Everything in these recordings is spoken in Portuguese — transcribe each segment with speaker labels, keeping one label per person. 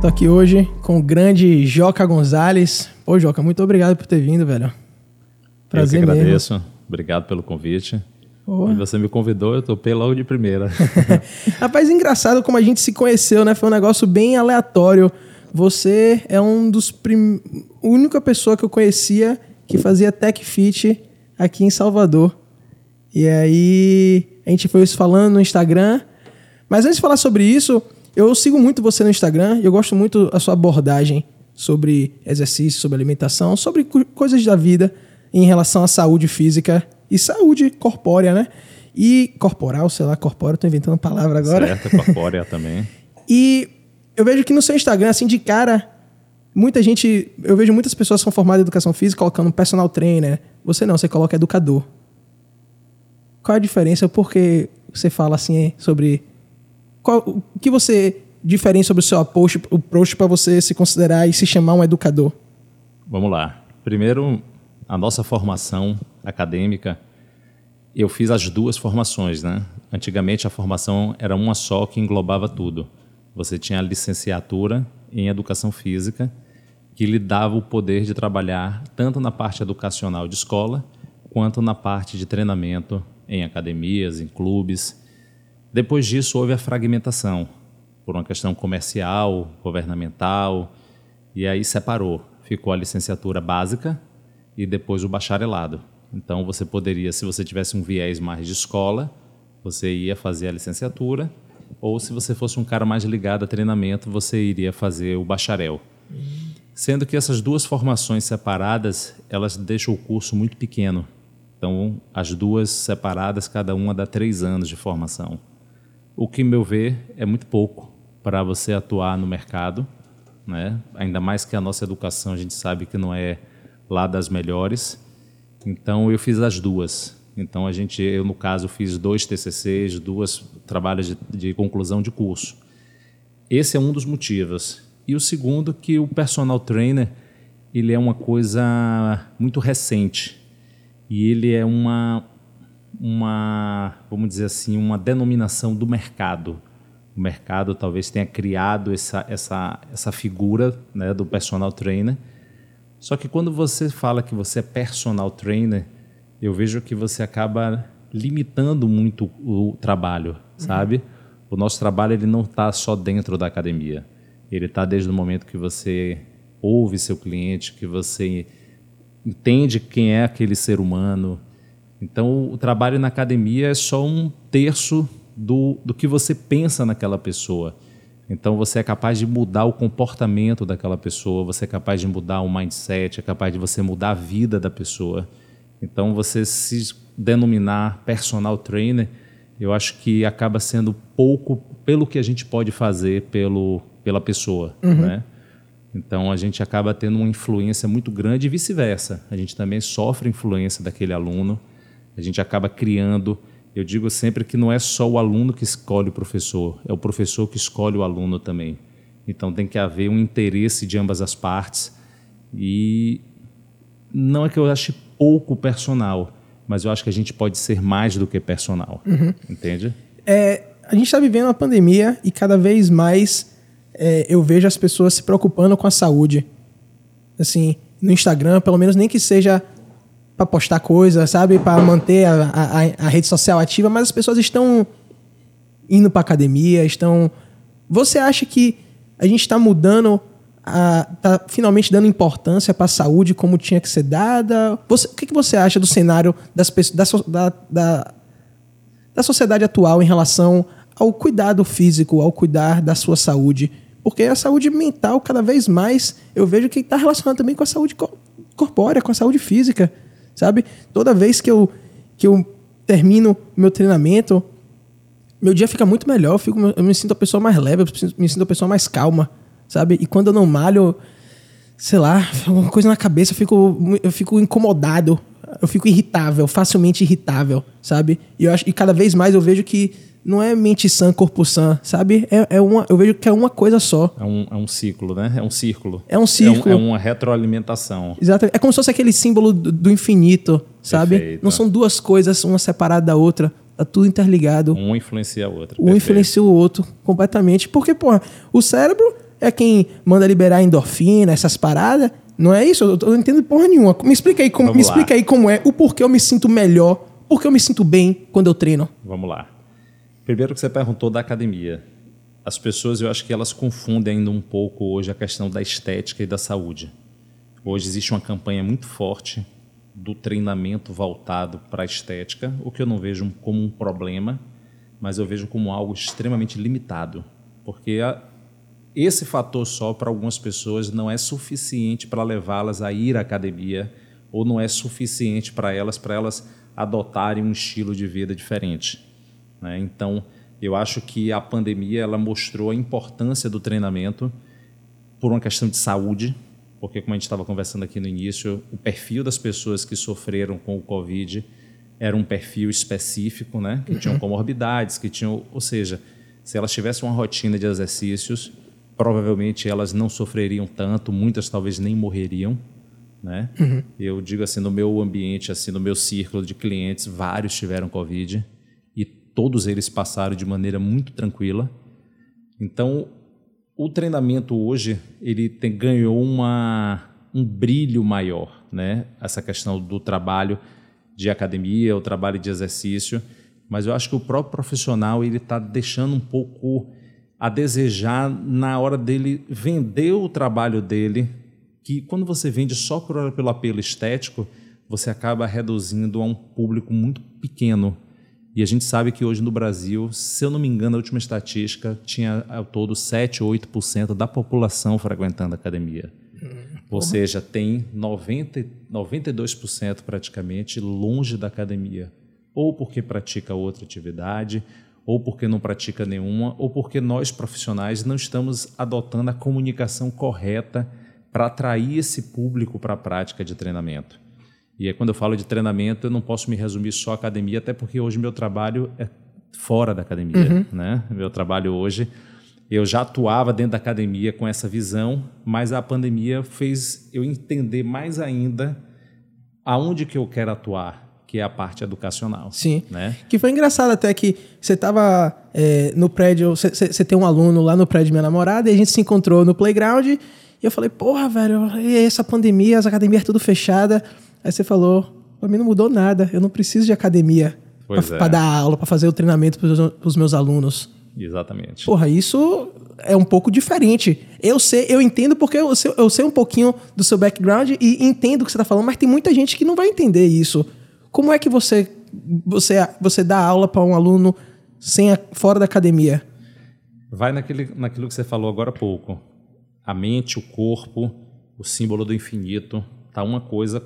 Speaker 1: Tô aqui hoje com o grande Joca Gonzalez. Ô, Joca, muito obrigado por ter vindo, velho.
Speaker 2: Prazer eu que agradeço. Mesmo. Obrigado pelo convite. Oh. E você me convidou, eu topei logo de primeira.
Speaker 1: Rapaz, engraçado como a gente se conheceu, né? Foi um negócio bem aleatório. Você é um dos prim... única pessoa que eu conhecia que fazia tech fit aqui em Salvador. E aí a gente foi falando no Instagram. Mas antes de falar sobre isso, eu sigo muito você no Instagram e eu gosto muito da sua abordagem sobre exercício, sobre alimentação, sobre coisas da vida em relação à saúde física e saúde corpórea, né? E corporal, sei lá, corpórea, tô inventando palavra agora.
Speaker 2: Certo, corpórea também.
Speaker 1: E eu vejo que no seu Instagram, assim, de cara, muita gente. Eu vejo muitas pessoas que são formadas em educação física colocando personal trainer. Você não, você coloca educador. Qual a diferença? Por que você fala assim sobre. Qual, o que você diferencia sobre o seu approach, approach para você se considerar e se chamar um educador?
Speaker 2: Vamos lá. Primeiro, a nossa formação acadêmica, eu fiz as duas formações, né? Antigamente a formação era uma só que englobava tudo. Você tinha a licenciatura em educação física, que lhe dava o poder de trabalhar tanto na parte educacional de escola, quanto na parte de treinamento em academias, em clubes. Depois disso, houve a fragmentação, por uma questão comercial, governamental, e aí separou. Ficou a licenciatura básica e depois o bacharelado. Então, você poderia, se você tivesse um viés mais de escola, você ia fazer a licenciatura, ou se você fosse um cara mais ligado a treinamento, você iria fazer o bacharel. Sendo que essas duas formações separadas, elas deixam o curso muito pequeno. Então, as duas separadas, cada uma dá três anos de formação. O que, meu ver, é muito pouco para você atuar no mercado, né? Ainda mais que a nossa educação a gente sabe que não é lá das melhores. Então, eu fiz as duas. Então, a gente, eu no caso fiz dois TCCs, duas trabalhos de, de conclusão de curso. Esse é um dos motivos. E o segundo que o personal trainer ele é uma coisa muito recente e ele é uma, uma, vamos dizer assim, uma denominação do mercado. O mercado talvez tenha criado essa, essa, essa figura né, do personal trainer. Só que quando você fala que você é personal trainer, eu vejo que você acaba limitando muito o trabalho, sabe? Uhum. O nosso trabalho ele não está só dentro da academia. Ele está desde o momento que você ouve seu cliente, que você entende quem é aquele ser humano. Então, o trabalho na academia é só um terço do, do que você pensa naquela pessoa. Então, você é capaz de mudar o comportamento daquela pessoa, você é capaz de mudar o mindset, é capaz de você mudar a vida da pessoa. Então, você se denominar personal trainer, eu acho que acaba sendo pouco pelo que a gente pode fazer pelo, pela pessoa, uhum. né? Então a gente acaba tendo uma influência muito grande e vice-versa. A gente também sofre influência daquele aluno. A gente acaba criando. Eu digo sempre que não é só o aluno que escolhe o professor, é o professor que escolhe o aluno também. Então tem que haver um interesse de ambas as partes. E não é que eu ache pouco personal, mas eu acho que a gente pode ser mais do que personal. Uhum. Entende?
Speaker 1: É, a gente está vivendo uma pandemia e cada vez mais é, eu vejo as pessoas se preocupando com a saúde. Assim, no Instagram, pelo menos nem que seja para postar coisa, sabe? Para manter a, a, a, rede social ativa, mas as pessoas estão indo para academia, estão. Você acha que a gente está mudando, a, tá finalmente dando importância para a saúde como tinha que ser dada? Você, o que, que você acha do cenário das pessoas, da, da, da sociedade atual em relação ao cuidado físico, ao cuidar da sua saúde? Porque a saúde mental, cada vez mais, eu vejo que está relacionada também com a saúde corpórea, com a saúde física, sabe? Toda vez que eu, que eu termino meu treinamento, meu dia fica muito melhor, eu, fico, eu me sinto a pessoa mais leve, eu me sinto a pessoa mais calma, sabe? E quando eu não malho, sei lá, uma coisa na cabeça, eu fico, eu fico incomodado, eu fico irritável, facilmente irritável, sabe? E, eu acho, e cada vez mais eu vejo que não é mente sã, corpo sã, sabe? É, é uma, eu vejo que é uma coisa só.
Speaker 2: É um, é um ciclo, né? É um círculo.
Speaker 1: É um círculo.
Speaker 2: É, um, é uma retroalimentação.
Speaker 1: Exato. É como se fosse aquele símbolo do, do infinito, sabe? Perfeito. Não são duas coisas, uma separada da outra. Tá tudo interligado.
Speaker 2: Um influencia o outro.
Speaker 1: Um Perfeito. influencia o outro completamente. Porque, porra, o cérebro é quem manda liberar endorfina, essas paradas. Não é isso? Eu, eu não entendo porra nenhuma. Me explica aí como, me explica aí como é o porquê eu me sinto melhor, porquê eu me sinto bem quando eu treino.
Speaker 2: Vamos lá. Primeiro que você perguntou da academia. As pessoas, eu acho que elas confundem ainda um pouco hoje a questão da estética e da saúde. Hoje existe uma campanha muito forte do treinamento voltado para a estética, o que eu não vejo como um problema, mas eu vejo como algo extremamente limitado, porque a, esse fator só para algumas pessoas não é suficiente para levá-las a ir à academia ou não é suficiente para elas para elas adotarem um estilo de vida diferente. Né? Então, eu acho que a pandemia ela mostrou a importância do treinamento por uma questão de saúde, porque como a gente estava conversando aqui no início, o perfil das pessoas que sofreram com o Covid era um perfil específico, né? Que tinham uhum. comorbidades, que tinham, ou seja, se elas tivessem uma rotina de exercícios, provavelmente elas não sofreriam tanto, muitas talvez nem morreriam, né? Uhum. Eu digo assim, no meu ambiente, assim, no meu círculo de clientes, vários tiveram Covid e todos eles passaram de maneira muito tranquila. Então, o treinamento hoje ele tem, ganhou uma, um brilho maior, né? Essa questão do trabalho de academia, o trabalho de exercício, mas eu acho que o próprio profissional ele está deixando um pouco a desejar na hora dele vender o trabalho dele, que quando você vende só por, pelo apelo estético, você acaba reduzindo a um público muito pequeno e a gente sabe que hoje no Brasil, se eu não me engano, a última estatística tinha ao todo 7 ou 8% da população frequentando a academia. Hum, ou seja, tem 90, 92% praticamente longe da academia. Ou porque pratica outra atividade, ou porque não pratica nenhuma, ou porque nós profissionais não estamos adotando a comunicação correta para atrair esse público para a prática de treinamento. E aí, quando eu falo de treinamento, eu não posso me resumir só à academia, até porque hoje meu trabalho é fora da academia. Uhum. Né? Meu trabalho hoje, eu já atuava dentro da academia com essa visão, mas a pandemia fez eu entender mais ainda aonde que eu quero atuar, que é a parte educacional.
Speaker 1: Sim.
Speaker 2: Né?
Speaker 1: Que foi engraçado até que você estava é, no prédio, você tem um aluno lá no prédio minha namorada, e a gente se encontrou no playground, e eu falei, porra, velho, essa pandemia, as academias tudo fechada. Aí você falou, para mim não mudou nada, eu não preciso de academia para é. dar aula, para fazer o treinamento para os meus alunos.
Speaker 2: Exatamente.
Speaker 1: Porra, isso é um pouco diferente. Eu sei, eu entendo porque eu sei, eu sei um pouquinho do seu background e entendo o que você está falando, mas tem muita gente que não vai entender isso. Como é que você você você dá aula para um aluno sem a, fora da academia?
Speaker 2: Vai naquele, naquilo que você falou agora há pouco. A mente, o corpo, o símbolo do infinito, tá uma coisa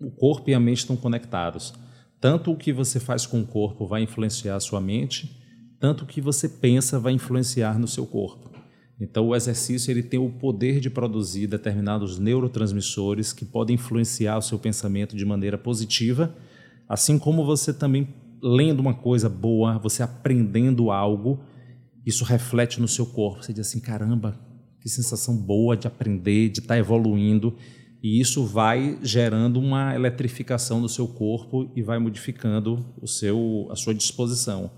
Speaker 2: o corpo e a mente estão conectados. Tanto o que você faz com o corpo vai influenciar a sua mente, tanto o que você pensa vai influenciar no seu corpo. Então, o exercício ele tem o poder de produzir determinados neurotransmissores que podem influenciar o seu pensamento de maneira positiva, assim como você também lendo uma coisa boa, você aprendendo algo, isso reflete no seu corpo. Você diz assim: caramba, que sensação boa de aprender, de estar evoluindo. E isso vai gerando uma eletrificação do seu corpo e vai modificando o seu, a sua disposição.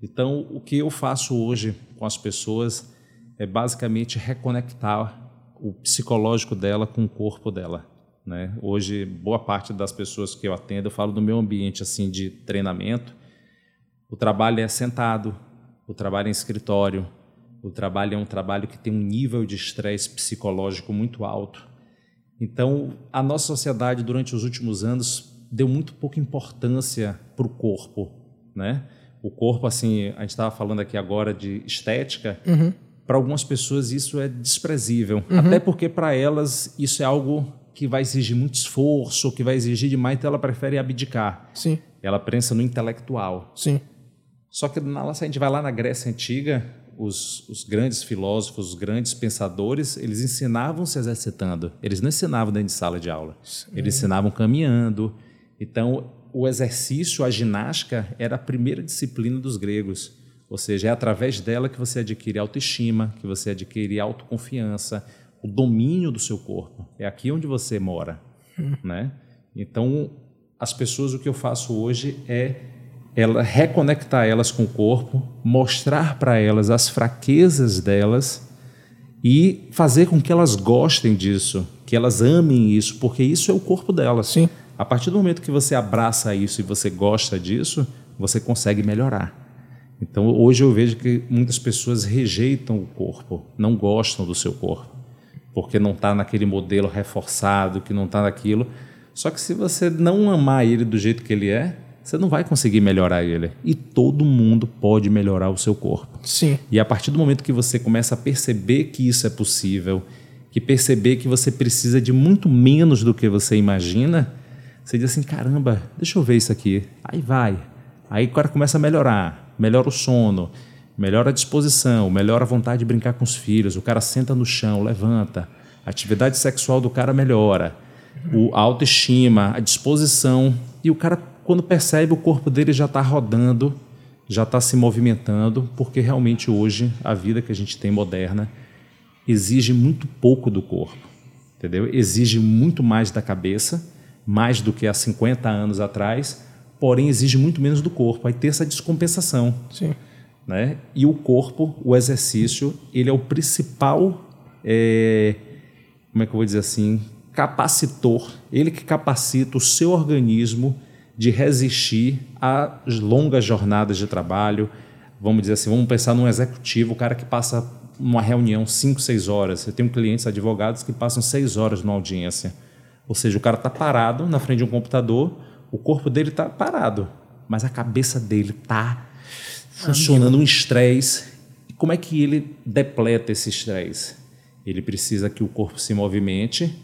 Speaker 2: Então, o que eu faço hoje com as pessoas é basicamente reconectar o psicológico dela com o corpo dela. Né? Hoje, boa parte das pessoas que eu atendo, eu falo do meu ambiente assim de treinamento. O trabalho é sentado, o trabalho é em escritório, o trabalho é um trabalho que tem um nível de estresse psicológico muito alto então, a nossa sociedade, durante os últimos anos, deu muito pouca importância para o corpo, né? O corpo, assim, a gente estava falando aqui agora de estética, uhum. para algumas pessoas isso é desprezível, uhum. até porque para elas isso é algo que vai exigir muito esforço, que vai exigir demais, então ela prefere abdicar.
Speaker 1: Sim.
Speaker 2: Ela pensa no intelectual.
Speaker 1: Sim.
Speaker 2: Só que na, se a gente vai lá na Grécia Antiga, os, os, grandes filósofos, os grandes pensadores, eles ensinavam se exercitando. Eles não ensinavam dentro de sala de aula. Sim. Eles ensinavam caminhando. Então, o exercício, a ginástica, era a primeira disciplina dos gregos. Ou seja, é através dela que você adquire autoestima, que você adquire autoconfiança, o domínio do seu corpo. É aqui onde você mora, hum. né? Então, as pessoas, o que eu faço hoje é ela reconectar elas com o corpo, mostrar para elas as fraquezas delas e fazer com que elas gostem disso, que elas amem isso, porque isso é o corpo delas.
Speaker 1: Sim.
Speaker 2: A partir do momento que você abraça isso e você gosta disso, você consegue melhorar. Então, hoje eu vejo que muitas pessoas rejeitam o corpo, não gostam do seu corpo, porque não está naquele modelo reforçado, que não está naquilo. Só que se você não amar ele do jeito que ele é, você não vai conseguir melhorar ele. E todo mundo pode melhorar o seu corpo.
Speaker 1: Sim.
Speaker 2: E a partir do momento que você começa a perceber que isso é possível, que perceber que você precisa de muito menos do que você imagina, você diz assim: caramba, deixa eu ver isso aqui. Aí vai. Aí o cara começa a melhorar. Melhora o sono, melhora a disposição, melhora a vontade de brincar com os filhos. O cara senta no chão, levanta. A atividade sexual do cara melhora. O, a autoestima, a disposição. E o cara quando percebe, o corpo dele já está rodando, já está se movimentando, porque realmente hoje a vida que a gente tem moderna exige muito pouco do corpo, entendeu? Exige muito mais da cabeça, mais do que há 50 anos atrás, porém exige muito menos do corpo. Aí tem essa descompensação.
Speaker 1: Sim.
Speaker 2: Né? E o corpo, o exercício, ele é o principal, é, como é que eu vou dizer assim, capacitor, ele que capacita o seu organismo de resistir às longas jornadas de trabalho. Vamos dizer assim, vamos pensar num executivo, o cara que passa uma reunião 5, 6 horas. Eu tenho clientes advogados que passam 6 horas numa audiência. Ou seja, o cara está parado na frente de um computador, o corpo dele está parado, mas a cabeça dele está funcionando um estresse. Como é que ele depleta esse estresse? Ele precisa que o corpo se movimente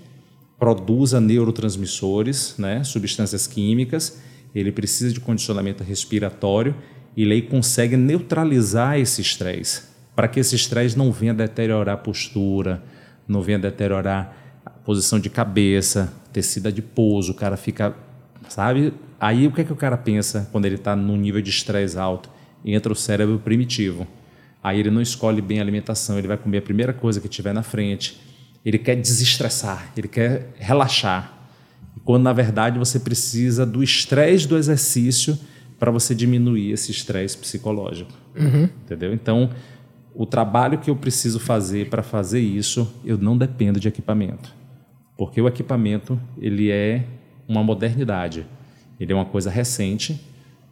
Speaker 2: produza neurotransmissores, né, substâncias químicas, ele precisa de condicionamento respiratório e ele consegue neutralizar esse estresse, para que esse estresse não venha deteriorar a postura, não venha deteriorar a posição de cabeça, tecido adiposo, o cara fica, sabe? Aí o que é que o cara pensa quando ele está num nível de estresse alto? Entra o cérebro primitivo. Aí ele não escolhe bem a alimentação, ele vai comer a primeira coisa que tiver na frente ele quer desestressar, ele quer relaxar. Quando na verdade você precisa do estresse do exercício para você diminuir esse estresse psicológico.
Speaker 1: Uhum.
Speaker 2: Entendeu? Então, o trabalho que eu preciso fazer para fazer isso, eu não dependo de equipamento. Porque o equipamento, ele é uma modernidade. Ele é uma coisa recente,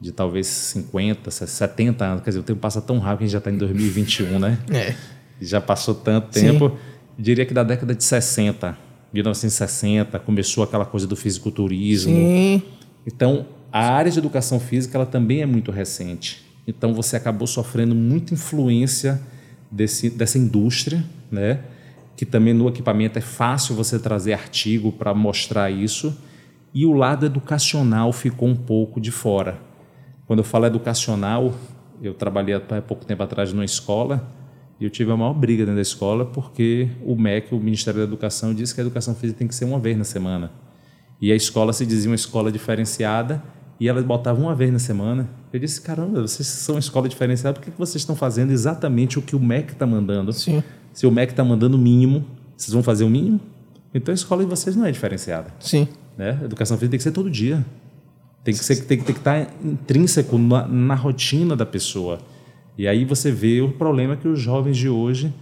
Speaker 2: de talvez 50, 70 anos. Quer dizer, o tempo passa tão rápido que a gente já está em 2021, né?
Speaker 1: É.
Speaker 2: Já passou tanto tempo.
Speaker 1: Sim
Speaker 2: diria que da década de 60, 1960, começou aquela coisa do fisiculturismo.
Speaker 1: Sim.
Speaker 2: Então, a área de educação física ela também é muito recente. Então, você acabou sofrendo muita influência desse, dessa indústria, né? que também no equipamento é fácil você trazer artigo para mostrar isso. E o lado educacional ficou um pouco de fora. Quando eu falo educacional, eu trabalhei há pouco tempo atrás numa escola e eu tive a maior briga dentro da escola porque o MEC, o Ministério da Educação, disse que a educação física tem que ser uma vez na semana. E a escola se dizia uma escola diferenciada e elas botavam uma vez na semana. Eu disse, caramba, vocês são uma escola diferenciada, por que vocês estão fazendo exatamente o que o MEC está mandando?
Speaker 1: Sim.
Speaker 2: Se o MEC está mandando o mínimo, vocês vão fazer o mínimo? Então a escola de vocês não é diferenciada.
Speaker 1: Sim.
Speaker 2: Né? A educação física tem que ser todo dia. Tem que, ser, tem, tem que estar tá intrínseco na, na rotina da pessoa. E aí você vê o problema que os jovens de hoje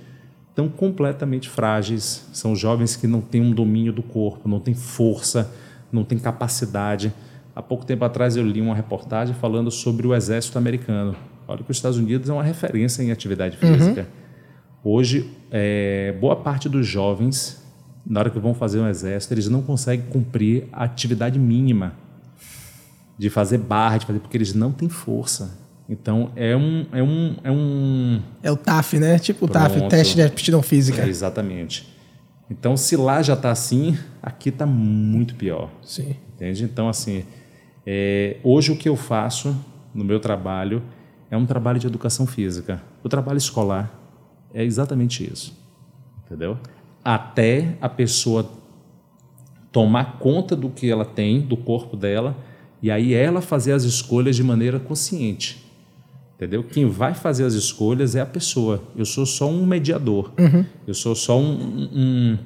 Speaker 2: estão completamente frágeis. São jovens que não têm um domínio do corpo, não têm força, não têm capacidade. Há pouco tempo atrás eu li uma reportagem falando sobre o exército americano. Olha que os Estados Unidos é uma referência em atividade física. Uhum. Hoje, é, boa parte dos jovens, na hora que vão fazer um exército, eles não conseguem cumprir a atividade mínima de fazer barra, de fazer, porque eles não têm força. Então é um. É, um, é, um...
Speaker 1: é o TAF, né? Tipo o TAF, teste de aptidão física.
Speaker 2: É, exatamente. Então, se lá já está assim, aqui está muito pior.
Speaker 1: Sim.
Speaker 2: Entende? Então, assim, é, hoje o que eu faço no meu trabalho é um trabalho de educação física. O trabalho escolar é exatamente isso. Entendeu? Até a pessoa tomar conta do que ela tem, do corpo dela, e aí ela fazer as escolhas de maneira consciente. Entendeu? Quem vai fazer as escolhas é a pessoa. Eu sou só um mediador.
Speaker 1: Uhum.
Speaker 2: Eu sou só um, um,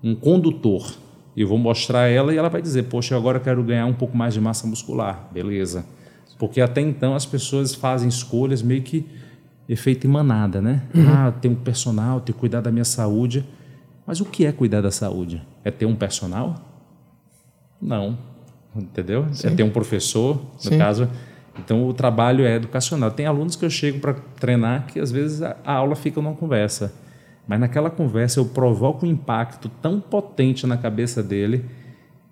Speaker 2: um condutor. E vou mostrar ela e ela vai dizer: Poxa, agora eu quero ganhar um pouco mais de massa muscular. Beleza. Porque até então as pessoas fazem escolhas meio que efeito em manada, né? Uhum. Ah, tem um personal, tem que cuidar da minha saúde. Mas o que é cuidar da saúde? É ter um personal? Não. Entendeu? Sim. Ter um professor, no Sim. caso. Então o trabalho é educacional. Tem alunos que eu chego para treinar que às vezes a aula fica numa conversa. Mas naquela conversa eu provoco um impacto tão potente na cabeça dele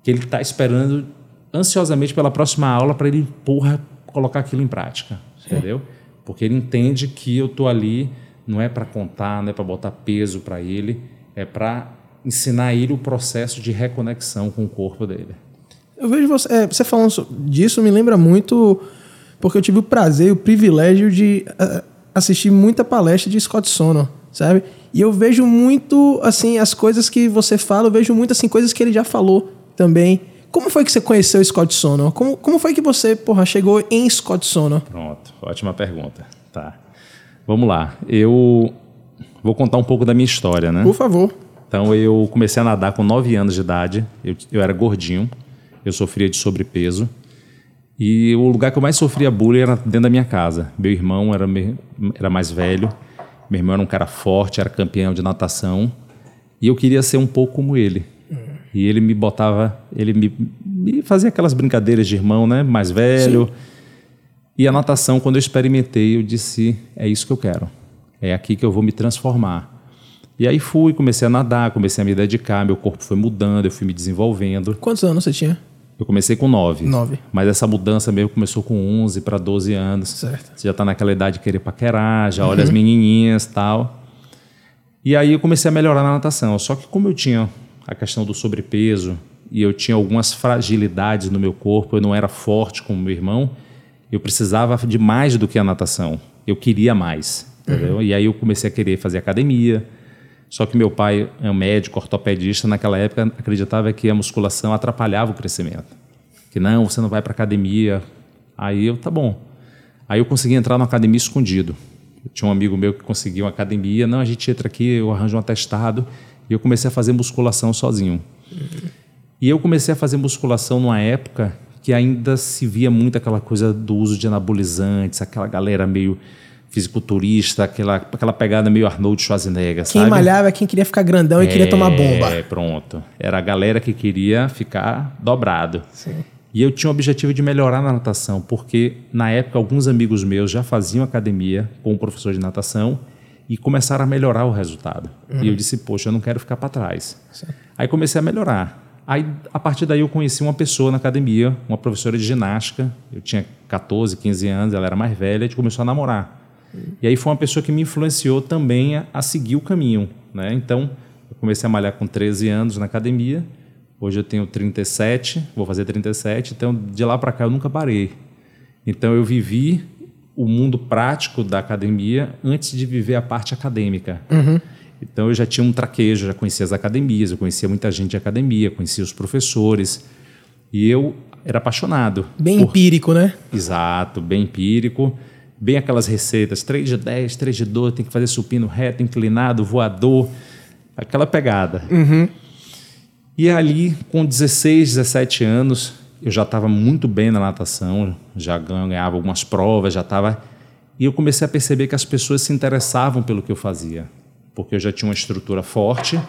Speaker 2: que ele está esperando ansiosamente pela próxima aula para ele, porra, colocar aquilo em prática. Sim. Entendeu? Porque ele entende que eu estou ali não é para contar, não é para botar peso para ele, é para ensinar ele o processo de reconexão com o corpo dele.
Speaker 1: Eu vejo você, é, você falando disso, me lembra muito, porque eu tive o prazer e o privilégio de uh, assistir muita palestra de Scott Sono, sabe? E eu vejo muito, assim, as coisas que você fala, eu vejo muito, assim, coisas que ele já falou também. Como foi que você conheceu Scott Sono? Como, como foi que você, porra, chegou em Scott Sono?
Speaker 2: Pronto, ótima pergunta. Tá. Vamos lá. Eu vou contar um pouco da minha história, né?
Speaker 1: Por favor.
Speaker 2: Então, eu comecei a nadar com 9 anos de idade. Eu, eu era gordinho eu sofria de sobrepeso. E o lugar que eu mais sofria bullying era dentro da minha casa. Meu irmão era, era mais velho, meu irmão era um cara forte, era campeão de natação, e eu queria ser um pouco como ele. E ele me botava, ele me, me, fazia aquelas brincadeiras de irmão, né, mais velho. Sim. E a natação, quando eu experimentei, eu disse: é isso que eu quero. É aqui que eu vou me transformar. E aí fui, comecei a nadar, comecei a me dedicar, meu corpo foi mudando, eu fui me desenvolvendo.
Speaker 1: Quantos anos você tinha?
Speaker 2: Eu comecei com 9.
Speaker 1: 9.
Speaker 2: Mas essa mudança mesmo começou com 11 para 12 anos.
Speaker 1: Certo.
Speaker 2: Você já está naquela idade de querer paquerar, já uhum. olha as menininhas tal. E aí eu comecei a melhorar na natação. Só que como eu tinha a questão do sobrepeso e eu tinha algumas fragilidades no meu corpo, eu não era forte como meu irmão, eu precisava de mais do que a natação. Eu queria mais, entendeu? Uhum. E aí eu comecei a querer fazer academia, só que meu pai é um médico ortopedista, naquela época acreditava que a musculação atrapalhava o crescimento. Que não, você não vai para academia. Aí eu, tá bom. Aí eu consegui entrar na academia escondido. Eu tinha um amigo meu que conseguiu uma academia. Não, a gente entra aqui, eu arranjo um atestado. E eu comecei a fazer musculação sozinho. E eu comecei a fazer musculação numa época que ainda se via muito aquela coisa do uso de anabolizantes, aquela galera meio fisiculturista, aquela, aquela pegada meio Arnold Schwarzenegger,
Speaker 1: quem sabe? malhava é quem queria ficar grandão e é, queria tomar bomba.
Speaker 2: É, pronto. Era a galera que queria ficar dobrado. Sim. E eu tinha o objetivo de melhorar na natação, porque na época alguns amigos meus já faziam academia com um professor de natação e começaram a melhorar o resultado. Uhum. E eu disse, poxa, eu não quero ficar para trás. Sim. Aí comecei a melhorar. Aí, a partir daí, eu conheci uma pessoa na academia, uma professora de ginástica. Eu tinha 14, 15 anos, ela era mais velha, a gente começou a namorar. E aí foi uma pessoa que me influenciou também a, a seguir o caminho. Né? Então, eu comecei a malhar com 13 anos na academia. Hoje eu tenho 37, vou fazer 37. Então, de lá para cá, eu nunca parei. Então, eu vivi o mundo prático da academia antes de viver a parte acadêmica.
Speaker 1: Uhum.
Speaker 2: Então, eu já tinha um traquejo, já conhecia as academias, eu conhecia muita gente de academia, conhecia os professores. E eu era apaixonado.
Speaker 1: Bem por... empírico, né?
Speaker 2: Exato, bem empírico bem aquelas receitas, 3 de 10, 3 de 12, tem que fazer supino reto, inclinado, voador, aquela pegada.
Speaker 1: Uhum.
Speaker 2: E ali, com 16, 17 anos, eu já estava muito bem na natação, já ganhava algumas provas, já estava... E eu comecei a perceber que as pessoas se interessavam pelo que eu fazia, porque eu já tinha uma estrutura forte,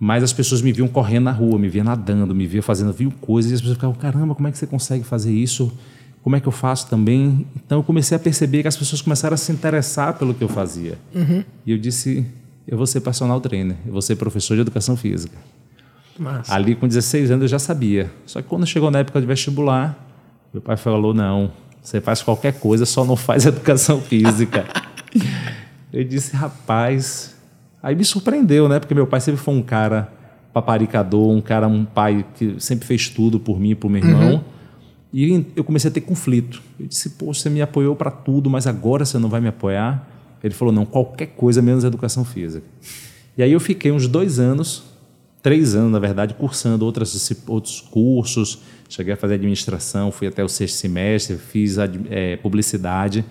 Speaker 2: mas as pessoas me viam correndo na rua, me viam nadando, me viam fazendo viu coisas, e as pessoas ficavam, caramba, como é que você consegue fazer isso? Como é que eu faço também. Então eu comecei a perceber que as pessoas começaram a se interessar pelo que eu fazia.
Speaker 1: Uhum.
Speaker 2: E eu disse, eu vou ser personal trainer, eu vou ser professor de educação física.
Speaker 1: Massa.
Speaker 2: Ali com 16 anos eu já sabia. Só que quando chegou na época de vestibular, meu pai falou, não, você faz qualquer coisa, só não faz educação física. eu disse, rapaz... Aí me surpreendeu, né? Porque meu pai sempre foi um cara paparicador, um cara, um pai que sempre fez tudo por mim e por meu irmão. Uhum. E eu comecei a ter conflito. Eu disse, pô, você me apoiou para tudo, mas agora você não vai me apoiar? Ele falou, não, qualquer coisa menos educação física. E aí eu fiquei uns dois anos, três anos, na verdade, cursando outras, outros cursos. Cheguei a fazer administração, fui até o sexto semestre, fiz é, publicidade.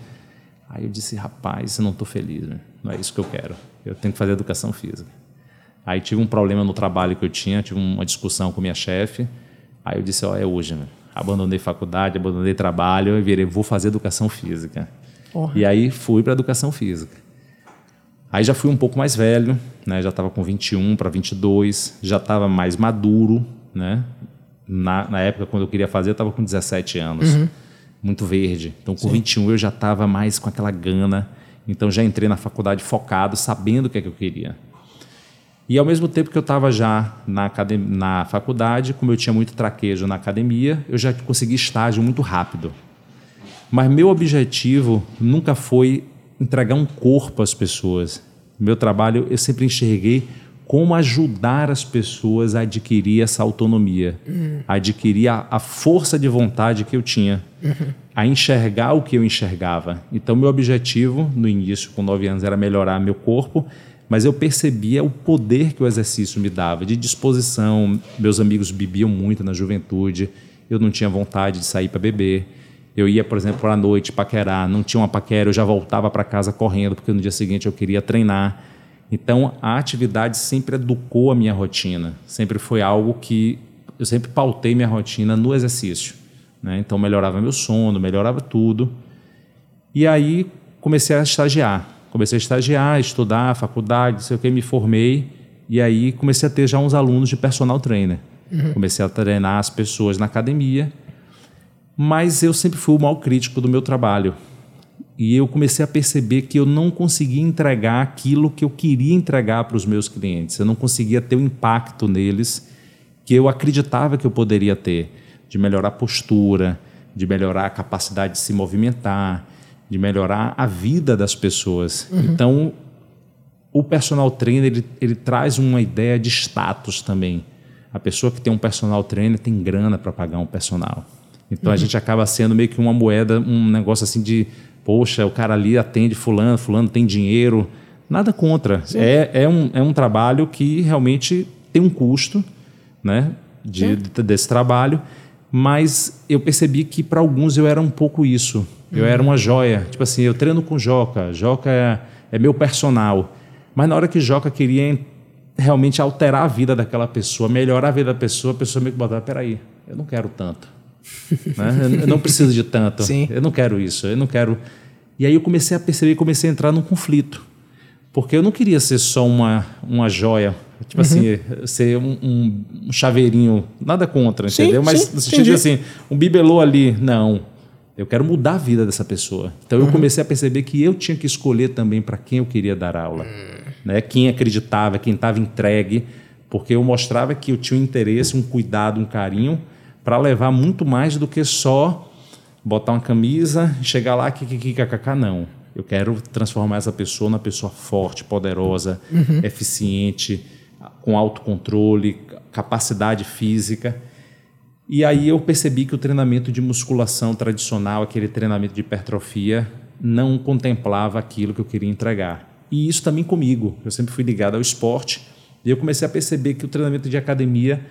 Speaker 2: Aí eu disse, rapaz, eu não estou feliz, né? não é isso que eu quero. Eu tenho que fazer educação física. Aí tive um problema no trabalho que eu tinha, tive uma discussão com minha chefe. Aí eu disse, ó, oh, é hoje, né? Abandonei faculdade, abandonei trabalho e virei, vou fazer educação física. E aí fui para educação física. Aí já fui um pouco mais velho, né? Já estava com 21 para 22, já estava mais maduro, né? Na, na, época, quando eu queria fazer, eu estava com 17 anos. Uhum. Muito verde. Então, com Sim. 21, eu já estava mais com aquela gana. Então, já entrei na faculdade focado, sabendo o que é que eu queria. E, ao mesmo tempo que eu estava já na, na faculdade, como eu tinha muito traquejo na academia, eu já consegui estágio muito rápido. Mas meu objetivo nunca foi entregar um corpo às pessoas. Meu trabalho, eu sempre enxerguei como ajudar as pessoas a adquirir essa autonomia, uhum. a adquirir a, a, força de vontade que eu tinha, uhum. a enxergar o que eu enxergava. Então, meu objetivo no início, com nove anos, era melhorar meu corpo, mas eu percebia o poder que o exercício me dava, de disposição. Meus amigos bebiam muito na juventude, eu não tinha vontade de sair para beber. Eu ia, por exemplo, à noite paquerar, não tinha uma paquera, eu já voltava para casa correndo, porque no dia seguinte eu queria treinar. Então, a atividade sempre educou a minha rotina, sempre foi algo que eu sempre pautei minha rotina no exercício. Né? Então, melhorava meu sono, melhorava tudo. E aí comecei a estagiar. Comecei a estagiar, estudar, faculdade, sei o que, me formei. E aí comecei a ter já uns alunos de personal trainer. Uhum. Comecei a treinar as pessoas na academia mas eu sempre fui o mal crítico do meu trabalho. E eu comecei a perceber que eu não conseguia entregar aquilo que eu queria entregar para os meus clientes. Eu não conseguia ter o impacto neles que eu acreditava que eu poderia ter, de melhorar a postura, de melhorar a capacidade de se movimentar, de melhorar a vida das pessoas. Uhum. Então, o personal trainer ele, ele traz uma ideia de status também. A pessoa que tem um personal trainer tem grana para pagar um personal. Então uhum. a gente acaba sendo meio que uma moeda, um negócio assim de, poxa, o cara ali atende fulano, fulano tem dinheiro. Nada contra. É, é, um, é um trabalho que realmente tem um custo né, de, de desse trabalho, mas eu percebi que para alguns eu era um pouco isso. Eu uhum. era uma joia. Tipo assim, eu treino com Joca, Joca é, é meu personal. Mas na hora que Joca queria realmente alterar a vida daquela pessoa, melhorar a vida da pessoa, a pessoa meio que botava, peraí, eu não quero tanto. Né? Eu não preciso de tanto. Sim. Eu não quero isso. Eu não quero. E aí eu comecei a perceber, comecei a entrar num conflito, porque eu não queria ser só uma uma joia, tipo assim, uhum. assim, ser um, um, um, chaveirinho, nada contra, sim, entendeu? Mas no sentido assim, um bibelô ali, não. Eu quero mudar a vida dessa pessoa. Então uhum. eu comecei a perceber que eu tinha que escolher também para quem eu queria dar aula, uhum. né? Quem acreditava, quem estava entregue, porque eu mostrava que eu tinha um interesse, um cuidado, um carinho para levar muito mais do que só botar uma camisa, chegar lá, kkkk, não. Eu quero transformar essa pessoa numa pessoa forte, poderosa, uhum. eficiente, com autocontrole, capacidade física. E aí eu percebi que o treinamento de musculação tradicional, aquele treinamento de hipertrofia, não contemplava aquilo que eu queria entregar. E isso também comigo. Eu sempre fui ligado ao esporte e eu comecei a perceber que o treinamento de academia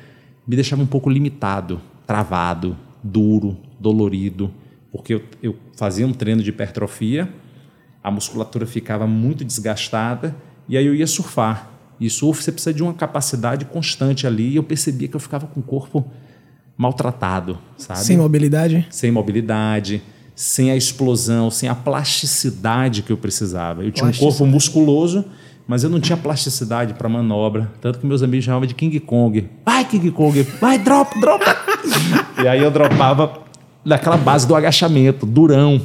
Speaker 2: me deixava um pouco limitado travado, duro, dolorido, porque eu, eu fazia um treino de hipertrofia, a musculatura ficava muito desgastada e aí eu ia surfar. E surf você precisa de uma capacidade constante ali e eu percebia que eu ficava com o corpo maltratado, sabe?
Speaker 1: Sem mobilidade?
Speaker 2: Sem mobilidade, sem a explosão, sem a plasticidade que eu precisava. Eu tinha um corpo musculoso, mas eu não tinha plasticidade para manobra, tanto que meus amigos chamavam de King Kong. Vai King Kong, vai drop, drop. e aí eu dropava naquela base do agachamento, durão,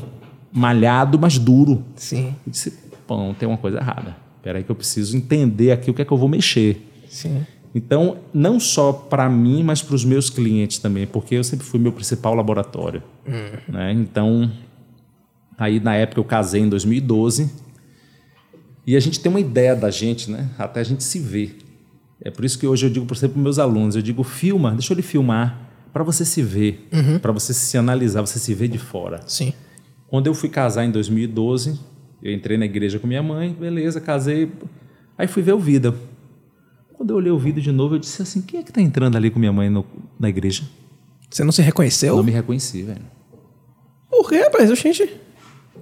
Speaker 2: malhado, mas duro.
Speaker 1: Sim.
Speaker 2: Eu disse, pão, tem uma coisa errada. Espera aí que eu preciso entender aqui o que é que eu vou mexer.
Speaker 1: Sim.
Speaker 2: Então, não só para mim, mas para os meus clientes também, porque eu sempre fui meu principal laboratório. Hum. Né? Então, aí na época eu casei em 2012 e a gente tem uma ideia da gente, né? Até a gente se ver. É por isso que hoje eu digo, por exemplo, para meus alunos, eu digo, filma, deixa ele filmar, para você se ver, uhum. para você se analisar, você se ver de fora.
Speaker 1: Sim.
Speaker 2: Quando eu fui casar em 2012, eu entrei na igreja com minha mãe, beleza, casei. Aí fui ver o vídeo. Quando eu olhei o vídeo de novo, eu disse assim: quem é que está entrando ali com minha mãe no, na igreja?
Speaker 1: Você não se reconheceu?
Speaker 2: Não me reconheci, velho.
Speaker 1: Por quê, rapaz? Gente.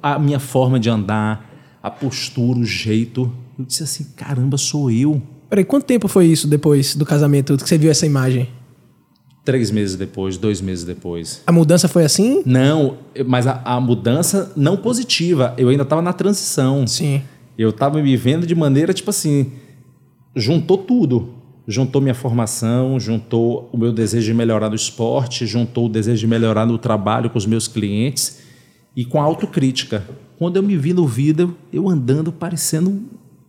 Speaker 2: A minha forma de andar, a postura, o jeito. Eu disse assim: caramba, sou eu.
Speaker 1: Peraí, quanto tempo foi isso depois do casamento que você viu essa imagem?
Speaker 2: Três meses depois, dois meses depois.
Speaker 1: A mudança foi assim?
Speaker 2: Não, mas a, a mudança não positiva. Eu ainda estava na transição.
Speaker 1: Sim.
Speaker 2: Eu estava me vendo de maneira, tipo assim, juntou tudo. Juntou minha formação, juntou o meu desejo de melhorar no esporte, juntou o desejo de melhorar no trabalho com os meus clientes e com a autocrítica. Quando eu me vi no vídeo, eu andando parecendo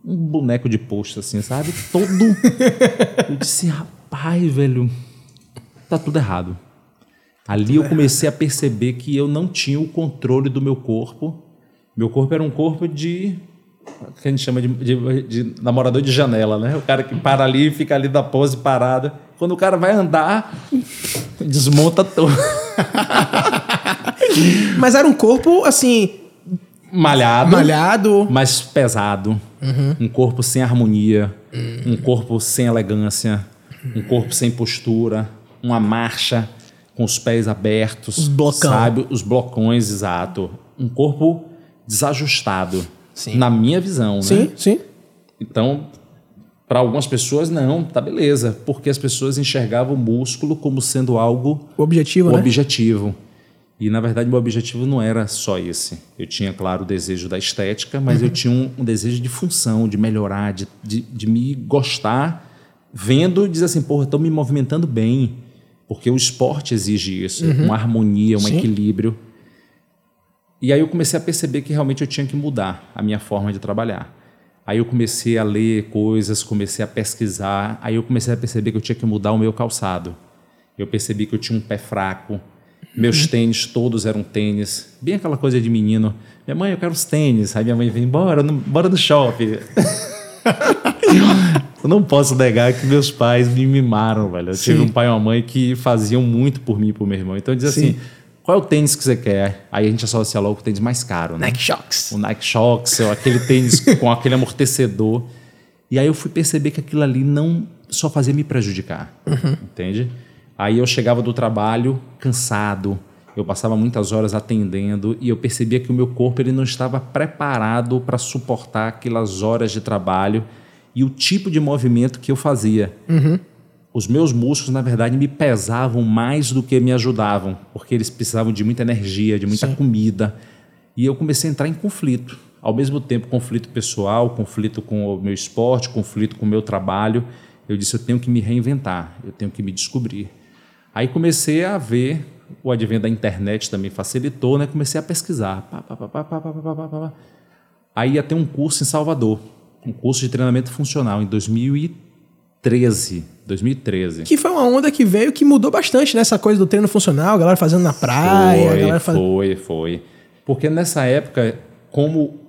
Speaker 2: um boneco de posto, assim, sabe? Todo. eu disse, rapaz, velho, tá tudo errado. Ali eu comecei a perceber que eu não tinha o controle do meu corpo. Meu corpo era um corpo de que a gente chama de, de, de, namorador de janela, né? O cara que para ali e fica ali da pose parada. Quando o cara vai andar, desmonta todo.
Speaker 1: Mas era um corpo, assim...
Speaker 2: Malhado.
Speaker 1: Malhado.
Speaker 2: Mas pesado. Uhum. Um corpo sem harmonia. Uhum. Um corpo sem elegância. Um corpo sem postura. Uma marcha com os pés abertos.
Speaker 1: Os blocão.
Speaker 2: Sabe? Os blocões, exato. Um corpo desajustado.
Speaker 1: Sim.
Speaker 2: Na minha visão,
Speaker 1: Sim,
Speaker 2: né?
Speaker 1: sim.
Speaker 2: Então, para algumas pessoas, não, tá beleza. Porque as pessoas enxergavam o músculo como sendo algo
Speaker 1: O objetivo,
Speaker 2: o
Speaker 1: né?
Speaker 2: objetivo. E na verdade meu objetivo não era só esse. Eu tinha, claro, o desejo da estética, mas eu tinha um, um desejo de função, de melhorar, de, de, de me gostar, vendo e dizer assim, porra, estou me movimentando bem. Porque o esporte exige isso, uma harmonia, um
Speaker 1: Sim.
Speaker 2: equilíbrio. E aí eu comecei a perceber que realmente eu tinha que mudar a minha forma de trabalhar. Aí eu comecei a ler coisas, comecei a pesquisar, aí eu comecei a perceber que eu tinha que mudar o meu calçado. Eu percebi que eu tinha um pé fraco. Meus tênis todos eram tênis, bem aquela coisa de menino. Minha mãe, eu quero os tênis. Aí minha mãe vem, bora, no, bora no shopping. eu não posso negar que meus pais me mimaram, velho. Eu tive
Speaker 1: Sim.
Speaker 2: um pai e uma mãe que faziam muito por mim e por meu irmão. Então eu dizia
Speaker 1: Sim.
Speaker 2: assim, qual é o tênis que você quer? Aí a gente associa logo o tênis mais caro, né?
Speaker 1: Nike Shocks.
Speaker 2: o Nike Shox, ou aquele tênis com aquele amortecedor. E aí eu fui perceber que aquilo ali não só fazia me prejudicar, entende? Aí eu chegava do trabalho cansado, eu passava muitas horas atendendo e eu percebia que o meu corpo ele não estava preparado para suportar aquelas horas de trabalho e o tipo de movimento que eu fazia. Os meus músculos, na verdade, me pesavam mais do que me ajudavam, porque eles precisavam de muita energia, de muita
Speaker 1: Sim.
Speaker 2: comida. E eu comecei a entrar em conflito. Ao mesmo tempo, conflito pessoal, conflito com o meu esporte, conflito com o meu trabalho. Eu disse, eu tenho que me reinventar, eu tenho que me descobrir. Aí comecei a ver, o advento da internet também facilitou, né? Comecei a pesquisar. Pá, pá, pá, pá, pá, pá, pá, pá, pá. Aí ia ter um curso em Salvador, um curso de treinamento funcional em 2013. 2013.
Speaker 1: Que foi uma onda que veio que mudou bastante nessa coisa do treino funcional, a galera fazendo na praia,
Speaker 2: Foi,
Speaker 1: galera fazendo.
Speaker 2: foi, foi. Porque nessa época, como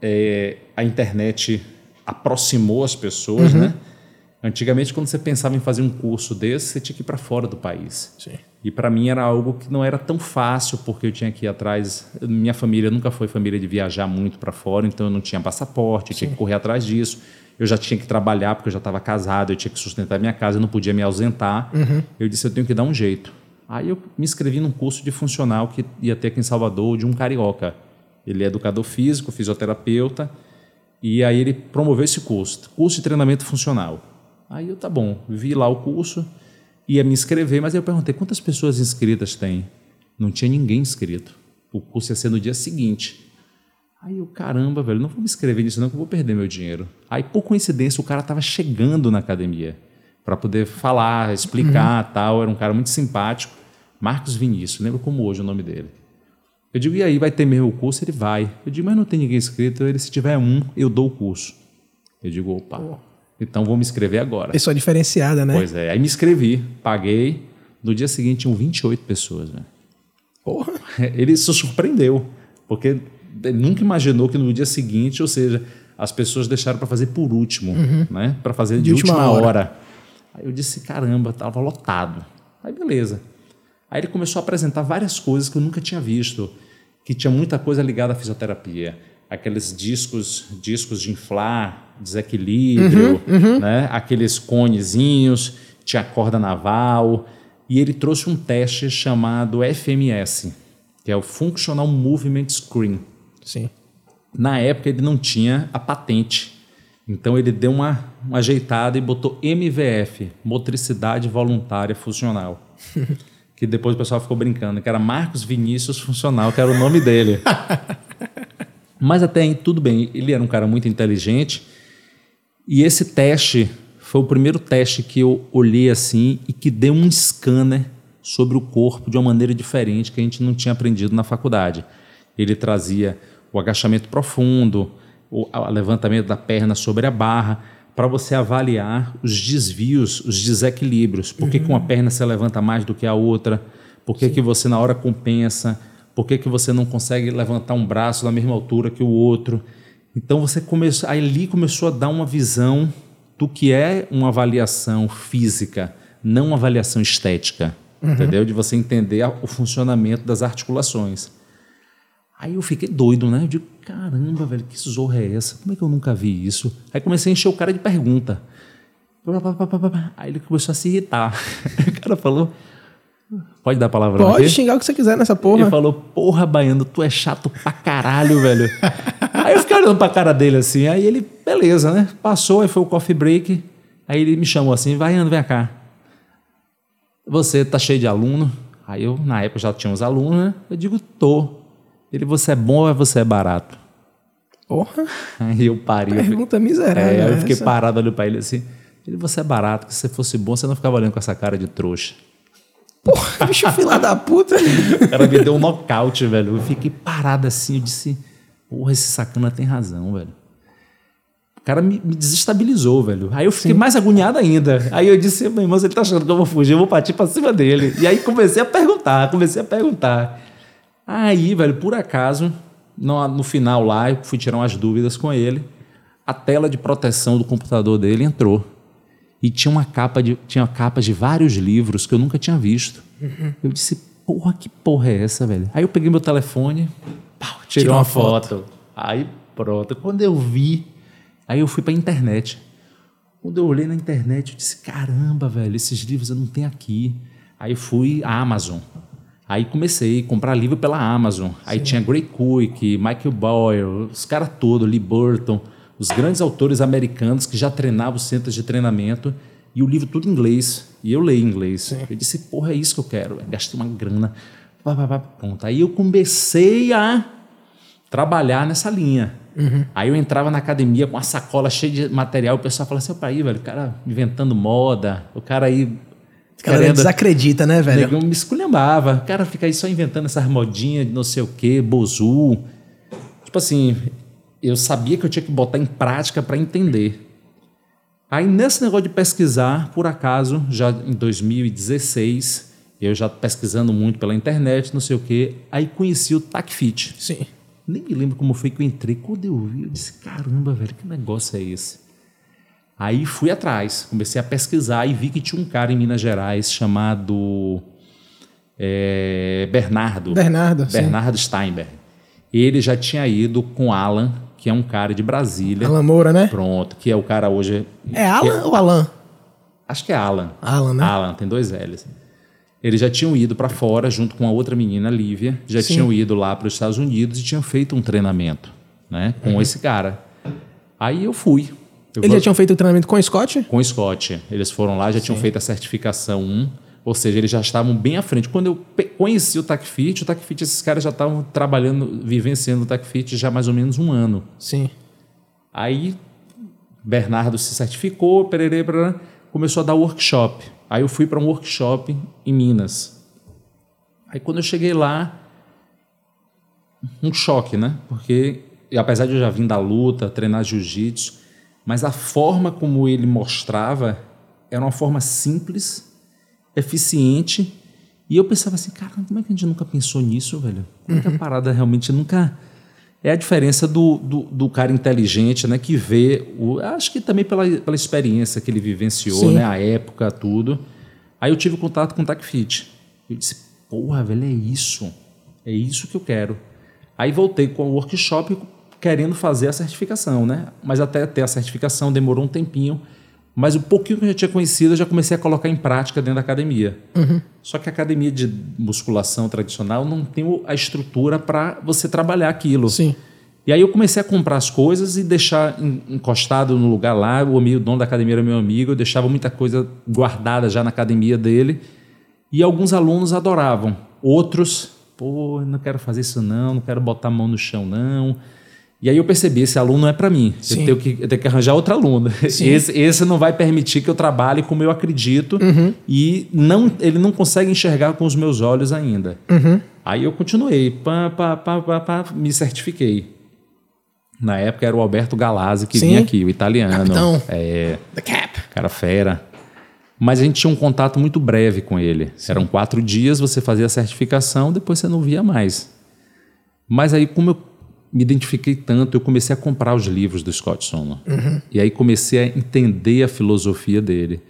Speaker 2: é, a internet aproximou as pessoas,
Speaker 1: Uhum.
Speaker 2: né? Antigamente, quando você pensava em fazer um curso desse, você tinha que ir para fora do país.
Speaker 1: Sim.
Speaker 2: E para mim era algo que não era tão fácil, porque eu tinha que ir atrás. Minha família nunca foi família de viajar muito para fora, então eu não tinha passaporte, eu tinha que correr atrás disso. Eu já tinha que trabalhar, porque eu já estava casado, eu tinha que sustentar minha casa, eu não podia me ausentar. Eu disse, eu tenho que dar um jeito. Aí eu me inscrevi num curso de funcional que ia ter aqui em Salvador, de um carioca. Ele é educador físico, fisioterapeuta, e aí ele promoveu esse curso, curso de treinamento funcional. Aí eu, tá bom, vi lá o curso, ia me inscrever, mas aí eu perguntei quantas pessoas inscritas tem. Não tinha ninguém inscrito. O curso ia ser no dia seguinte. Aí eu, caramba, velho, não vou me inscrever nisso não, que eu vou perder meu dinheiro. Aí, por coincidência, o cara estava chegando na academia para poder falar, explicar tal. Era um cara muito simpático. Marcos Vinícius, lembro como hoje o nome dele. Eu digo, e aí, vai ter mesmo o curso? Ele vai. Eu digo, mas não tem ninguém inscrito. Ele, se tiver um, eu dou o curso. Eu digo, opa, então vou me inscrever agora.
Speaker 1: Pessoa diferenciada, né?
Speaker 2: Pois é, aí me inscrevi, paguei. No dia seguinte tinham 28 pessoas. Né?
Speaker 1: Porra.
Speaker 2: Ele se surpreendeu, porque nunca imaginou que no dia seguinte, ou seja, as pessoas deixaram para fazer por último, né? para fazer de,
Speaker 1: De última
Speaker 2: última,
Speaker 1: hora.
Speaker 2: hora. Aí eu disse, caramba, estava lotado. Aí beleza. Aí ele começou a apresentar várias coisas que eu nunca tinha visto, que tinha muita coisa ligada à fisioterapia. Aqueles discos, discos de inflar, desequilíbrio, né? aqueles conezinhos, tinha corda naval. E ele trouxe um teste chamado FMS, que é o Functional Movement Screen.
Speaker 1: Sim.
Speaker 2: Na época ele não tinha a patente. Então ele deu uma, uma ajeitada e botou MVF, Motricidade Voluntária Funcional. que depois o pessoal ficou brincando, que era Marcos Vinícius Funcional, que era o nome dele. Mas até aí tudo bem, ele era um cara muito inteligente. E esse teste foi o primeiro teste que eu olhei assim e que deu um scanner sobre o corpo de uma maneira diferente que a gente não tinha aprendido na faculdade. Ele trazia o agachamento profundo, o levantamento da perna sobre a barra, para você avaliar os desvios, os desequilíbrios. Por que, uhum. que uma perna se levanta mais do que a outra? Por que, que você na hora compensa? Por que, que você não consegue levantar um braço da mesma altura que o outro? Então você começou, ali começou a dar uma visão do que é uma avaliação física, não uma avaliação estética, uhum. entendeu? De você entender o funcionamento das articulações. Aí eu fiquei doido, né? Eu digo, caramba, velho, que zorra é essa? Como é que eu nunca vi isso? Aí comecei a encher o cara de pergunta. Aí ele começou a se irritar. o cara falou, Pode dar a palavra
Speaker 1: Pode aqui? xingar o que você quiser nessa porra.
Speaker 2: Ele falou, porra, Baiano, tu é chato pra caralho, velho. aí eu fiquei olhando pra cara dele assim, aí ele, beleza, né? Passou, aí foi o coffee break. Aí ele me chamou assim, Baiano, vem cá. Você tá cheio de aluno? Aí eu, na época, já tinha uns alunos, né? Eu digo, tô. Ele, você é bom ou você é barato?
Speaker 1: Porra.
Speaker 2: Aí eu parei.
Speaker 1: Pergunta eu miserável.
Speaker 2: É, eu fiquei essa. parado olhando pra ele assim. Ele, você é barato, que se você fosse bom, você não ficava olhando com essa cara de trouxa.
Speaker 1: Porra, bicho fila da puta.
Speaker 2: O cara me deu um nocaute, velho. Eu fiquei parado assim, eu disse, porra, esse sacana tem razão, velho. O cara me, me desestabilizou, velho. Aí eu fiquei Sim. mais agoniado ainda. Aí eu disse, meu irmão, ele tá achando que eu vou fugir, eu vou partir pra cima dele. E aí comecei a perguntar, comecei a perguntar. Aí, velho, por acaso, no, no final lá, eu fui tirar umas dúvidas com ele. A tela de proteção do computador dele entrou e tinha uma capa de tinha capas de vários livros que eu nunca tinha visto. Uhum. Eu disse, porra, que porra é essa, velho? Aí eu peguei meu telefone, pau, tirei uma, uma foto. foto. Aí pronto. Quando eu vi, aí eu fui para a internet. Quando eu olhei na internet, eu disse, caramba, velho, esses livros eu não tenho aqui. Aí fui à Amazon. Aí comecei a comprar livro pela Amazon. Aí Sim. tinha Gray Cook, Michael Boyle, os caras todos, Lee Burton os grandes autores americanos que já treinavam os centros de treinamento e o livro tudo em inglês. E eu leio em inglês. Sim. Eu disse, porra, é isso que eu quero. Gastei uma grana. Pronto. Aí eu comecei a trabalhar nessa linha. Uhum. Aí eu entrava na academia com a sacola cheia de material, o pessoal falava assim, opa aí, velho, o cara inventando moda, o cara aí...
Speaker 1: Cara querendo... desacredita, né, velho?
Speaker 2: Eu me esculhambava. O cara fica aí só inventando essas modinhas de não sei o quê, bozu. Tipo assim, eu sabia que eu tinha que botar em prática para entender. Aí nesse negócio de pesquisar, por acaso, já em 2016, eu já pesquisando muito pela internet, não sei o quê, aí conheci o TacFit.
Speaker 1: Sim.
Speaker 2: Nem me lembro como foi que eu entrei. Quando eu vi, eu disse, caramba, velho, que negócio é esse? Aí fui atrás, comecei a pesquisar e vi que tinha um cara em Minas Gerais chamado é, Bernardo.
Speaker 1: Bernardo.
Speaker 2: Bernardo sim. Steinberg. Ele já tinha ido com Alan que é um cara de Brasília.
Speaker 1: Alan Moura, né?
Speaker 2: Pronto, que é o cara hoje.
Speaker 1: É Alan é, ou Alan?
Speaker 2: Acho que é Alan.
Speaker 1: Alan, né?
Speaker 2: Alan, tem dois L's. Eles já tinham ido para fora junto com a outra menina, Lívia, já Sim. tinham ido lá para os Estados Unidos e tinham feito um treinamento, né, com uhum. esse cara. Aí eu fui.
Speaker 1: Eu Eles vou... já tinham feito o treinamento com o Scott?
Speaker 2: Com o Scott. Eles foram lá, já Sim. tinham feito a certificação 1 ou seja, eles já estavam bem à frente. Quando eu conheci o TACFIT, o TACFIT, esses caras já estavam trabalhando, vivenciando o TACFIT já há mais ou menos um ano.
Speaker 1: Sim.
Speaker 2: Aí, Bernardo se certificou, pererê, pererê, começou a dar workshop. Aí eu fui para um workshop em Minas. Aí quando eu cheguei lá, um choque, né? Porque apesar de eu já vir da luta, treinar jiu-jitsu, mas a forma como ele mostrava era uma forma simples eficiente. E eu pensava assim, cara, como é que a gente nunca pensou nisso, velho? Como é que a uhum. parada realmente nunca. É a diferença do, do, do, cara inteligente, né? Que vê. O, acho que também pela, pela experiência que ele vivenciou, Sim. né? A época, tudo. Aí eu tive contato com o TACFIT. Eu disse, porra, velho, é isso. É isso que eu quero. Aí voltei com o workshop querendo fazer a certificação, né? Mas até ter a certificação demorou um tempinho. Mas o pouquinho que eu já tinha conhecido, eu já comecei a colocar em prática dentro da academia. Uhum. Só que a academia de musculação tradicional não tem a estrutura para você trabalhar aquilo.
Speaker 1: Sim.
Speaker 2: E aí eu comecei a comprar as coisas e deixar encostado no lugar lá. O amigo, o dono da academia era meu amigo, eu deixava muita coisa guardada já na academia dele. E alguns alunos adoravam. Outros, pô, não quero fazer isso não, não quero botar a mão no chão não. E aí eu percebi, esse aluno não é para mim. Eu tenho, que, eu tenho que arranjar outro aluno. Esse, esse não vai permitir que eu trabalhe como eu acredito
Speaker 1: Uhum.
Speaker 2: e não, ele não consegue enxergar com os meus olhos ainda.
Speaker 1: Uhum.
Speaker 2: Aí eu continuei, pá, pá, pá, pá, pá, me certifiquei. Na época era o Alberto Galazzi que
Speaker 1: Sim.
Speaker 2: vinha aqui, o italiano.
Speaker 1: Capitão.
Speaker 2: É,
Speaker 1: The Cap.
Speaker 2: cara fera. Mas a gente tinha um contato muito breve com ele. Eram quatro dias, você fazia a certificação, depois você não via mais. Mas aí, como eu me identifiquei tanto, eu comecei a comprar os livros do Scott Sonor. E aí comecei a entender a filosofia dele.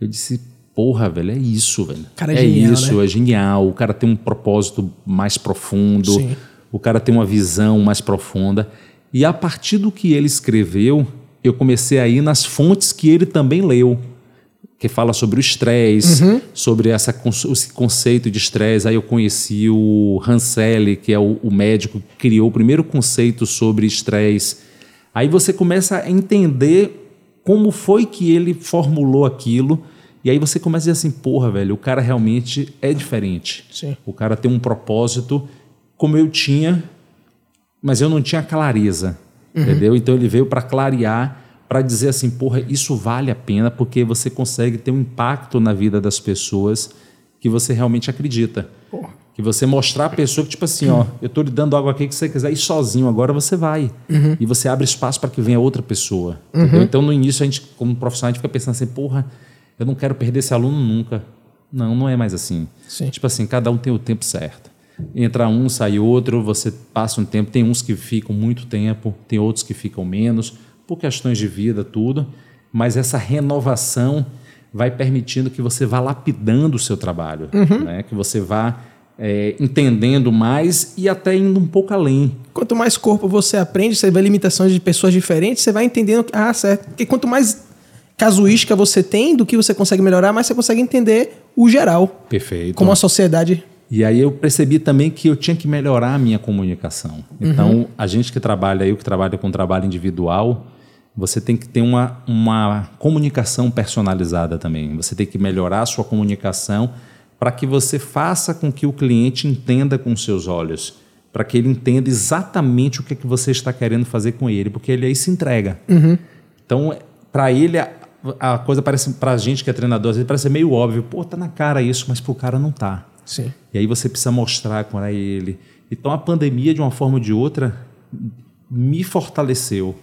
Speaker 2: Eu disse, porra, velho, é isso, velho.
Speaker 1: Cara, é genial,
Speaker 2: isso,
Speaker 1: né?
Speaker 2: é genial. O cara tem um propósito mais profundo.
Speaker 1: Sim.
Speaker 2: O cara tem uma visão mais profunda. E a partir do que ele escreveu, eu comecei a ir nas fontes que ele também leu que fala sobre o estresse,
Speaker 1: Uhum.
Speaker 2: sobre essa, esse conceito de estresse. Aí eu conheci o Hanselli, que é o, o médico que criou o primeiro conceito sobre estresse. Aí você começa a entender como foi que ele formulou aquilo. E aí você começa a dizer assim, porra, velho, o cara realmente é diferente.
Speaker 1: Sim.
Speaker 2: O cara tem um propósito como eu tinha, mas eu não tinha clareza, entendeu? Então ele veio para clarear, para dizer assim, porra, isso vale a pena porque você consegue ter um impacto na vida das pessoas que você realmente acredita. Que você mostrar a pessoa que, tipo assim, ó, eu tô lhe dando algo aqui que você quiser ir sozinho, agora você vai. E você abre espaço para que venha outra pessoa. entendeu? Então, no início, a gente, como profissional, a gente fica pensando assim, porra, eu não quero perder esse aluno nunca. Não, não é mais assim.
Speaker 1: Sim.
Speaker 2: Tipo assim, cada um tem o tempo certo. Entra um, sai outro, você passa um tempo. Tem uns que ficam muito tempo, tem outros que ficam menos, por questões de vida, tudo. Mas essa renovação vai permitindo que você vá lapidando o seu trabalho, né? que você vá é, entendendo mais e até indo um pouco além.
Speaker 1: Quanto mais corpo você aprende, você vê limitações de pessoas diferentes, você vai entendendo. que- Ah, certo. Porque quanto mais casuística você tem do que você consegue melhorar, mais você consegue entender o geral.
Speaker 2: Perfeito.
Speaker 1: Como a sociedade.
Speaker 2: E aí eu percebi também que eu tinha que melhorar a minha comunicação. Então, a gente que trabalha, eu que trabalho com trabalho individual, você tem que ter uma, uma comunicação personalizada também. Você tem que melhorar a sua comunicação para que você faça com que o cliente entenda com seus olhos, para que ele entenda exatamente o que, é que você está querendo fazer com ele, porque ele aí se entrega. Então, para ele, a, a coisa parece, para a gente que é treinador, às vezes parece meio óbvio. Pô, tá na cara isso, mas pro cara não tá.
Speaker 1: Sim.
Speaker 2: E aí você precisa mostrar para ele. Então a pandemia, de uma forma ou de outra, me fortaleceu.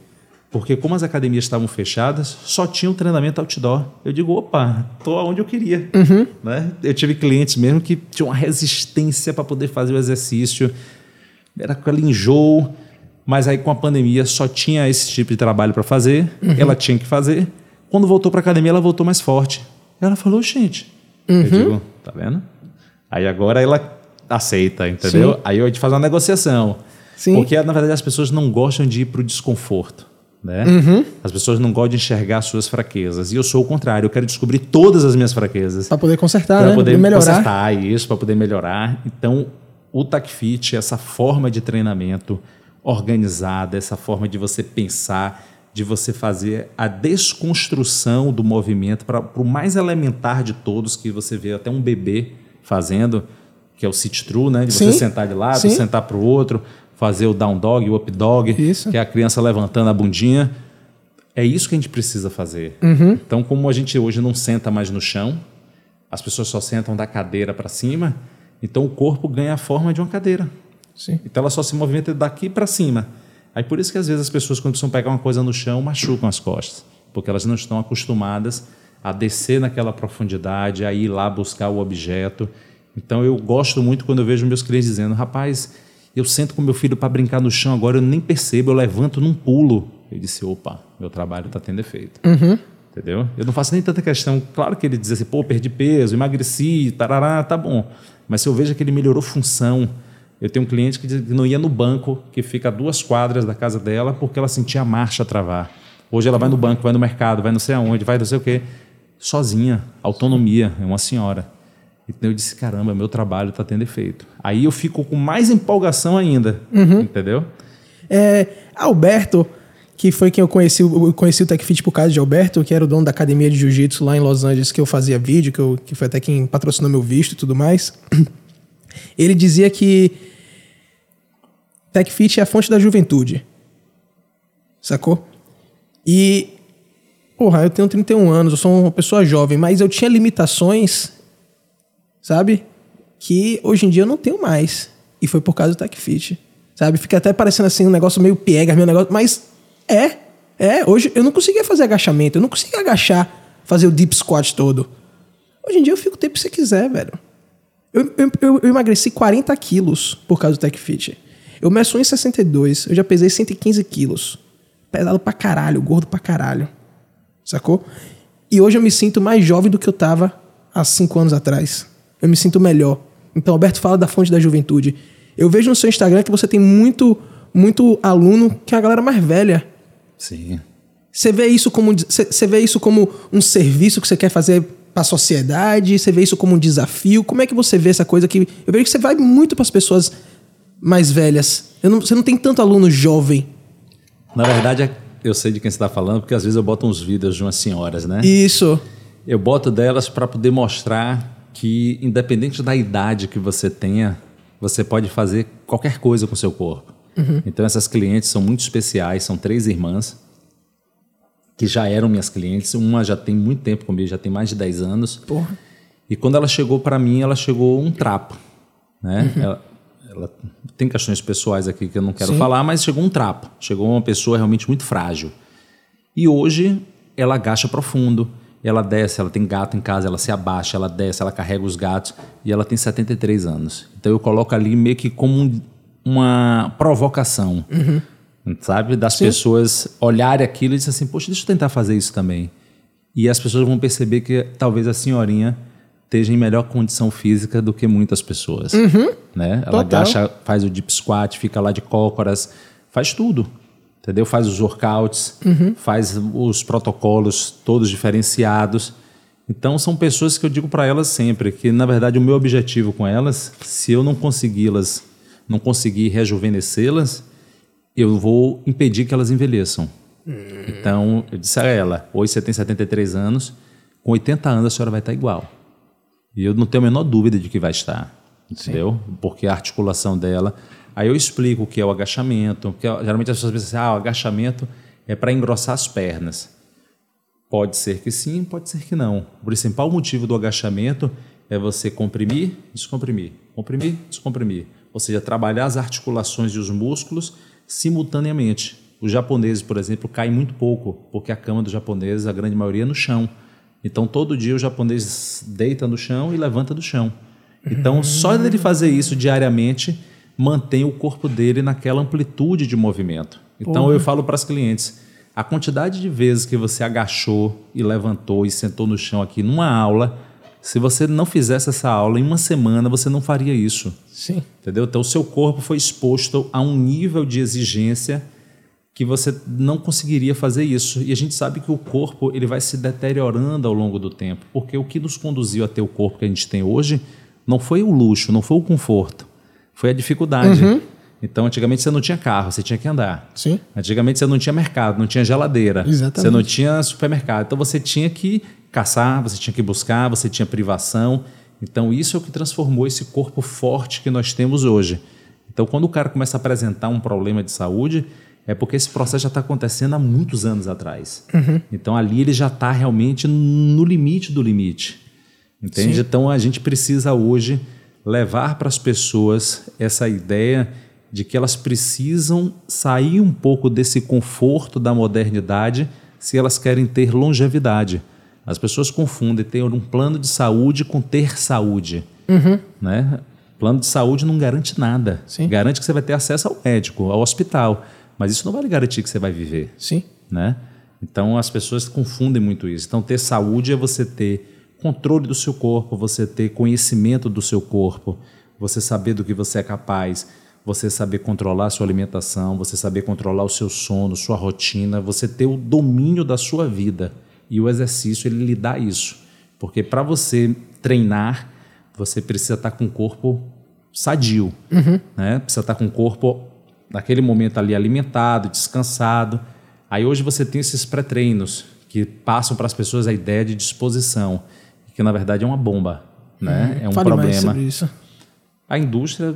Speaker 2: Porque como as academias estavam fechadas, só tinha um treinamento outdoor. Eu digo, opa, tô onde eu queria. Né? Eu tive clientes mesmo que tinham uma resistência para poder fazer o exercício. Era aquele enjoo. Mas aí com a pandemia só tinha esse tipo de trabalho para fazer. Ela tinha que fazer. Quando voltou para academia, ela voltou mais forte. Ela falou, gente. Eu digo, tá vendo? Aí agora ela aceita, entendeu?
Speaker 1: Sim.
Speaker 2: Aí a gente faz uma negociação.
Speaker 1: Sim.
Speaker 2: Porque, na verdade, as pessoas não gostam de ir para o desconforto. Né?
Speaker 1: Uhum.
Speaker 2: As pessoas não gostam de enxergar suas fraquezas. E eu sou o contrário. Eu quero descobrir todas as minhas fraquezas
Speaker 1: Pra poder consertar,
Speaker 2: para
Speaker 1: né?
Speaker 2: poder
Speaker 1: melhorar.
Speaker 2: consertar isso, para poder melhorar. Então, o TACFIT, essa forma de treinamento organizada, essa forma de você pensar, de você fazer a desconstrução do movimento para o mais elementar de todos, que você vê até um bebê fazendo, que é o sit through, né? De você
Speaker 1: Sim.
Speaker 2: sentar de lado,
Speaker 1: Sim.
Speaker 2: sentar para o outro, fazer o down dog, o up dog,
Speaker 1: Isso.
Speaker 2: que é a criança levantando a bundinha. É isso que a gente precisa fazer.
Speaker 1: Uhum.
Speaker 2: Então, como a gente hoje não senta mais no chão, as pessoas só sentam da cadeira para cima, então o corpo ganha a forma de uma cadeira.
Speaker 1: Sim.
Speaker 2: Então ela só se movimenta daqui para cima. Aí por isso que às vezes as pessoas quando precisam pegar uma coisa no chão machucam as costas, porque elas não estão acostumadas a descer naquela profundidade, a ir lá buscar o objeto. Então eu gosto muito quando eu vejo meus clientes dizendo: "Rapaz, eu sento com meu filho para brincar no chão agora, eu nem percebo, eu levanto num pulo". Eu disse: "Opa, meu trabalho está tendo efeito". Entendeu? Eu não faço nem tanta questão. Claro que ele diz assim, pô, perdi peso, emagreci, tarará, tá bom. Mas se eu vejo que ele melhorou função, eu tenho um cliente que não ia no banco, que fica a duas quadras da casa dela, porque ela sentia a marcha travar. Hoje ela vai no banco, vai no mercado, vai não sei aonde, vai não sei o quê, sozinha, autonomia, é uma senhora. Então eu disse, caramba, meu trabalho está tendo efeito. Aí eu fico com mais empolgação ainda, entendeu?
Speaker 1: É, Alberto, que foi quem eu conheci, eu conheci o TechFit por causa de Alberto, que era o dono da academia de jiu-jitsu lá em Los Angeles, que eu fazia vídeo, que, eu, que foi até quem patrocinou meu visto e tudo mais. Ele dizia que TechFit é a fonte da juventude. Sacou? E, porra, eu tenho 31 anos, eu sou uma pessoa jovem, mas eu tinha limitações, sabe? Que hoje em dia eu não tenho mais. E foi por causa do TechFit. Sabe? Fica até parecendo assim um negócio meio piegas, meu negócio, mas é. É, hoje eu não conseguia fazer agachamento, eu não conseguia agachar, fazer o deep squat todo. Hoje em dia eu fico o tempo que você quiser, velho. Eu, eu, eu, eu emagreci 40 quilos por causa do TechFit. Eu meço 1,62, eu já pesei 115 quilos. Pesado pra caralho, gordo pra caralho. Sacou? E hoje eu me sinto mais jovem do que eu tava há 5 anos atrás. Eu me sinto melhor. Então, Alberto fala da fonte da juventude. Eu vejo no seu Instagram que você tem muito, muito aluno que é a galera mais velha.
Speaker 2: Sim.
Speaker 1: Você vê isso como você vê isso como um serviço que você quer fazer para a sociedade? Você vê isso como um desafio? Como é que você vê essa coisa que eu vejo que você vai muito para as pessoas mais velhas. Não, você não tem tanto aluno jovem.
Speaker 2: Na verdade, eu sei de quem você está falando, porque às vezes eu boto uns vídeos de umas senhoras, né?
Speaker 1: Isso.
Speaker 2: Eu boto delas para poder mostrar que, independente da idade que você tenha, você pode fazer qualquer coisa com o seu corpo. Uhum. Então, essas clientes são muito especiais, são três irmãs que já eram minhas clientes. Uma já tem muito tempo comigo, já tem mais de 10 anos.
Speaker 1: Porra.
Speaker 2: E quando ela chegou para mim, ela chegou um trapo. Né? Uhum. Ela, ela, tem questões pessoais aqui que eu não quero Sim. falar, mas chegou um trapo. Chegou uma pessoa realmente muito frágil. E hoje ela agacha profundo, ela desce, ela tem gato em casa, ela se abaixa, ela desce, ela carrega os gatos e ela tem 73 anos. Então eu coloco ali meio que como um, uma provocação. Uhum sabe? Das Sim. pessoas olharem aquilo e dizer assim, poxa, deixa eu tentar fazer isso também. E as pessoas vão perceber que talvez a senhorinha esteja em melhor condição física do que muitas pessoas. Uhum. Né? Ela agacha, faz o deep squat, fica lá de cócoras, faz tudo. Entendeu? Faz os workouts, uhum. faz os protocolos todos diferenciados. Então são pessoas que eu digo para elas sempre que na verdade o meu objetivo com elas, se eu não consegui-las, não conseguir rejuvenescê-las, eu vou impedir que elas envelheçam. Hum. Então, eu disse a ela: hoje você tem 73 anos, com 80 anos a senhora vai estar igual. E eu não tenho a menor dúvida de que vai estar, entendeu? Sim. Porque a articulação dela. Aí eu explico o que é o agachamento, porque geralmente as pessoas pensam assim: ah, o agachamento é para engrossar as pernas. Pode ser que sim, pode ser que não. O principal motivo do agachamento é você comprimir, descomprimir, comprimir, descomprimir. Ou seja, trabalhar as articulações e os músculos simultaneamente. Os japoneses, por exemplo, caem muito pouco, porque a cama dos japoneses, a grande maioria, é no chão. Então, todo dia o japonês deita no chão e levanta do chão. Então, só dele fazer isso diariamente mantém o corpo dele naquela amplitude de movimento. Então, Porra. eu falo para as clientes: a quantidade de vezes que você agachou e levantou e sentou no chão aqui numa aula se você não fizesse essa aula em uma semana, você não faria isso.
Speaker 1: Sim.
Speaker 2: Entendeu? Então, o seu corpo foi exposto a um nível de exigência que você não conseguiria fazer isso. E a gente sabe que o corpo ele vai se deteriorando ao longo do tempo, porque o que nos conduziu a ter o corpo que a gente tem hoje não foi o luxo, não foi o conforto, foi a dificuldade. Uhum. Então, antigamente você não tinha carro, você tinha que andar.
Speaker 1: Sim.
Speaker 2: Antigamente você não tinha mercado, não tinha geladeira.
Speaker 1: Exatamente.
Speaker 2: Você não tinha supermercado. Então você tinha que caçar, você tinha que buscar, você tinha privação. Então, isso é o que transformou esse corpo forte que nós temos hoje. Então, quando o cara começa a apresentar um problema de saúde, é porque esse processo já está acontecendo há muitos anos atrás. Uhum. Então, ali ele já está realmente no limite do limite. Entende? Sim. Então, a gente precisa hoje levar para as pessoas essa ideia de que elas precisam sair um pouco desse conforto da modernidade se elas querem ter longevidade. As pessoas confundem ter um plano de saúde com ter saúde. Uhum. Né? Plano de saúde não garante nada.
Speaker 1: Sim.
Speaker 2: Garante que você vai ter acesso ao médico, ao hospital. Mas isso não vai garantir que você vai viver.
Speaker 1: Sim.
Speaker 2: Né? Então as pessoas confundem muito isso. Então ter saúde é você ter controle do seu corpo, você ter conhecimento do seu corpo, você saber do que você é capaz, você saber controlar a sua alimentação, você saber controlar o seu sono, sua rotina, você ter o domínio da sua vida. E o exercício ele lhe dá isso. Porque para você treinar, você precisa estar tá com o corpo sadio. Uhum. Né? Precisa estar tá com o corpo, naquele momento ali, alimentado, descansado. Aí hoje você tem esses pré-treinos que passam para as pessoas a ideia de disposição, que na verdade é uma bomba, né?
Speaker 1: Uhum.
Speaker 2: É um
Speaker 1: Fale mais
Speaker 2: problema.
Speaker 1: sobre isso.
Speaker 2: A indústria,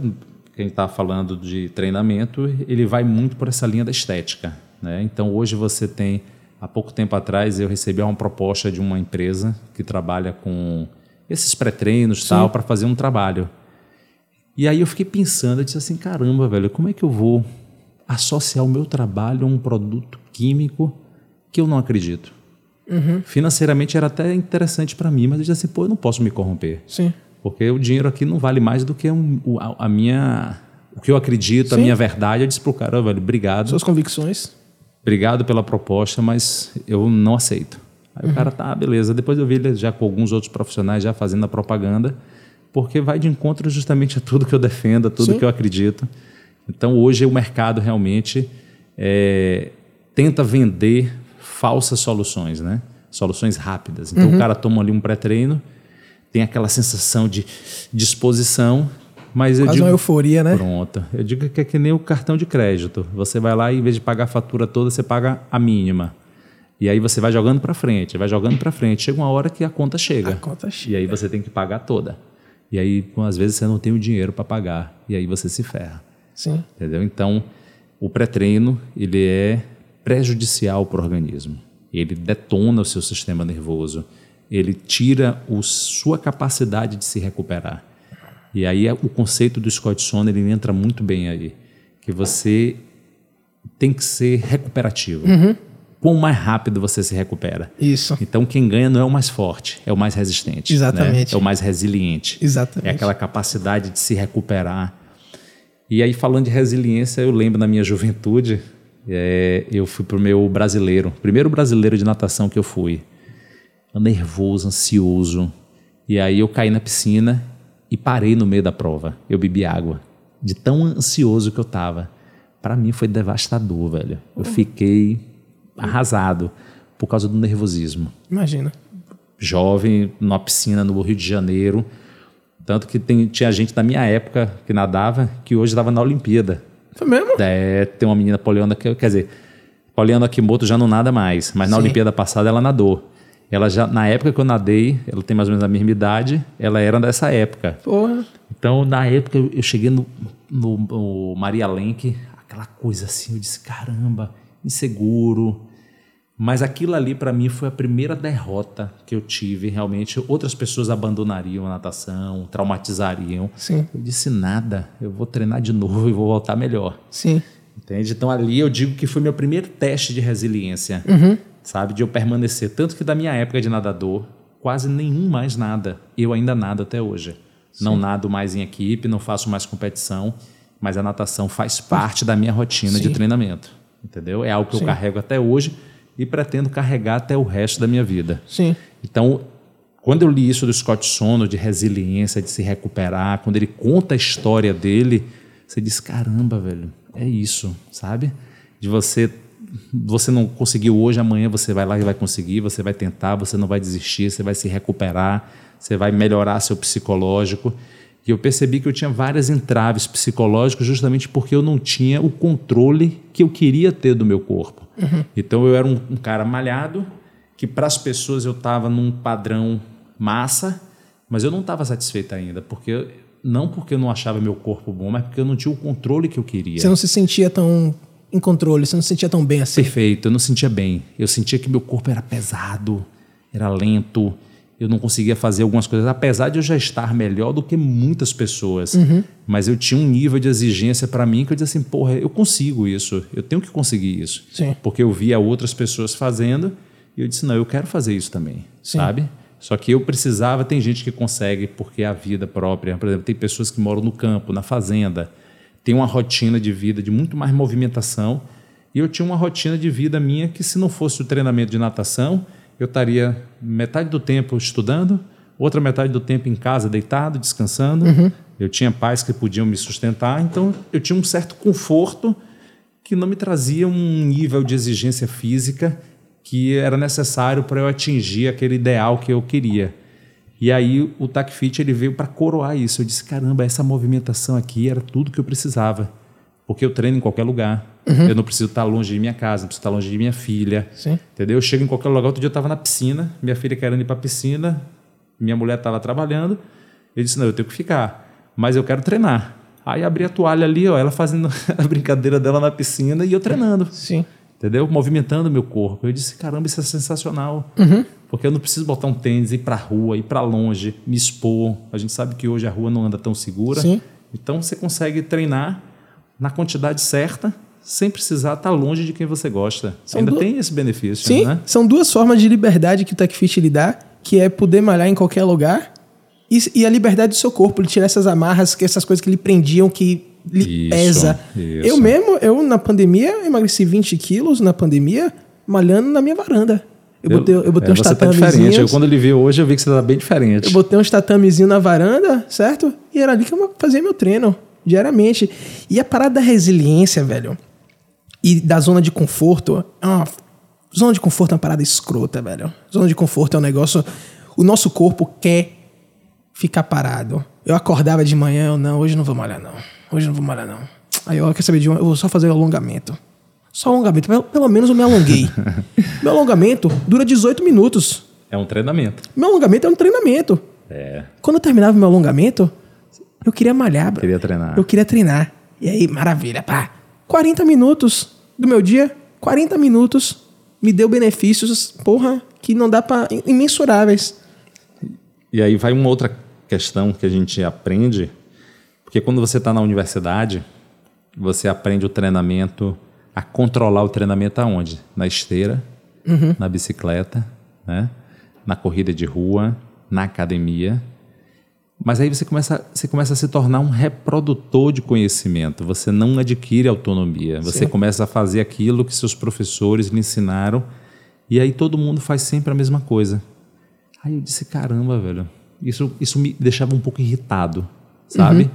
Speaker 2: quem está falando de treinamento, ele vai muito por essa linha da estética. Né? Então, hoje você tem, há pouco tempo atrás, eu recebi uma proposta de uma empresa que trabalha com esses pré-treinos tal para fazer um trabalho. E aí eu fiquei pensando, eu disse assim, caramba, velho, como é que eu vou associar o meu trabalho a um produto químico que eu não acredito? Financeiramente era até interessante para mim, mas eu disse assim, pô, eu não posso me corromper.
Speaker 1: Sim.
Speaker 2: Porque o dinheiro aqui não vale mais do que um, o- a, a minha. O que eu acredito, a
Speaker 1: Sim.
Speaker 2: minha verdade. Eu disse pro cara, velho, obrigado.
Speaker 1: Suas convicções.
Speaker 2: Obrigado pela proposta, mas eu não aceito. Aí o cara, tá, beleza. Depois eu vi ele já com alguns outros profissionais já fazendo a propaganda, porque vai de encontro justamente a tudo que eu defendo, a tudo
Speaker 1: Sim.
Speaker 2: que eu acredito. Então hoje o mercado realmente é, tenta vender falsas soluções, né? Soluções rápidas. Então o cara toma ali um pré-treino, tem aquela sensação de disposição, mas eu
Speaker 1: Quase
Speaker 2: digo,
Speaker 1: uma euforia, né?
Speaker 2: Pronto. Eu digo que é que nem o cartão de crédito. Você vai lá e, em vez de pagar a fatura toda, você paga a mínima. E aí você vai jogando para frente, vai jogando para frente. Chega uma hora que a conta chega.
Speaker 1: A conta chega.
Speaker 2: E aí você tem que pagar toda. E aí, às vezes, você não tem o dinheiro para pagar. E aí você se ferra.
Speaker 1: Sim.
Speaker 2: Entendeu? Então, o pré-treino, ele é prejudicial para o organismo. Ele detona o seu sistema nervoso. Ele tira o, sua capacidade de se recuperar. E aí o conceito do Scott Sono, ele entra muito bem aí. Que você tem que ser recuperativo. Quanto mais rápido você se recupera.
Speaker 1: Isso.
Speaker 2: Então, quem ganha não é o mais forte, é o mais resistente. né?
Speaker 1: Exatamente.
Speaker 2: É o mais resiliente.
Speaker 1: Exatamente.
Speaker 2: É aquela capacidade de se recuperar. E aí, falando de resiliência, eu lembro na minha juventude, é, eu fui pro meu brasileiro, primeiro brasileiro de natação que eu fui. Nervoso, ansioso. E aí eu caí na piscina e parei no meio da prova. Eu bebi água. De tão ansioso que eu tava. Para mim foi devastador, velho. Eu fiquei arrasado por causa do nervosismo
Speaker 1: Imagina.
Speaker 2: jovem, numa piscina no Rio de Janeiro. Tanto que tem- tinha gente da minha época que nadava, que hoje estava na Olimpíada.
Speaker 1: Foi mesmo?
Speaker 2: É, tem uma menina, Poliana, que, quer dizer, Poliana Akimoto já não nada mais, mas na
Speaker 1: Sim.
Speaker 2: Olimpíada passada ela nadou. Ela já, na época que eu nadei, ela tem mais ou menos a mesma idade, ela era dessa época.
Speaker 1: Porra.
Speaker 2: Então, na época, eu eu cheguei no, no, no Maria Lenk, aquela coisa assim, eu disse, caramba, inseguro. Mas aquilo ali, para mim, foi a primeira derrota que eu tive, realmente. Outras pessoas abandonariam a natação, traumatizariam.
Speaker 1: Sim.
Speaker 2: Eu disse, nada, eu vou treinar de novo e vou voltar melhor.
Speaker 1: Sim.
Speaker 2: Entende? Então ali eu digo que foi meu primeiro teste de resiliência, sabe? De eu permanecer. Tanto que da minha época de nadador, quase nenhum mais nada. Eu ainda nado até hoje. Não nado mais em equipe, não faço mais competição, mas a natação faz parte da minha rotina de
Speaker 1: Sim.
Speaker 2: treinamento. Entendeu? É algo que
Speaker 1: Sim.
Speaker 2: eu carrego até hoje e pretendo carregar até o resto da minha vida.
Speaker 1: Sim.
Speaker 2: Então, quando eu li isso do Scott Sono, de resiliência, de se recuperar, quando ele conta a história dele, você diz: caramba, velho, é isso, sabe? De você. Você não conseguiu hoje, amanhã você vai lá e vai conseguir, você vai tentar, você não vai desistir, você vai se recuperar, você vai melhorar seu psicológico. E eu percebi que eu tinha várias entraves psicológicas justamente porque eu não tinha o controle que eu queria ter do meu corpo. Então eu era um, um cara malhado, que para as pessoas eu estava num padrão massa, mas eu não estava satisfeito ainda, porque não porque eu não achava meu corpo bom, mas porque eu não tinha o controle que eu queria.
Speaker 1: Você não se sentia tão em controle, você não se sentia tão bem assim.
Speaker 2: Perfeito, eu não sentia bem. Eu sentia que meu corpo era pesado, era lento, eu não conseguia fazer algumas coisas, apesar de eu já estar melhor do que muitas pessoas. Mas eu tinha um nível de exigência para mim que eu dizia assim, porra, eu consigo isso, eu tenho que conseguir isso.
Speaker 1: Sim.
Speaker 2: Porque eu via outras pessoas fazendo e eu disse, não, eu quero fazer isso também,
Speaker 1: Sim.
Speaker 2: sabe? Só que eu precisava, tem gente que consegue porque é a vida própria. Por exemplo, tem pessoas que moram no campo, na fazenda, tem uma rotina de vida de muito mais movimentação. E eu tinha uma rotina de vida minha que, se não fosse o treinamento de natação, eu estaria metade do tempo estudando, outra metade do tempo em casa, deitado, descansando. Eu tinha pais que podiam me sustentar, então eu tinha um certo conforto que não me trazia um nível de exigência física que era necessário para eu atingir aquele ideal que eu queria. E aí o TAC Fit ele veio para coroar isso. Eu disse, caramba, essa movimentação aqui era tudo que eu precisava. Porque eu treino em qualquer lugar.
Speaker 1: Uhum.
Speaker 2: Eu não preciso estar longe de minha casa, não preciso estar longe de minha filha.
Speaker 1: Sim.
Speaker 2: Entendeu? Eu chego em qualquer lugar. Outro dia eu estava na piscina, minha filha querendo ir para a piscina, minha mulher estava trabalhando. Eu disse: Não, eu tenho que ficar, mas eu quero treinar. Aí abri a toalha ali, ó, ela fazendo a brincadeira dela na piscina e eu treinando.
Speaker 1: Sim.
Speaker 2: Entendeu? Movimentando meu corpo. Eu disse: Caramba, isso é sensacional.
Speaker 1: Uhum.
Speaker 2: Porque eu não preciso botar um tênis, ir para a rua, ir para longe, me expor. A gente sabe que hoje a rua não anda tão segura.
Speaker 1: Sim.
Speaker 2: Então você consegue treinar na quantidade certa, sem precisar estar longe de quem você gosta.
Speaker 1: São
Speaker 2: Ainda
Speaker 1: du-
Speaker 2: tem esse benefício,
Speaker 1: Sim,
Speaker 2: né?
Speaker 1: são duas formas de liberdade que o TechFit lhe dá, que é poder malhar em qualquer lugar e, e a liberdade do seu corpo, ele tirar essas amarras, que essas coisas que lhe prendiam, que lhe
Speaker 2: Isso,
Speaker 1: pesa.
Speaker 2: isso.
Speaker 1: Eu mesmo, eu na pandemia, emagreci 20 quilos na pandemia, malhando na minha varanda. Eu botei, eu botei
Speaker 2: é,
Speaker 1: uns
Speaker 2: você tá diferente. Eu, quando ele viu hoje, eu vi que você tá bem diferente.
Speaker 1: Eu botei uns tatamezinhos na varanda, certo? E era ali que eu fazia meu treino, diariamente. E a parada da resiliência, velho, e da zona de conforto, é uma... zona de conforto é uma parada escrota, velho. Zona de conforto é um negócio... O nosso corpo quer ficar parado. Eu acordava de manhã, eu não, hoje não vou malhar, não. Hoje não vou malhar, não. Aí eu quer saber de um, eu vou só fazer o alongamento. Só alongamento, pelo, pelo menos eu me alonguei. meu alongamento dura 18 minutos.
Speaker 2: É um treinamento.
Speaker 1: Meu alongamento é um treinamento.
Speaker 2: É.
Speaker 1: Quando eu terminava meu alongamento, eu queria malhar, bro.
Speaker 2: Queria treinar.
Speaker 1: Eu queria treinar. E aí, maravilha, pá. 40 minutos do meu dia, 40 minutos me deu benefícios, porra, que não dá pra. imensuráveis.
Speaker 2: E aí vai uma outra questão que a gente aprende, porque quando você está na universidade, você aprende o treinamento, a controlar o treinamento aonde? Na esteira, na bicicleta, né? na corrida de rua, na academia. Mas aí você começa, você começa a se tornar um reprodutor de conhecimento. Você não adquire autonomia. Você
Speaker 1: Sim.
Speaker 2: começa a fazer aquilo que seus professores lhe ensinaram. E aí todo mundo faz sempre a mesma coisa. Aí eu disse, caramba, velho, isso, isso me deixava um pouco irritado, sabe?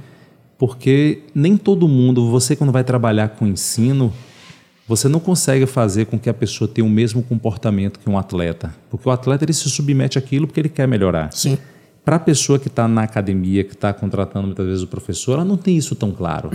Speaker 2: Porque nem todo mundo, você quando vai trabalhar com ensino, você não consegue fazer com que a pessoa tenha o mesmo comportamento que um atleta. Porque o atleta ele se submete àquilo porque ele quer melhorar.
Speaker 1: Sim.
Speaker 2: Para a pessoa que está na academia, que está contratando muitas vezes o professor, ela não tem isso tão claro.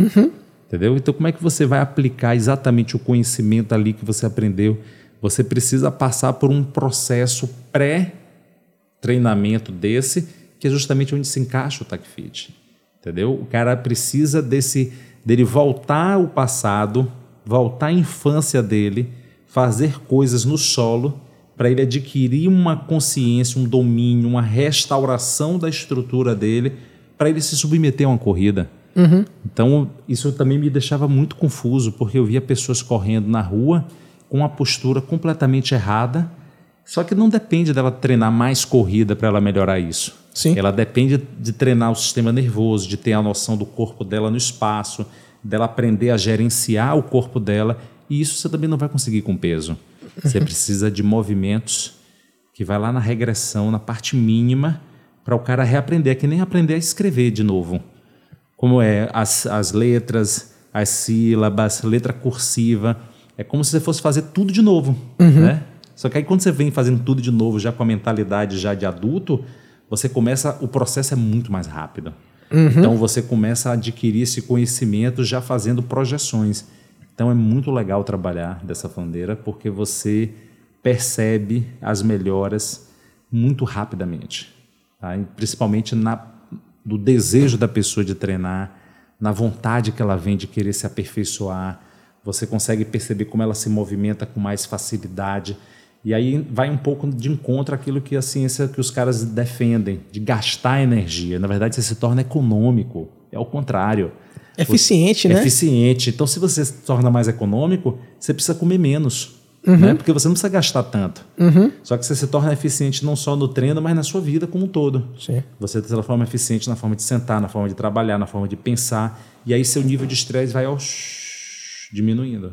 Speaker 2: Entendeu? Então, como é que você vai aplicar exatamente o conhecimento ali que você aprendeu? Você precisa passar por um processo pré-treinamento desse, que é justamente onde se encaixa o TACFIT. Entendeu? O cara precisa desse dele voltar ao passado, voltar à infância dele, fazer coisas no solo para ele adquirir uma consciência, um domínio, uma restauração da estrutura dele, para ele se submeter a uma corrida. Então, isso também me deixava muito confuso, porque eu via pessoas correndo na rua com uma postura completamente errada, só que não depende dela treinar mais corrida para ela melhorar isso.
Speaker 1: Sim.
Speaker 2: Ela depende de treinar o sistema nervoso, de ter a noção do corpo dela no espaço, dela aprender a gerenciar o corpo dela, e isso você também não vai conseguir com peso. Você precisa de movimentos que vai lá na regressão, na parte mínima, para o cara reaprender, é que nem aprender a escrever de novo. Como é as, as letras, as sílabas, letra cursiva. É como se você fosse fazer tudo de novo, né? Só que aí quando você vem fazendo tudo de novo, já com a mentalidade já de adulto, você começa, o processo é muito mais rápido. Então você começa a adquirir esse conhecimento já fazendo projeções. Então é muito legal trabalhar dessa maneira porque você percebe as melhoras muito rapidamente, tá? Principalmente na do desejo da pessoa de treinar, na vontade que ela vem de querer se aperfeiçoar. Você consegue perceber como ela se movimenta com mais facilidade. E aí vai um pouco de encontro àquilo que a ciência, que os caras defendem, de gastar energia. Na verdade, você se torna econômico. É o contrário.
Speaker 1: Eficiente,
Speaker 2: É
Speaker 1: né?
Speaker 2: eficiente. Então, se você se torna mais econômico, você precisa comer menos.
Speaker 1: Uhum.
Speaker 2: Né? Porque você não precisa gastar tanto. Só que você se torna eficiente não só no treino, mas na sua vida como um todo.
Speaker 1: Sim.
Speaker 2: Você se transforma eficiente na forma de sentar, na forma de trabalhar, na forma de pensar. E aí seu nível de estresse vai shhh, diminuindo.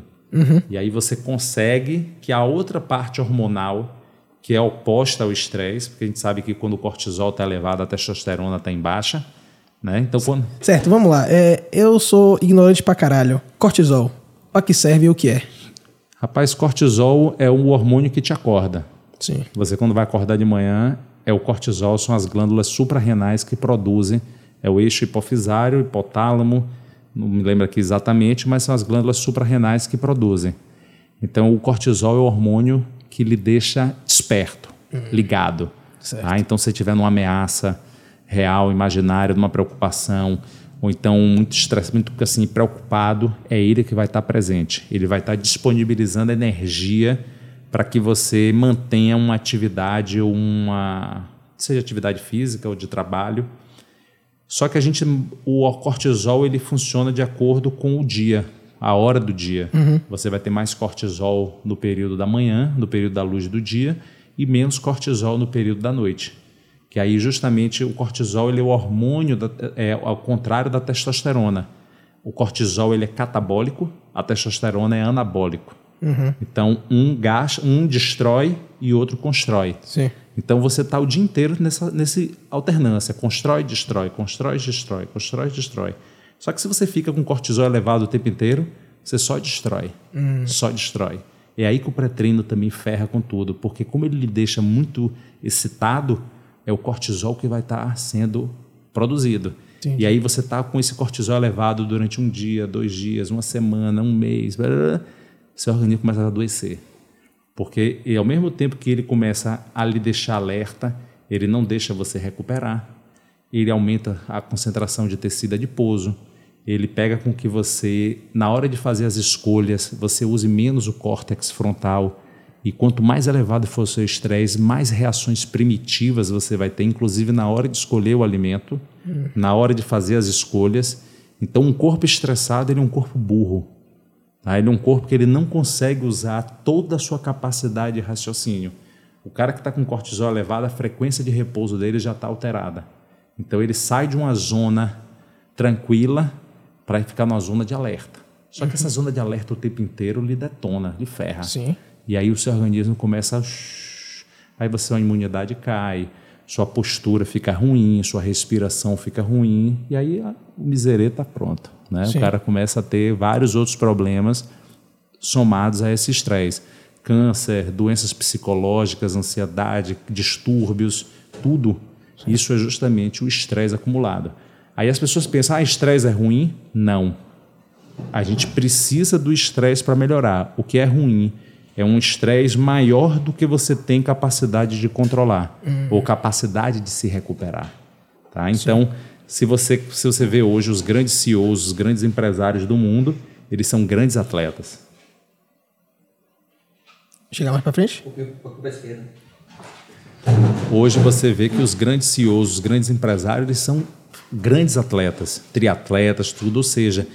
Speaker 2: E aí você consegue que a outra parte hormonal, que é oposta ao estresse, porque a gente sabe que quando o cortisol está elevado, a testosterona está em baixa. Né? Então, quando,
Speaker 1: Certo, vamos lá. É, eu sou ignorante pra caralho. Cortisol. Pra que serve e o que é?
Speaker 2: Rapaz, cortisol é o hormônio que te acorda.
Speaker 1: Sim.
Speaker 2: Você, quando vai acordar de manhã, é o cortisol, são as glândulas suprarrenais que produzem, é o eixo hipofisário, hipotálamo, não me lembro aqui exatamente, mas são as glândulas suprarrenais que produzem. Então, o cortisol é o hormônio que lhe deixa desperto, ligado. Tá? Então, se tiver numa ameaça real, imaginária, numa preocupação, ou então muito estresse, muito assim, preocupado, é ele que vai estar presente. Ele vai estar disponibilizando energia para que você mantenha uma atividade ou uma seja atividade física ou de trabalho. Só que a gente o cortisol ele funciona de acordo com o dia, a hora do dia. Uhum. Você vai ter mais cortisol no período da manhã, no período da luz do dia, e menos cortisol no período da noite. Que aí justamente o cortisol ele é o hormônio da, é ao contrário da testosterona. O cortisol ele é catabólico, a testosterona é anabólico. Uhum. Então um gasta, um destrói e outro constrói.
Speaker 1: Sim.
Speaker 2: Então você está o dia inteiro nessa nesse alternância, constrói, destrói, constrói, destrói, constrói, destrói. Só que se você fica com cortisol elevado o tempo inteiro, você só destrói. Hum. Só destrói. É aí que o pré-treino também ferra com tudo, porque como ele lhe deixa muito excitado, é o cortisol que vai estar tá sendo produzido. Entendi. E aí você está com esse cortisol elevado durante um dia, dois dias, uma semana, um mês, blá, blá, blá, seu organismo começa a adoecer. Porque ao mesmo tempo que ele começa a lhe deixar alerta, ele não deixa você recuperar. Ele aumenta a concentração de tecido adiposo, ele pega com que você, na hora de fazer as escolhas, você use menos o córtex frontal. E quanto mais elevado for o seu estresse, mais reações primitivas você vai ter, inclusive na hora de escolher o alimento, hum. na hora de fazer as escolhas. Então, um corpo estressado ele é um corpo burro. Tá? Ele é um corpo que ele não consegue usar toda a sua capacidade de raciocínio. O cara que está com cortisol elevado, a frequência de repouso dele já está alterada. Então, ele sai de uma zona tranquila para ficar numa zona de alerta. Só que essa zona de alerta o tempo inteiro lhe detona, lhe ferra.
Speaker 1: Sim.
Speaker 2: E aí o seu organismo começa a... Aí você, sua imunidade cai, sua postura fica ruim, sua respiração fica ruim, e aí o miserê está pronto. Né? O cara começa a ter vários outros problemas somados a esse estresse. Câncer, doenças psicológicas, ansiedade, distúrbios, tudo. Sim. Isso é justamente o estresse acumulado. Aí as pessoas pensam, ah, estresse é ruim? Não. A gente precisa do estresse para melhorar. O que é ruim é um estresse maior do que você tem capacidade de controlar hum. ou capacidade de se recuperar. Tá? Então, se você, se você vê hoje os grandes CEOs, os grandes empresários do mundo, eles são grandes atletas.
Speaker 1: Chegar mais para frente?
Speaker 2: Hoje você vê que os grandes CEOs, os grandes empresários, eles são grandes atletas, triatletas, tudo, ou seja,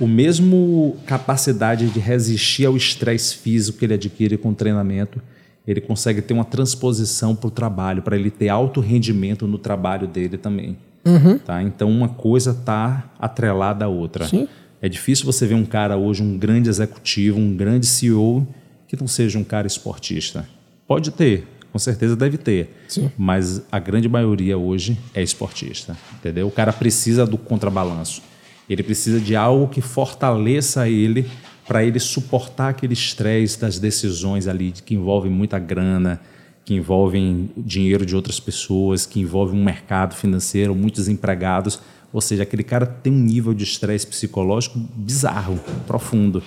Speaker 2: o mesmo capacidade de resistir ao estresse físico que ele adquire com o treinamento, ele consegue ter uma transposição para o trabalho, para ele ter alto rendimento no trabalho dele também. Uhum. Tá? Então, uma coisa está atrelada à outra.
Speaker 1: Sim.
Speaker 2: É difícil você ver um cara hoje, um grande executivo, um grande CEO, que não seja um cara esportista. Pode ter, com certeza deve ter.
Speaker 1: Sim.
Speaker 2: Mas a grande maioria hoje é esportista. Entendeu? O cara precisa do contrabalanço. Ele precisa de algo que fortaleça ele para ele suportar aquele estresse das decisões ali que envolvem muita grana, que envolvem dinheiro de outras pessoas, que envolvem um mercado financeiro, muitos empregados. Ou seja, aquele cara tem um nível de estresse psicológico bizarro, profundo.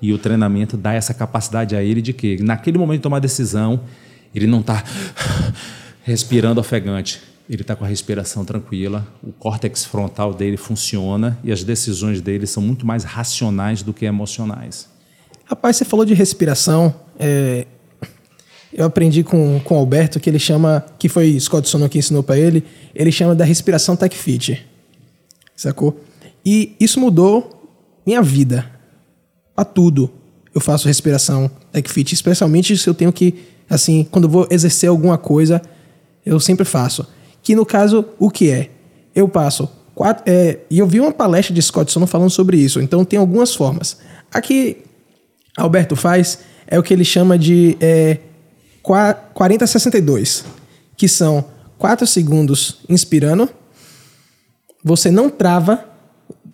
Speaker 2: E o treinamento dá essa capacidade a ele de que, naquele momento de tomar decisão, ele não está respirando ofegante. Ele está com a respiração tranquila, o córtex frontal dele funciona e as decisões dele são muito mais racionais do que emocionais.
Speaker 1: Rapaz, você falou de respiração. É... Eu aprendi com, com o Alberto que ele chama, que foi Scott Sono que ensinou para ele, ele chama da respiração tech fit. Sacou? E isso mudou minha vida. A tudo. Eu faço respiração tech fit, especialmente se eu tenho que assim, quando vou exercer alguma coisa, eu sempre faço. Que no caso, o que é? Eu passo quatro. É, e eu vi uma palestra de Scott Sono falando sobre isso, então tem algumas formas. Aqui, Alberto faz é o que ele chama de é, 40-62, que são 4 segundos inspirando, você não trava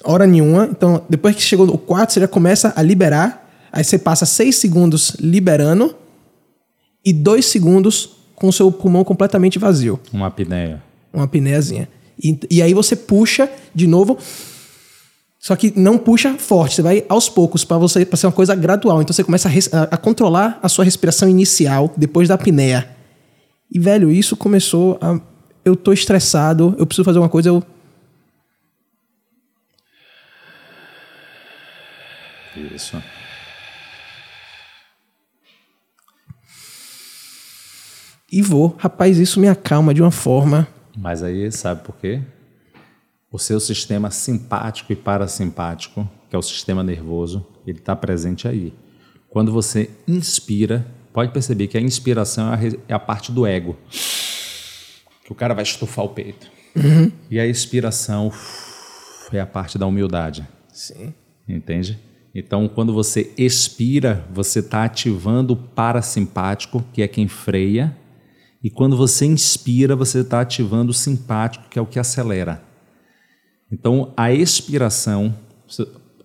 Speaker 1: hora nenhuma, então depois que chegou no 4, você já começa a liberar, aí você passa 6 segundos liberando, e dois segundos com o seu pulmão completamente vazio.
Speaker 2: Uma apneia.
Speaker 1: Uma apneiazinha. E, e aí você puxa de novo Só que não puxa forte, você vai aos poucos para você pra ser uma coisa gradual. Então você começa a- a controlar a sua respiração inicial depois da apneia. E velho, isso começou a eu tô estressado, eu preciso fazer uma coisa, eu
Speaker 2: Isso.
Speaker 1: E vou. Rapaz, isso me acalma de uma forma.
Speaker 2: Mas aí, sabe por quê? O seu sistema simpático e parasimpático, que é o sistema nervoso, ele está presente aí. Quando você inspira, pode perceber que a inspiração é a, é a parte do ego. Que o cara vai estufar o peito. E a expiração é a parte da humildade.
Speaker 1: Sim.
Speaker 2: Entende? Então, quando você expira, você está ativando o parasimpático, que é quem freia. E quando você inspira, você está ativando o simpático, que é o que acelera. Então, a expiração,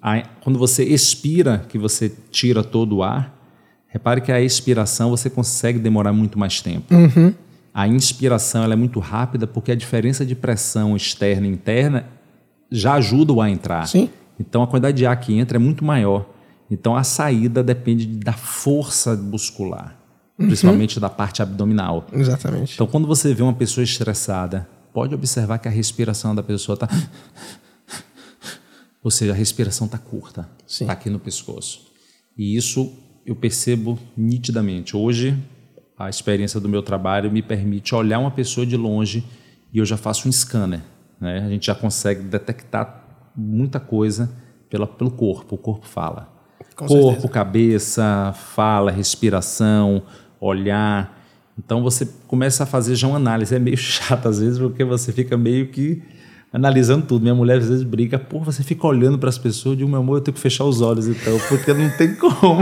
Speaker 2: a- quando você expira, que você tira todo o ar, repare que a expiração você consegue demorar muito mais tempo. A inspiração é muito rápida porque a diferença de pressão externa e interna já ajuda o ar a entrar.
Speaker 1: Sim.
Speaker 2: Então a quantidade de ar que entra é muito maior. Então a saída depende da força muscular, principalmente da parte abdominal.
Speaker 1: Exatamente.
Speaker 2: Então quando você vê uma pessoa estressada, pode observar que a respiração da pessoa está. Ou seja, a respiração está curta, está aqui no pescoço. E isso eu percebo nitidamente. Hoje, a experiência do meu trabalho me permite olhar uma pessoa de longe e eu já faço um scanner. Né? A gente já consegue detectar muita coisa pela, pelo corpo. O corpo fala.
Speaker 1: Com
Speaker 2: corpo,
Speaker 1: certeza.
Speaker 2: cabeça, fala, respiração, olhar. Então você começa a fazer já uma análise. É meio chato às vezes, porque você fica meio que analisando tudo. Minha mulher às vezes briga, pô, você fica olhando para as pessoas, eu digo, meu amor, eu tenho que fechar os olhos então, porque não tem como.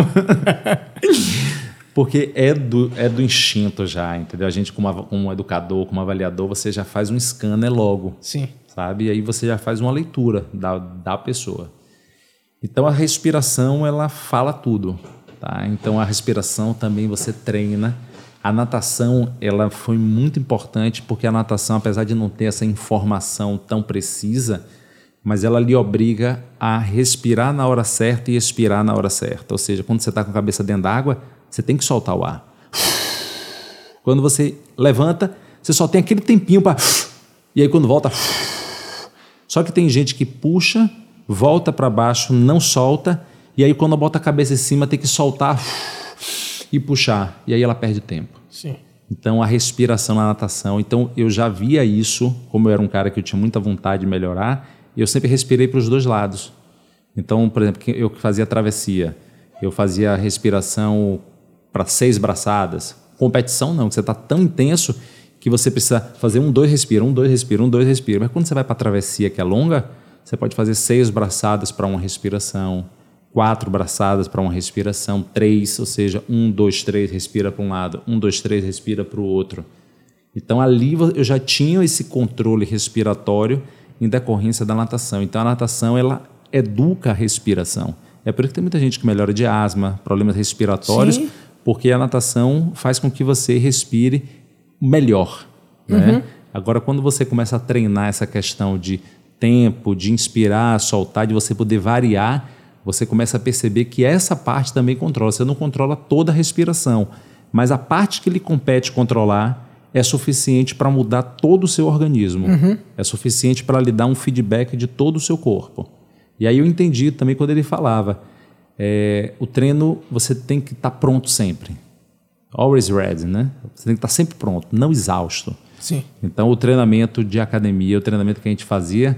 Speaker 2: porque é do, é do instinto já, entendeu? A gente, como, como educador, como avaliador, você já faz um scanner logo
Speaker 1: Sim.
Speaker 2: sabe? E aí você já faz uma leitura da, da pessoa. Então a respiração ela fala tudo, tá? Então a respiração também você treina. A natação ela foi muito importante porque a natação, apesar de não ter essa informação tão precisa, mas ela lhe obriga a respirar na hora certa e expirar na hora certa. Ou seja, quando você está com a cabeça dentro d'água, você tem que soltar o ar. Quando você levanta, você só tem aquele tempinho para. E aí quando volta. Só que tem gente que puxa, volta para baixo, não solta, e aí quando bota a cabeça em cima tem que soltar e puxar, e aí ela perde tempo.
Speaker 1: Sim.
Speaker 2: Então a respiração na natação, então eu já via isso, como eu era um cara que eu tinha muita vontade de melhorar, eu sempre respirei para os dois lados. Então, por exemplo, eu que fazia travessia, eu fazia a respiração para seis braçadas. Competição não, que você está tão intenso que você precisa fazer um, dois, respira, um, dois, respira, um, dois, respira. Mas quando você vai para a travessia que é longa, você pode fazer seis braçadas para uma respiração, quatro braçadas para uma respiração, três, ou seja, um, dois, três, respira para um lado, um, dois, três, respira para o outro. Então ali eu já tinha esse controle respiratório em decorrência da natação. Então a natação ela educa a respiração. É por isso que tem muita gente que melhora de asma, problemas respiratórios,
Speaker 1: Sim.
Speaker 2: porque a natação faz com que você respire melhor. Né? Agora, quando você começa a treinar essa questão de tempo, de inspirar, soltar, de você poder variar, você começa a perceber que essa parte também controla. Você não controla toda a respiração, mas a parte que lhe compete controlar é suficiente para mudar todo o seu organismo. É suficiente para lhe dar um feedback de todo o seu corpo. E aí eu entendi também quando ele falava, é, o treino você tem que estar pronto sempre. Always ready, né? Você tem que estar sempre pronto, não exausto.
Speaker 1: Sim.
Speaker 2: Então, o treinamento de academia, o treinamento que a gente fazia,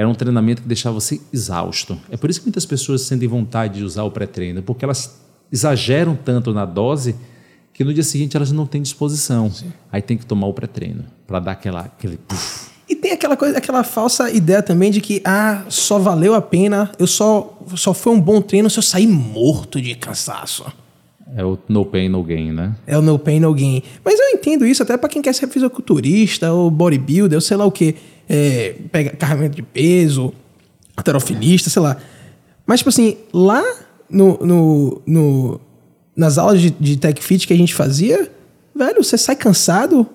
Speaker 2: era um treinamento que deixava você exausto. É por isso que muitas pessoas sentem vontade de usar o pré-treino, porque elas exageram tanto na dose que no dia seguinte elas não têm disposição. Aí tem que tomar o pré-treino para dar aquela, aquele. puff.
Speaker 1: E tem aquela coisa, aquela falsa ideia também de que ah, só valeu a pena, eu só só foi um bom treino se eu sair morto de cansaço.
Speaker 2: É o no pain, no gain, né?
Speaker 1: É o no pain no gain. Mas eu entendo isso até pra quem quer ser fisiculturista ou bodybuilder, ou sei lá o que, é, pega carregamento de peso, alterofilista, sei lá. Mas tipo assim, lá no, no, no- nas aulas de, de tech fit que a gente fazia, velho, você sai cansado,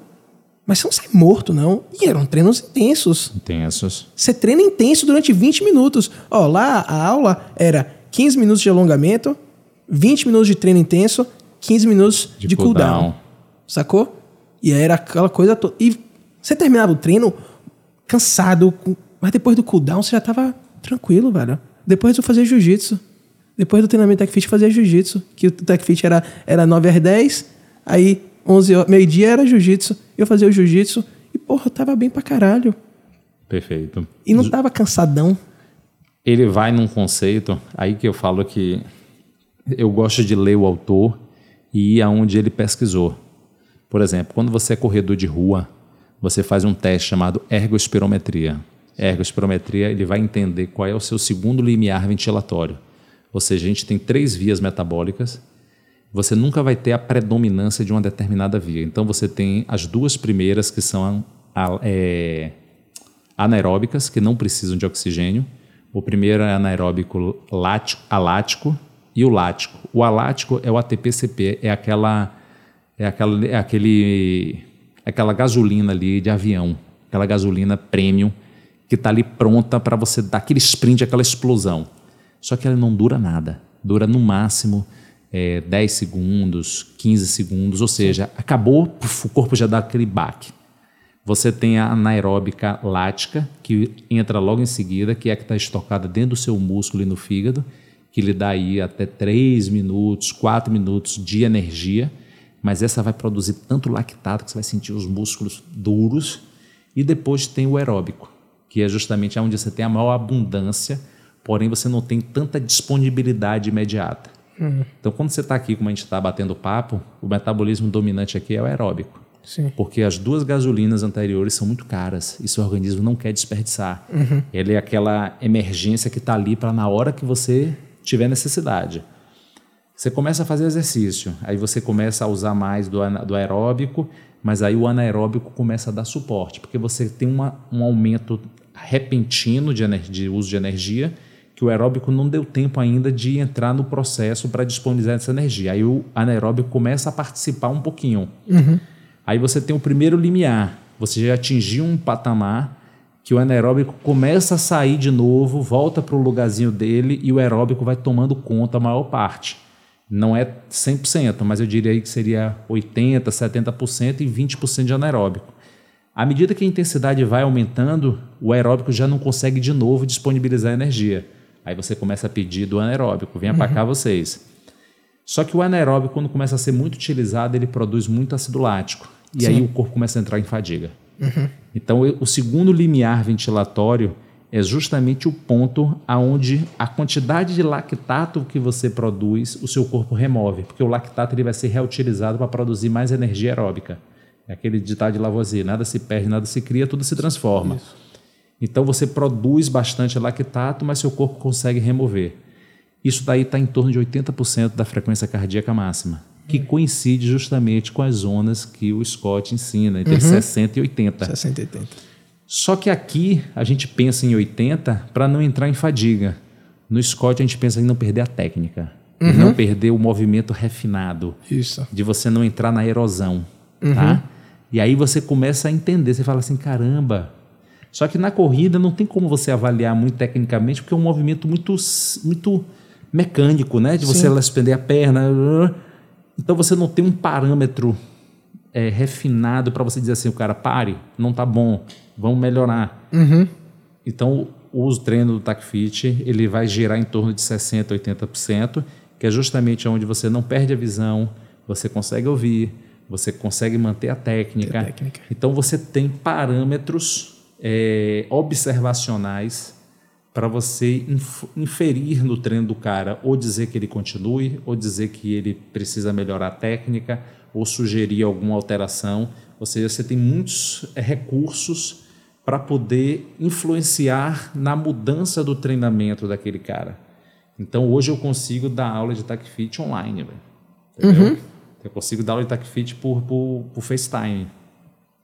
Speaker 1: Mas você não sai morto, não. E eram treinos intensos.
Speaker 2: Intensos.
Speaker 1: Você treina intenso durante 20 minutos. Ó, lá a aula era 15 minutos de alongamento, 20 minutos de treino intenso, 15 minutos de,
Speaker 2: De
Speaker 1: cooldown.
Speaker 2: cooldown.
Speaker 1: Sacou? E era aquela coisa toda. E você terminava o treino cansado, mas depois do cooldown você já tava tranquilo, velho. Depois eu fazia jiu-jitsu. Depois do treinamento Tech Fit, eu fazia jiu-jitsu. Que o Tech Fit era, era 9 às 10, aí 11 horas, meio-dia era jiu-jitsu. Eu fazia o jiu-jitsu e, porra, eu tava bem pra caralho.
Speaker 2: Perfeito.
Speaker 1: E não tava cansadão.
Speaker 2: ele vai num conceito aí que eu falo que eu gosto de ler o autor e ir aonde ele pesquisou. Por exemplo, quando você é corredor de rua, você faz um teste chamado ergospirometria. Ergospirometria, ele vai entender qual é o seu segundo limiar ventilatório. Ou seja, a gente tem três vias metabólicas. Você nunca vai ter a predominância de uma determinada via. Então você tem as duas primeiras que são a- é, anaeróbicas, que não precisam de oxigênio. O primeiro é anaeróbico lático, alático e o lático. O alático é o ATP-CP, é aquela é aquela é aquele aquela gasolina ali de avião, aquela gasolina premium que está ali pronta para você dar aquele sprint, aquela explosão. Só que ela não dura nada. Dura no máximo é, 10 segundos, 15 segundos, ou seja, acabou, puf, o corpo já dá aquele baque. Você tem a anaeróbica lática, que entra logo em seguida, que é a que está estocada dentro do seu músculo e no fígado, que lhe dá aí até 3 minutos, 4 minutos de energia, mas essa vai produzir tanto lactato que você vai sentir os músculos duros. E depois tem o aeróbico, que é justamente onde você tem a maior abundância, porém você não tem tanta disponibilidade imediata. Então, quando você está aqui, como a gente está batendo papo, o metabolismo dominante aqui é o aeróbico.
Speaker 1: Sim.
Speaker 2: Porque as duas gasolinas anteriores são muito caras e seu organismo não quer desperdiçar. Ele é aquela emergência que está ali para na hora que você tiver necessidade. Você começa a fazer exercício, aí você começa a usar mais do, do aeróbico, mas aí o anaeróbico começa a dar suporte, porque você tem uma, um aumento repentino de, de uso de energia, que o aeróbico não deu tempo ainda de entrar no processo para disponibilizar essa energia. Aí o anaeróbico começa a participar um pouquinho. Aí você tem o primeiro limiar. Você já atingiu um patamar que o anaeróbico começa a sair de novo, volta para o lugarzinho dele e o aeróbico vai tomando conta a maior parte. Não é 100%, mas eu diria que seria 80%, 70% e 20% de anaeróbico. À medida que a intensidade vai aumentando, o aeróbico já não consegue de novo disponibilizar energia. Aí você começa a pedir do anaeróbico, venha para cá vocês. Só que o anaeróbico, quando começa a ser muito utilizado, ele produz muito ácido lático. E aí o corpo começa a entrar em fadiga. Então, eu- o segundo limiar ventilatório é justamente o ponto aonde a quantidade de lactato que você produz, o seu corpo remove, porque o lactato ele vai ser reutilizado para produzir mais energia aeróbica. É aquele ditado de Lavoisier, nada se perde, nada se cria, tudo se transforma. Então você produz bastante lactato, mas seu corpo consegue remover. Isso daí está em torno de 80% da frequência cardíaca máxima, que coincide justamente com as zonas que o Scott ensina, entre 60 e 80.
Speaker 1: 60, 80.
Speaker 2: Só que aqui a gente pensa em 80 para não entrar em fadiga. No Scott a gente pensa em não perder a técnica, em não perder o movimento refinado,
Speaker 1: Isso.
Speaker 2: de você não entrar na erosão, tá? E aí você começa a entender, você fala assim, caramba. Só que na corrida não tem como você avaliar muito tecnicamente, porque é um movimento muito, muito mecânico, né? De você
Speaker 1: Sim.
Speaker 2: estender a perna. Então você não tem um parâmetro é, refinado para você dizer assim, o cara, pare, não tá bom, vamos melhorar. Então, o uso treino do TACFIT, ele vai girar em torno de 60%, 80%, que é justamente onde você não perde a visão, você consegue ouvir, você consegue manter a técnica.
Speaker 1: A técnica.
Speaker 2: Então, você tem parâmetros é, observacionais para você inf- inferir no treino do cara, ou dizer que ele continue, ou dizer que ele precisa melhorar a técnica, ou sugerir alguma alteração. Ou seja, você tem muitos eh, recursos para poder influenciar na mudança do treinamento daquele cara. Então, hoje eu consigo dar aula de TAC Fit online. Entendeu? Eu consigo dar aula de TAC Fit por, por, por FaceTime.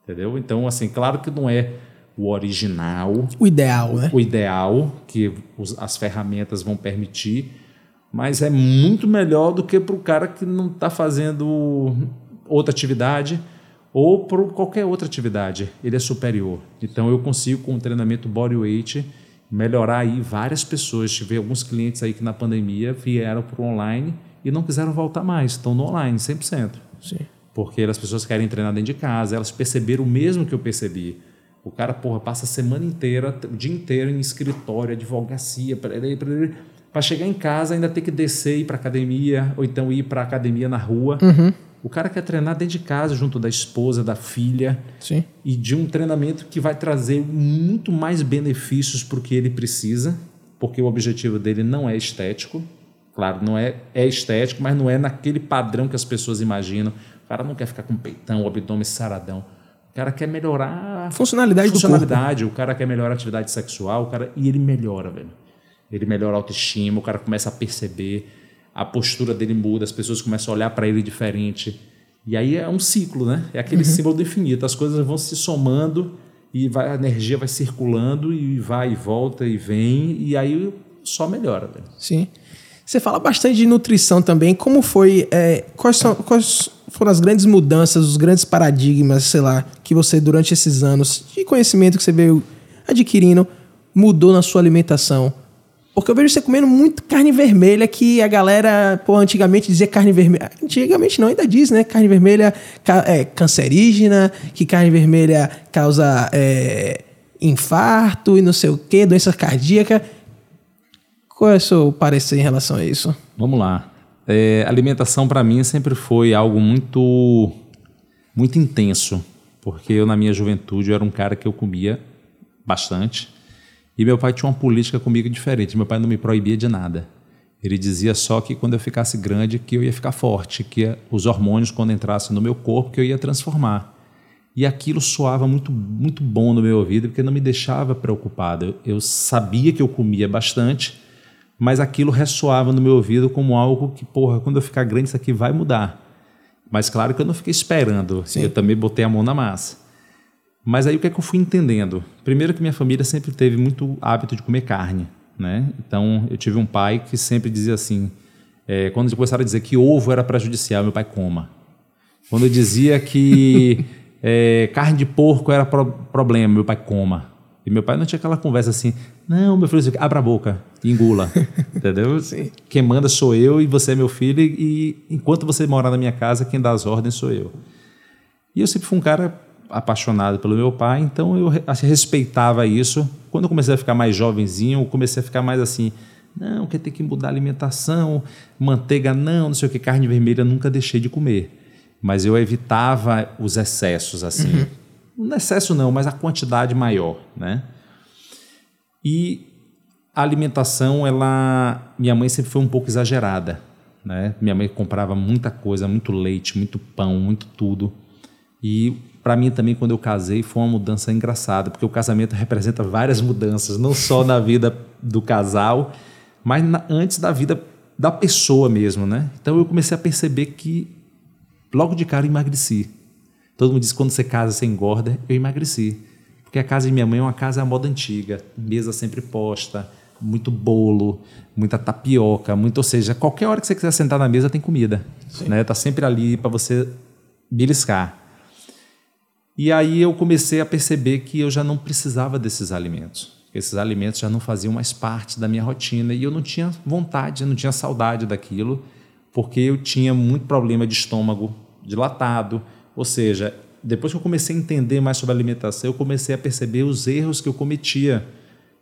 Speaker 2: Entendeu? Então, assim, claro que não é o original,
Speaker 1: O ideal, né?
Speaker 2: o ideal que os- as ferramentas vão permitir, mas é muito melhor do que para o cara que não está fazendo outra atividade ou por qualquer outra atividade, ele é superior. Então eu consigo com o treinamento bodyweight melhorar aí várias pessoas. Tive alguns clientes aí que na pandemia vieram para o online e não quiseram voltar mais, estão no online 100%.
Speaker 1: Sim.
Speaker 2: Porque as pessoas querem treinar dentro de casa, elas perceberam o mesmo que eu percebi. O cara, porra, passa a semana inteira, o dia inteiro em escritório, advocacia, para chegar em casa ainda ter que descer e ir para academia, ou então ir para academia na rua.
Speaker 1: Uhum.
Speaker 2: O cara quer treinar dentro de casa, junto da esposa, da filha,
Speaker 1: Sim.
Speaker 2: e de um treinamento que vai trazer muito mais benefícios para o que ele precisa, porque o objetivo dele não é estético. Claro, não é, é estético, mas não é naquele padrão que as pessoas imaginam. O cara não quer ficar com peitão, abdômen saradão. O cara quer melhorar a
Speaker 1: funcionalidade,
Speaker 2: funcionalidade. O cara quer melhorar a atividade sexual, o cara e ele melhora, velho. Ele melhora a autoestima, o cara começa a perceber, a postura dele muda, as pessoas começam a olhar para ele diferente. E aí é um ciclo, né? É aquele uhum. símbolo do infinito. As coisas vão se somando e vai, a energia vai circulando e vai e volta e vem e aí só melhora. Velho.
Speaker 1: Sim. Você fala bastante de nutrição também. Como foi? É, quais, são, quais foram as grandes mudanças, os grandes paradigmas, sei lá, que você, durante esses anos de conhecimento que você veio adquirindo, mudou na sua alimentação? Porque eu vejo você comendo muito carne vermelha, que a galera, pô, antigamente dizia carne vermelha. Antigamente não, ainda diz, né? Carne vermelha é cancerígena, que carne vermelha causa é, infarto e não sei o quê, doença cardíaca. Qual é o seu parecer em relação a isso?
Speaker 2: Vamos lá. É, alimentação para mim sempre foi algo muito, muito intenso, porque eu na minha juventude eu era um cara que eu comia bastante e meu pai tinha uma política comigo diferente. Meu pai não me proibia de nada. Ele dizia só que quando eu ficasse grande que eu ia ficar forte, que os hormônios quando entrassem no meu corpo que eu ia transformar. E aquilo soava muito muito bom no meu ouvido porque não me deixava preocupado. Eu, sabia que eu comia bastante mas aquilo ressoava no meu ouvido como algo que, porra, quando eu ficar grande isso aqui vai mudar. Mas claro que eu não fiquei esperando, Sim. eu também botei a mão na massa. Mas aí o que é que eu fui entendendo? Primeiro que minha família sempre teve muito hábito de comer carne, né? Então eu tive um pai que sempre dizia assim, é, quando começaram a dizer que ovo era prejudicial, meu pai coma. Quando eu dizia que é, carne de porco era pro problema, meu pai coma. E meu pai não tinha aquela conversa assim, não, meu filho, abra a boca, engula, entendeu? Sim. Quem manda sou eu e você é meu filho e enquanto você morar na minha casa, quem dá as ordens sou eu. E eu sempre fui um cara apaixonado pelo meu pai, então eu respeitava isso. Quando eu comecei a ficar mais jovenzinho, eu comecei a ficar mais assim, não, quer ter que mudar a alimentação, manteiga não, não sei o que, carne vermelha nunca deixei de comer. Mas eu evitava os excessos assim. Uhum não excesso não, mas a quantidade maior, né? E a alimentação, ela, minha mãe sempre foi um pouco exagerada, né? Minha mãe comprava muita coisa, muito leite, muito pão, muito tudo. E para mim também quando eu casei foi uma mudança engraçada, porque o casamento representa várias mudanças, não só na vida do casal, mas na, antes da vida da pessoa mesmo, né? Então eu comecei a perceber que logo de cara emagreci Todo mundo diz que quando você casa, você engorda. Eu emagreci. Porque a casa de minha mãe é uma casa à moda antiga, mesa sempre posta, muito bolo, muita tapioca, muito, ou seja, qualquer hora que você quiser sentar na mesa tem comida, Sim. né? Tá sempre ali para você beliscar. E aí eu comecei a perceber que eu já não precisava desses alimentos. Esses alimentos já não faziam mais parte da minha rotina e eu não tinha vontade, não tinha saudade daquilo, porque eu tinha muito problema de estômago dilatado, ou seja, depois que eu comecei a entender mais sobre alimentação, eu comecei a perceber os erros que eu cometia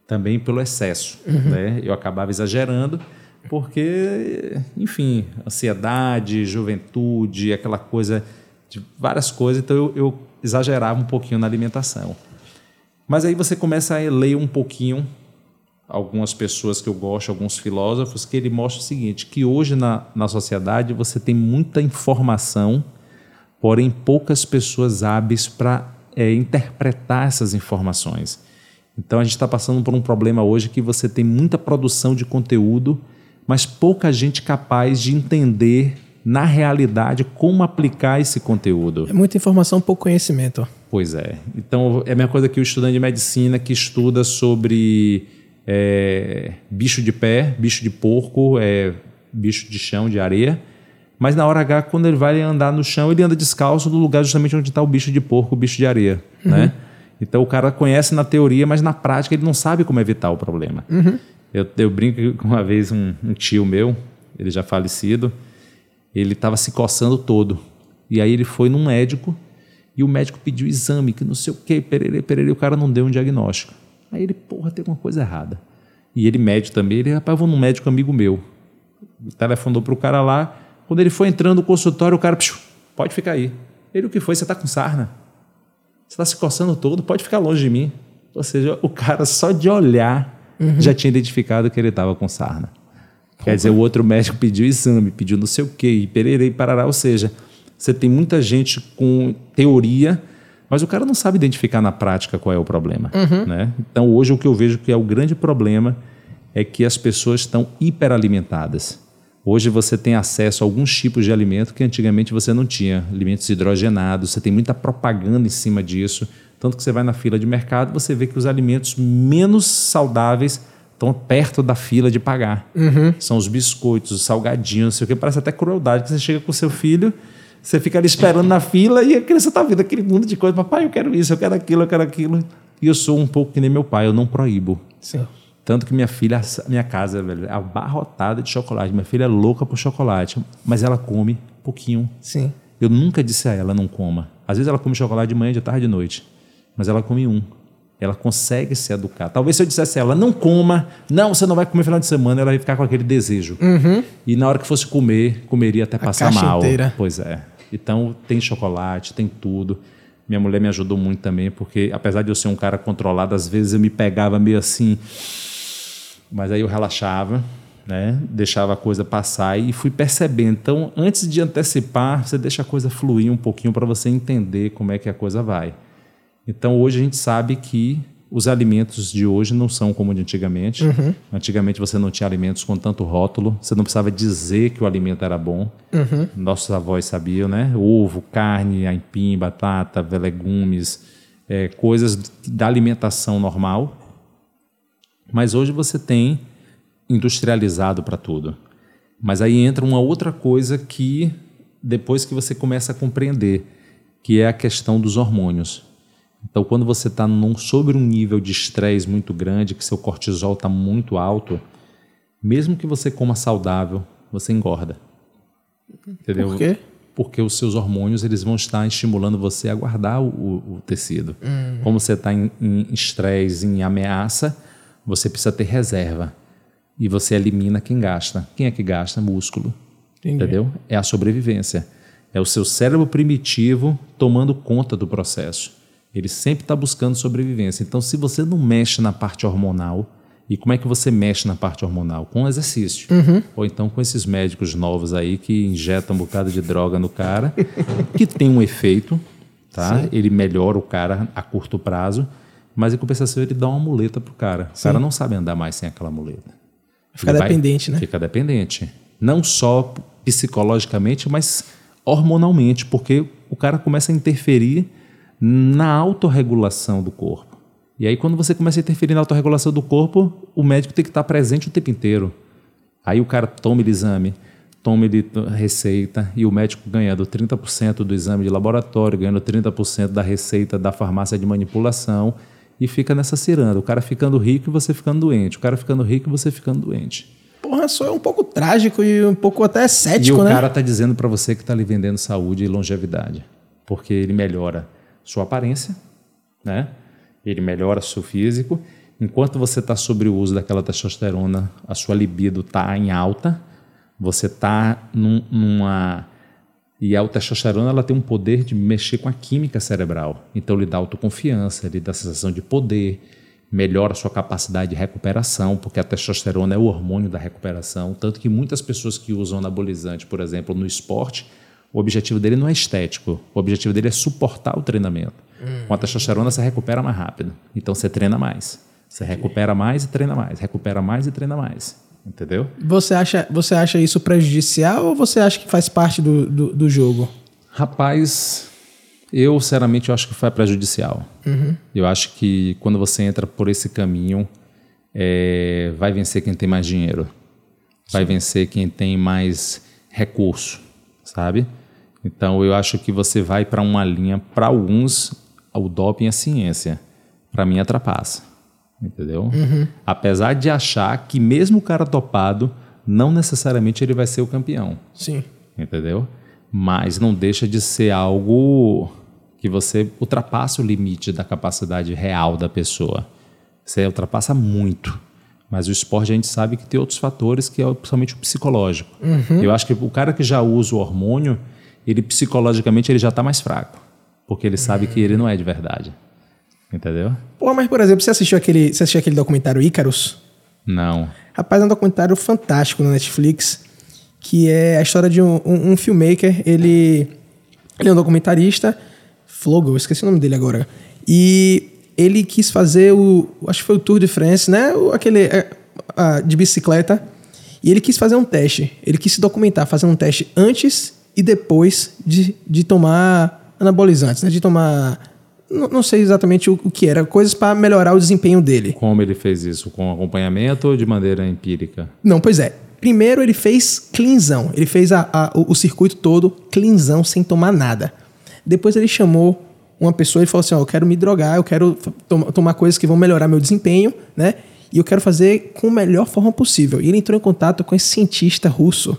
Speaker 2: também pelo excesso. Uhum. Né? Eu acabava exagerando, porque, enfim, ansiedade, juventude, aquela coisa de várias coisas, então eu, eu exagerava um pouquinho na alimentação. Mas aí você começa a ler um pouquinho algumas pessoas que eu gosto, alguns filósofos, que ele mostra o seguinte, que hoje na, na sociedade você tem muita informação porém poucas pessoas hábeis para é, interpretar essas informações. Então a gente está passando por um problema hoje que você tem muita produção de conteúdo, mas pouca gente capaz de entender na realidade como aplicar esse conteúdo.
Speaker 1: É muita informação, pouco conhecimento.
Speaker 2: Pois é. Então é a mesma coisa que o estudante de medicina que estuda sobre é, bicho de pé, bicho de porco, é, bicho de chão, de areia Mas na hora H, quando ele vai andar no chão, ele anda descalço do lugar justamente onde está o bicho de porco, o bicho de areia, né? Então o cara conhece na teoria, mas na prática ele não sabe como evitar o problema. Eu, eu brinco que uma vez um, um tio meu, ele já falecido, ele estava se coçando todo. E aí ele foi num médico e o médico pediu exame, que não sei o quê, perere, perere, e o cara não deu um diagnóstico. Aí ele, porra, tem alguma coisa errada. E ele médico também, ele, rapaz, vou num médico amigo meu. Telefonou pro cara lá. Quando ele foi entrando no consultório, o cara, "Psiu, pode ficar aí. Ele, o que foi? Você tá com sarna? Você está se coçando todo, pode ficar longe de mim. Ou seja, o cara só de olhar já tinha identificado que ele estava com sarna. Quer dizer, o outro médico pediu exame, pediu não sei o quê, e pererei, e parará. Ou seja, você tem muita gente com teoria, mas o cara não sabe identificar na prática qual é o problema. Né? Então, hoje, o que eu vejo que é o grande problema é que as pessoas estão hiperalimentadas. Hoje você tem acesso a alguns tipos de alimento que antigamente você não tinha. Alimentos hidrogenados, você tem muita propaganda em cima disso. Tanto que você vai na fila de mercado, você vê que os alimentos menos saudáveis estão perto da fila de pagar. São os biscoitos, os salgadinhos, não sei o que. Parece até crueldade que você chega com o seu filho, você fica ali esperando na fila e a criança está vendo aquele mundo de coisa. Papai, eu quero isso, eu quero aquilo, eu quero aquilo. E eu sou um pouco que nem meu pai, eu não proíbo.
Speaker 1: Sim.
Speaker 2: Tanto que minha filha, minha casa, velho, é abarrotada de chocolate. Minha filha é louca por chocolate, mas ela come pouquinho.
Speaker 1: Sim.
Speaker 2: Eu nunca disse a ela não coma. Às vezes ela come chocolate de manhã, de tarde, de noite, mas ela come um. Ela consegue se educar. Talvez se eu dissesse a ela não coma, não, você não vai comer final de semana, ela ia ficar com aquele desejo. E na hora que fosse comer, comeria até passar
Speaker 1: caixa
Speaker 2: mal.
Speaker 1: inteira.
Speaker 2: Pois é. Então tem chocolate, tem tudo. Minha mulher me ajudou muito também, porque apesar de eu ser um cara controlado, às vezes eu me pegava meio assim, mas aí eu relaxava, né? deixava a coisa passar e fui percebendo. Então, antes de antecipar, você deixa a coisa fluir um pouquinho para você entender como é que a coisa vai. Então, hoje a gente sabe que os alimentos de hoje não são como de antigamente. Antigamente você não tinha alimentos com tanto rótulo, você não precisava dizer que o alimento era bom. Nossos avós sabiam, né? Ovo, carne, aipim, batata, legumes, é, coisas da alimentação normal. Mas hoje você tem industrializado para tudo. Mas aí entra uma outra coisa que depois que você começa a compreender, que é a questão dos hormônios. Então, quando você está sobre um nível de estresse muito grande, que seu cortisol está muito alto, mesmo que você coma saudável, você engorda. Entendeu?
Speaker 1: Por quê?
Speaker 2: Porque os seus hormônios eles vão estar estimulando você a guardar o, o- tecido. Como você está em em estresse, em ameaça, você precisa ter reserva. E você elimina quem gasta. Quem é que gasta? Músculo.
Speaker 1: Entendi.
Speaker 2: Entendeu? É a sobrevivência. É o seu cérebro primitivo tomando conta do processo. Ele sempre está buscando sobrevivência. Então, se você não mexe na parte hormonal, e como é que você mexe na parte hormonal? Com exercício. Ou então com esses médicos novos aí que injetam um bocado de droga no cara, que tem um efeito, tá? Ele melhora o cara a curto prazo, mas em compensação ele dá uma muleta pro cara. O cara não sabe andar mais sem aquela muleta.
Speaker 1: Fica
Speaker 2: Ele vai-
Speaker 1: dependente, né?
Speaker 2: Fica dependente. Não só psicologicamente, mas hormonalmente, porque o cara começa a interferir na autorregulação do corpo. E aí, quando você começa a interferir na autorregulação do corpo, o médico tem que estar presente o tempo inteiro. Aí o cara toma ele exame, toma ele receita, e o médico ganhando 30% do exame de laboratório, ganhando 30% da receita da farmácia de manipulação, e fica nessa ciranda. O cara ficando rico e você ficando doente. O cara ficando rico e você ficando doente.
Speaker 1: Porra, só é um pouco trágico e um pouco até
Speaker 2: E
Speaker 1: cético,
Speaker 2: o
Speaker 1: né?
Speaker 2: cara tá dizendo para você que tá lhe vendendo saúde e longevidade, porque ele melhora sua aparência, né? Ele melhora seu físico. Enquanto você está sobre o uso daquela testosterona, a sua libido tá em alta, você tá num- numa e a testosterona ela tem um poder de mexer com a química cerebral. Então lhe dá autoconfiança, lhe dá sensação de poder, melhora a sua capacidade de recuperação, porque a testosterona é o hormônio da recuperação. Tanto que muitas pessoas que usam anabolizante, por exemplo, no esporte, o objetivo dele não é estético, o objetivo dele é suportar o treinamento. Com a testosterona você recupera mais rápido, então você treina mais. Você recupera mais e treina mais, recupera mais e treina mais. Entendeu?
Speaker 1: Você acha, você acha isso prejudicial ou você acha que faz parte do, do, do jogo?
Speaker 2: Rapaz, eu sinceramente eu acho que foi prejudicial. Eu acho que quando você entra por esse caminho, é, vai vencer quem tem mais dinheiro, vai vencer quem tem mais recurso, sabe? Então eu acho que você vai para uma linha, para alguns, o doping é ciência. Para mim é trapaça. Entendeu?
Speaker 1: Uhum.
Speaker 2: Apesar de achar que mesmo o cara topado, não necessariamente ele vai ser o campeão.
Speaker 1: Sim.
Speaker 2: Entendeu? Mas não deixa de ser algo que você ultrapassa o limite da capacidade real da pessoa. Você ultrapassa muito. Mas o esporte a gente sabe que tem outros fatores que é principalmente o psicológico. Eu acho que o cara que já usa o hormônio, ele psicologicamente ele já está mais fraco, porque ele sabe que ele não é de verdade. Entendeu?
Speaker 1: Pô, mas por exemplo, você assistiu aquele, você assistiu aquele documentário Ícaros?
Speaker 2: Não.
Speaker 1: Rapaz, é um documentário fantástico na Netflix, que é a história de um, um, um filmmaker, ele, ele é um documentarista, Flogel, esqueci o nome dele agora, e ele quis fazer o, acho que foi o Tour de France, né, o, aquele é, a, de bicicleta, e ele quis fazer um teste, ele quis se documentar, fazer um teste antes e depois de, de tomar anabolizantes, né, de tomar não, não sei exatamente o, o que era, coisas para melhorar o desempenho dele.
Speaker 2: Como ele fez isso? Com acompanhamento ou de maneira empírica?
Speaker 1: Não, pois é. Primeiro ele fez cleanzão. Ele fez a, a, o, o circuito todo cleanzão, sem tomar nada. Depois ele chamou uma pessoa e falou assim: ó, eu quero me drogar, eu quero tom tomar coisas que vão melhorar meu desempenho, né? E eu quero fazer com a melhor forma possível. E ele entrou em contato com esse cientista russo.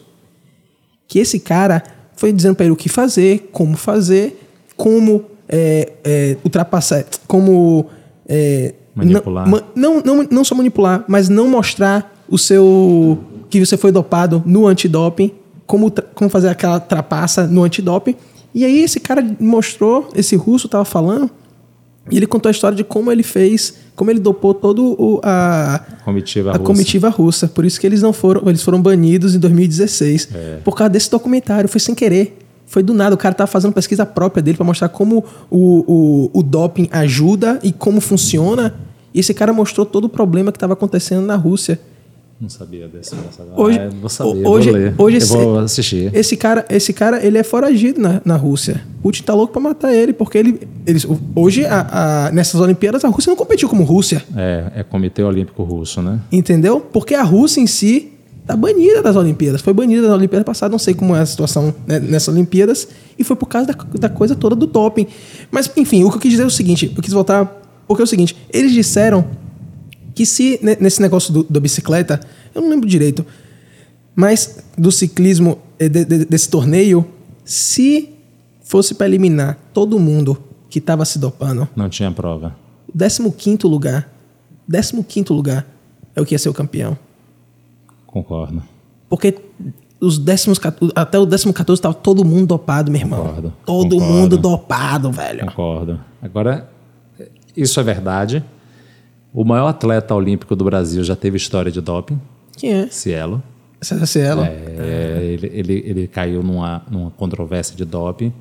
Speaker 1: Que esse cara foi dizendo para ele o que fazer, como fazer, como é, é, ultrapassar, como é,
Speaker 2: Manipular.
Speaker 1: Não, não, não, não só manipular, mas não mostrar o seu que você foi dopado no antidoping, como, como fazer aquela trapaça no antidoping. E aí esse cara mostrou, esse russo tava falando, e ele contou a história de como ele fez, como ele dopou todo o, a,
Speaker 2: Comitiva
Speaker 1: a
Speaker 2: russa.
Speaker 1: comitiva russa. Por isso que eles não foram, eles foram banidos em 2016
Speaker 2: É.
Speaker 1: por causa desse documentário. Foi sem querer. Foi do nada. O cara tava fazendo pesquisa própria dele para mostrar como o, o, o doping ajuda e como funciona. E esse cara mostrou todo o problema que estava acontecendo na Rússia.
Speaker 2: Não sabia desse. Dessa...
Speaker 1: Hoje-
Speaker 2: ah, vou saber,
Speaker 1: hoje-
Speaker 2: vou ler.
Speaker 1: hoje esse-
Speaker 2: vou assistir.
Speaker 1: Esse cara, esse cara, ele é foragido na, na Rússia. Putin tá louco para matar ele, porque ele, eles, hoje, a, a- nessas Olimpíadas, a Rússia não competiu como Rússia.
Speaker 2: É, é Comitê Olímpico Russo, né?
Speaker 1: Entendeu? Porque a Rússia em si tá banida das Olimpíadas. Foi banida das Olimpíadas passadas, não sei como é a situação né, nessas Olimpíadas. E foi por causa da, da coisa toda do doping. Mas, enfim, o que eu quis dizer é o seguinte: eu quis voltar. Porque é o seguinte: eles disseram que se ne- nesse negócio do, da bicicleta, eu não lembro direito, mas do ciclismo, eh, de- de- desse torneio, se fosse para eliminar todo mundo que estava se dopando,
Speaker 2: Não tinha prova.
Speaker 1: o 15 lugar, 15 lugar é o que ia ser o campeão.
Speaker 2: Concordo.
Speaker 1: Porque os décimos, até o 14 estava todo mundo dopado, meu irmão.
Speaker 2: Concordo,
Speaker 1: Todo
Speaker 2: concordo.
Speaker 1: mundo dopado, velho.
Speaker 2: Concordo. Agora, isso é verdade. O maior atleta olímpico do Brasil já teve história de doping,
Speaker 1: Quem é?
Speaker 2: Cielo.
Speaker 1: César Cielo.
Speaker 2: É, ele, ele, ele caiu numa, numa controvérsia de doping.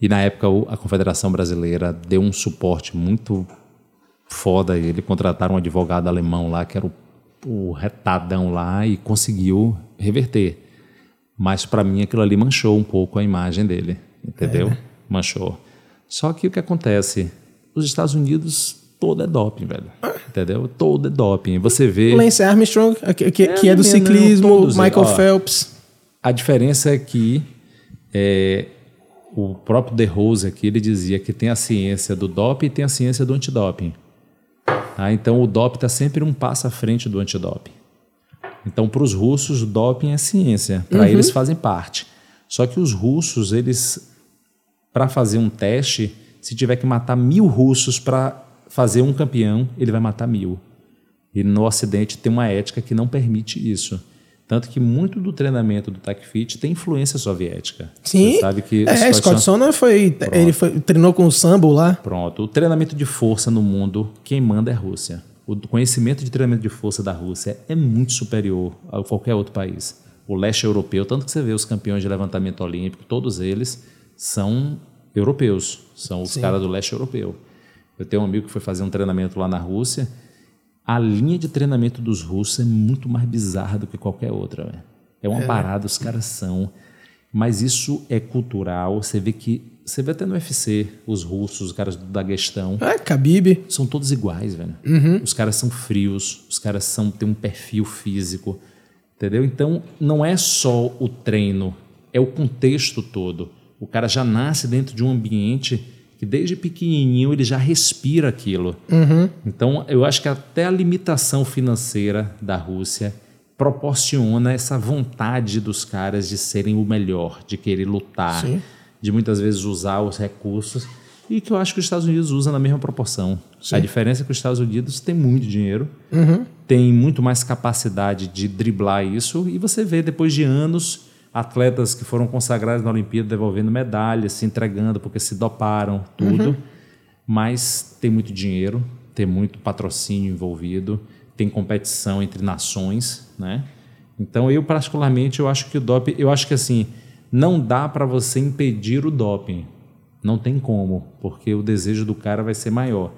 Speaker 2: E na época a Confederação Brasileira deu um suporte muito foda ele. Contrataram um advogado alemão lá, que era o, o retadão lá, e conseguiu reverter. Mas para mim aquilo ali manchou um pouco a imagem dele, entendeu? Manchou. Só que o que acontece? Os Estados Unidos todo é doping, velho. Entendeu? Todo é doping. Você vê.
Speaker 1: Lance Armstrong, que, que- que é do
Speaker 2: não,
Speaker 1: ciclismo,
Speaker 2: todos
Speaker 1: Michael
Speaker 2: eles. Ó,
Speaker 1: Phelps.
Speaker 2: A diferença é que é, o próprio De Rose aqui ele dizia que tem a ciência do doping e tem a ciência do antidoping. Tá? Então o doping está sempre um passo à frente do antidoping. Então para os russos o doping é ciência, para eles fazem parte. Só que os russos eles para fazer um teste, se tiver que matar mil russos para fazer um campeão, ele vai matar mil. E no Ocidente tem uma ética que não permite isso. Tanto que muito do treinamento do TACFIT tem influência soviética.
Speaker 1: Sim.
Speaker 2: Você sabe que
Speaker 1: é, Scott Sonner foi. Ele foi, treinou com o Sambo lá.
Speaker 2: Pronto. O treinamento de força no mundo, quem manda é a Rússia. O conhecimento de treinamento de força da Rússia é muito superior a qualquer outro país. O leste europeu, tanto que você vê os campeões de levantamento olímpico, todos eles são europeus, são os caras do leste europeu. Eu tenho um amigo que foi fazer um treinamento lá na Rússia. A linha de treinamento dos russos é muito mais bizarra do que qualquer outra. velho. É uma parada, os caras são. Mas isso é cultural. Você vê que. Você vê até no UFC, os russos, os caras da Daguestão,
Speaker 1: É, Khabib.
Speaker 2: são todos iguais, velho. Os caras são frios, os caras são, têm um perfil físico. Entendeu? Então, não é só o treino, é o contexto todo. O cara já nasce dentro de um ambiente que desde pequenininho ele já respira aquilo.
Speaker 1: Uhum.
Speaker 2: Então, eu acho que até a limitação financeira da Rússia proporciona essa vontade dos caras de serem o melhor, de querer lutar,
Speaker 1: Sim.
Speaker 2: de muitas vezes usar os recursos e que eu acho que os Estados Unidos usam na mesma proporção. A diferença é que os Estados Unidos têm muito dinheiro, tem muito mais capacidade de driblar isso e você vê depois de anos atletas que foram consagrados na Olimpíada devolvendo medalhas, se entregando porque se doparam, tudo. Mas tem muito dinheiro, tem muito patrocínio envolvido, tem competição entre nações, né? Então eu particularmente eu acho que o doping, eu acho que assim, não dá para você impedir o doping. Não tem como, porque o desejo do cara vai ser maior.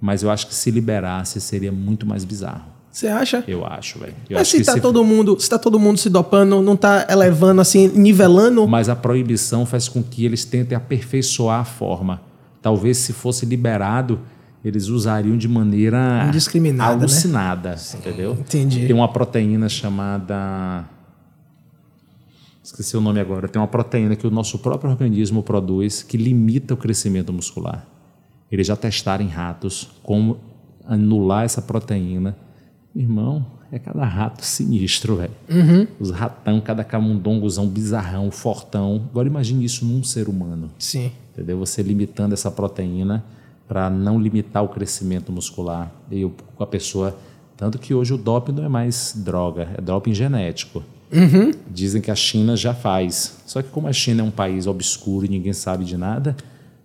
Speaker 2: Mas eu acho que se liberasse seria muito mais bizarro.
Speaker 1: Você acha?
Speaker 2: Eu acho, velho.
Speaker 1: Mas
Speaker 2: acho
Speaker 1: se
Speaker 2: que
Speaker 1: tá,
Speaker 2: se-
Speaker 1: todo mundo, se tá todo mundo se dopando, não tá elevando, assim, nivelando.
Speaker 2: Mas a proibição faz com que eles tentem aperfeiçoar a forma. Talvez se fosse liberado, eles usariam de maneira
Speaker 1: Indiscriminada, né?
Speaker 2: alucinada, entendeu?
Speaker 1: entendi.
Speaker 2: Tem uma proteína chamada esqueci o nome agora. Tem uma proteína que o nosso próprio organismo produz que limita o crescimento muscular. Eles já testaram em ratos como anular essa proteína. Irmão, é cada rato sinistro, velho.
Speaker 1: Uhum.
Speaker 2: Os ratão, cada camundongozão bizarrão, fortão. Agora imagine isso num ser humano,
Speaker 1: Sim.
Speaker 2: entendeu? Você limitando essa proteína para não limitar o crescimento muscular e o- a pessoa, tanto que hoje o doping não é mais droga, é doping genético. Dizem que a China já faz. Só que como a China é um país obscuro e ninguém sabe de nada,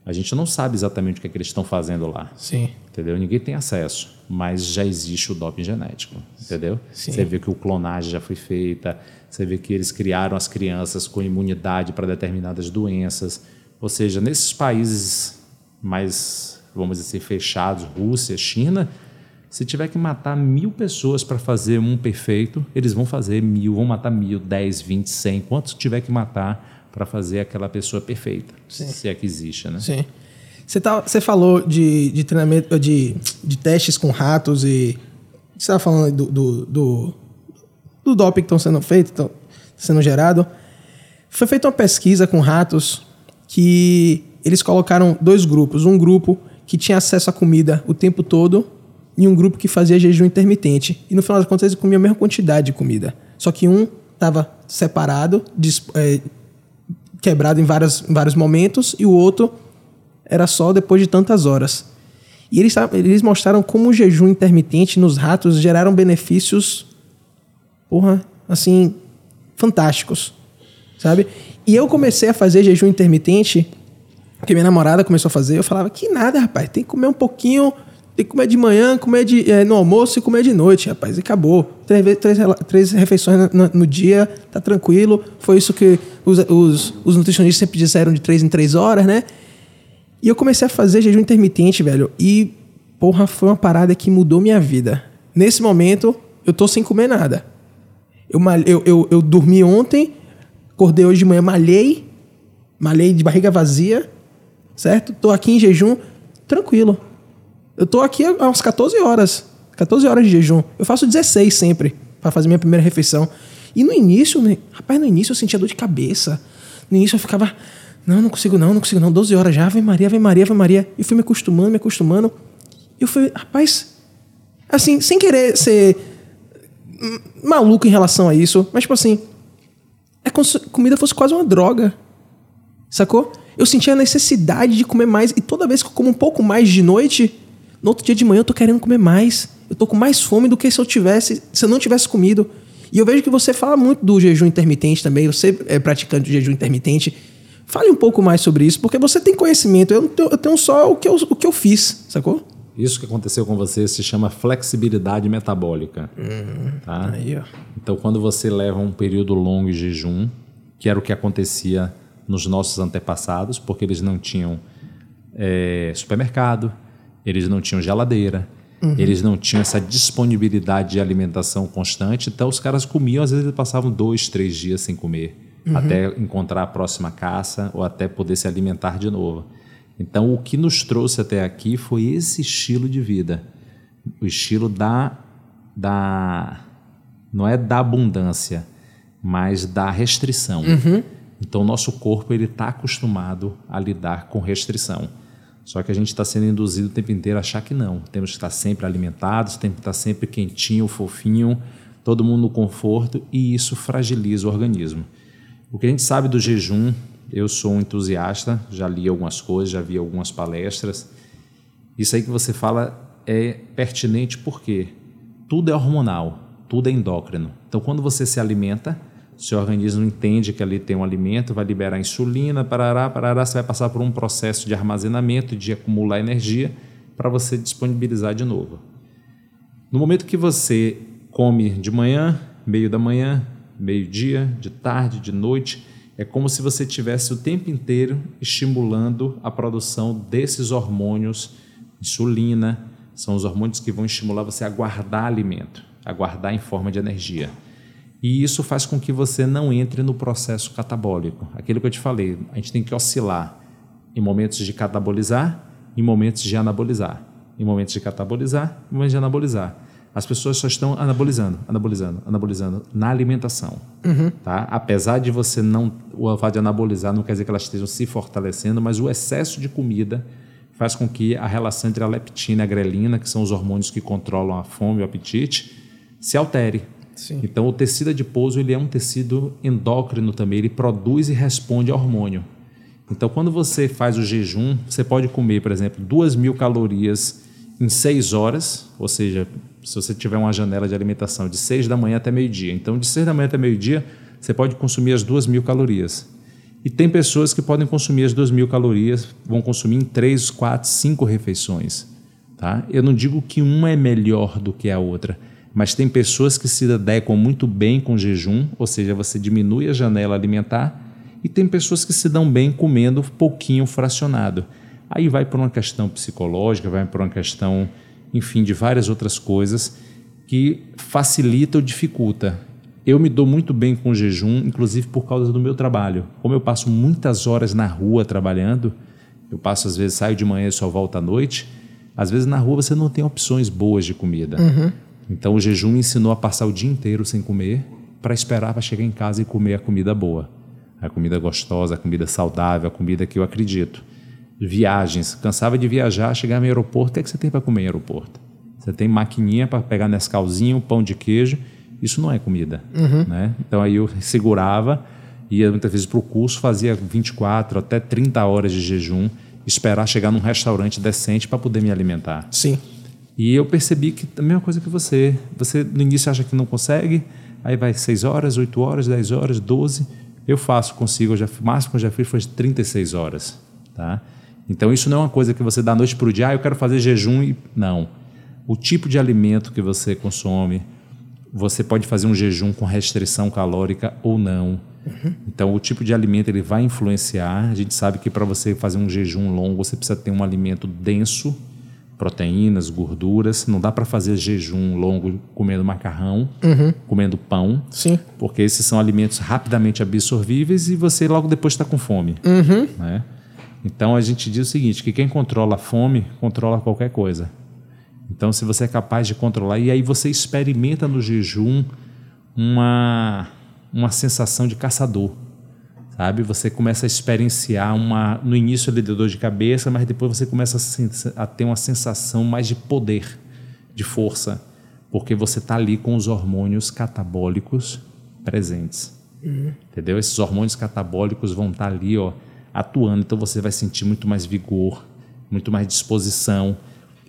Speaker 2: a gente não sabe exatamente o que, é que eles estão fazendo lá
Speaker 1: Sim.
Speaker 2: Entendeu? Ninguém tem acesso, mas já existe o doping genético, entendeu?
Speaker 1: Sim.
Speaker 2: Você vê que o clonagem já foi feita, você vê que eles criaram as crianças com imunidade para determinadas doenças, ou seja, nesses países mais, vamos dizer, assim, fechados, Rússia, China, se tiver que matar mil pessoas para fazer um perfeito, eles vão fazer mil, vão matar mil, dez, vinte, cem, quantos tiver que matar para fazer aquela pessoa perfeita, se é que existe, né?
Speaker 1: Sim. Você, tá, falou de, de treinamento, de, de testes com ratos e. Você estava falando do, do, do, do doping que estão sendo feitos, estão sendo gerado. Foi feita uma pesquisa com ratos que eles colocaram dois grupos. Um grupo que tinha acesso à comida o tempo todo e um grupo que fazia jejum intermitente. E no final das contas eles comiam a mesma quantidade de comida. Só que um estava separado, eh, quebrado em, várias, em vários momentos e o outro era só depois de tantas horas. E eles, eles mostraram como o jejum intermitente nos ratos geraram benefícios, porra, assim, fantásticos, sabe? E eu comecei a fazer jejum intermitente, porque minha namorada começou a fazer, eu falava, que nada, rapaz, tem que comer um pouquinho, tem que comer de manhã, comer de, eh, no almoço e comer de noite, rapaz, e acabou. Três, três, três refeições no- no dia, tá tranquilo. Foi isso que os, os, os nutricionistas sempre disseram de três em três horas, né? E eu comecei a fazer jejum intermitente, velho. E, porra, foi uma parada que mudou minha vida. Nesse momento, eu tô sem comer nada. Eu, eu, eu, eu dormi ontem, acordei hoje de manhã, malhei, malhei de barriga vazia, certo? Tô aqui em jejum, tranquilo. Eu tô aqui há umas 14 horas. 14 horas de jejum. Eu faço 16 sempre para fazer minha primeira refeição. E no início, né, rapaz, no início eu sentia dor de cabeça. No início eu ficava, não, não consigo não, não consigo não. 12 horas já, Ave Maria, Ave Maria, Ave Maria. E fui me acostumando, me acostumando. Eu fui, rapaz, assim, sem querer ser maluco em relação a isso, mas tipo assim, é como se comida fosse quase uma droga. Sacou? Eu sentia a necessidade de comer mais. E toda vez que eu como um pouco mais de noite, no outro dia de manhã eu tô querendo comer mais. Eu tô com mais fome do que se eu tivesse, se eu não tivesse comido. E eu vejo que você fala muito do jejum intermitente também. Você é praticante de jejum intermitente. Fale um pouco mais sobre isso, porque você tem conhecimento. Eu, tenho, eu tenho só o que eu, o que eu fiz, sacou?
Speaker 2: Isso que aconteceu com você se chama flexibilidade metabólica. tá?
Speaker 1: Aí.
Speaker 2: Então, quando você leva um período longo de jejum, que era o que acontecia nos nossos antepassados, porque eles não tinham eh, supermercado, eles não tinham geladeira, eles não tinham essa disponibilidade de alimentação constante, então os caras comiam, às vezes eles passavam dois, três dias sem comer, até encontrar a próxima caça ou até poder se alimentar de novo. Então, o que nos trouxe até aqui foi esse estilo de vida, o estilo da, da não é da abundância, mas da restrição. Então, o nosso corpo ele está acostumado a lidar com restrição. Só que a gente está sendo induzido o tempo inteiro a achar que não. Temos que estar sempre alimentados, temos que estar sempre quentinho, fofinho, todo mundo no conforto, e isso fragiliza o organismo. O que a gente sabe do jejum, eu sou um entusiasta, já li algumas coisas, já vi algumas palestras. Isso aí que você fala é pertinente porque tudo é hormonal, tudo é endócrino. Então, quando você se alimenta, seu organismo entende que ali tem um alimento, vai liberar insulina, parará, parará, você vai passar por um processo de armazenamento, de acumular energia para você disponibilizar de novo. No momento que você come de manhã, meio da manhã, meio-dia, de tarde, de noite, é como se você tivesse o tempo inteiro estimulando a produção desses hormônios, insulina, são os hormônios que vão estimular você a guardar alimento, a guardar em forma de energia. E isso faz com que você não entre no processo catabólico. Aquilo que eu te falei, a gente tem que oscilar em momentos de catabolizar, em momentos de anabolizar. Em momentos de catabolizar, em momentos de anabolizar. As pessoas só estão anabolizando, anabolizando, anabolizando na alimentação. Uhum. Tá? Apesar de você não. O fato de anabolizar não quer dizer que elas estejam se fortalecendo, mas o excesso de comida faz com que a relação entre a leptina e a grelina, que são os hormônios que controlam a fome e o apetite, se altere. Sim. Então, o tecido adiposo ele é um tecido endócrino também, ele produz e responde a hormônio. Então, quando você faz o jejum, você pode comer, por exemplo, 2 mil calorias em 6 horas, ou seja, se você tiver uma janela de alimentação de 6 da manhã até meio-dia. Então, de 6 da manhã até meio-dia, você pode consumir as 2 mil calorias. E tem pessoas que podem consumir as 2 mil calorias, vão consumir em 3, 4, 5 refeições. Tá? Eu não digo que uma é melhor do que a outra mas tem pessoas que se adequam muito bem com jejum, ou seja, você diminui a janela alimentar, e tem pessoas que se dão bem comendo pouquinho fracionado. Aí vai por uma questão psicológica, vai por uma questão, enfim, de várias outras coisas que facilita ou dificulta. Eu me dou muito bem com jejum, inclusive por causa do meu trabalho. Como eu passo muitas horas na rua trabalhando, eu passo às vezes saio de manhã e só volto à noite. Às vezes na rua você não tem opções boas de comida. Uhum. Então o jejum me ensinou a passar o dia inteiro sem comer para esperar para chegar em casa e comer a comida boa, a comida gostosa, a comida saudável, a comida que eu acredito. Viagens, cansava de viajar, chegar no aeroporto, o que, é que você tem para comer no aeroporto? Você tem maquininha para pegar Nescauzinho, pão de queijo, isso não é comida. Uhum. Né? Então aí eu segurava, ia muitas vezes para o curso, fazia 24 até 30 horas de jejum, esperar chegar num restaurante decente para poder me alimentar.
Speaker 1: Sim.
Speaker 2: E eu percebi que a mesma coisa que você. Você no início acha que não consegue, aí vai 6 horas, 8 horas, 10 horas, 12. Eu faço, consigo, eu já, o máximo que eu já fiz foi 36 horas. Tá? Então isso não é uma coisa que você dá a noite para o dia, ah, eu quero fazer jejum e. Não. O tipo de alimento que você consome, você pode fazer um jejum com restrição calórica ou não. Uhum. Então, o tipo de alimento ele vai influenciar. A gente sabe que para você fazer um jejum longo, você precisa ter um alimento denso, proteínas, gorduras. Não dá para fazer jejum longo comendo macarrão, uhum. comendo pão.
Speaker 1: Sim.
Speaker 2: Porque esses são alimentos rapidamente absorvíveis e você logo depois está com fome.
Speaker 1: Uhum.
Speaker 2: Né? Então a gente diz o seguinte: que quem controla a fome controla qualquer coisa. Então, se você é capaz de controlar, e aí você experimenta no jejum uma, uma sensação de caçador sabe? Você começa a experienciar uma, no início ali de dor de cabeça, mas depois você começa a, a ter uma sensação mais de poder, de força, porque você está ali com os hormônios catabólicos presentes, uhum. entendeu? Esses hormônios catabólicos vão estar tá ali, ó, atuando, então você vai sentir muito mais vigor, muito mais disposição,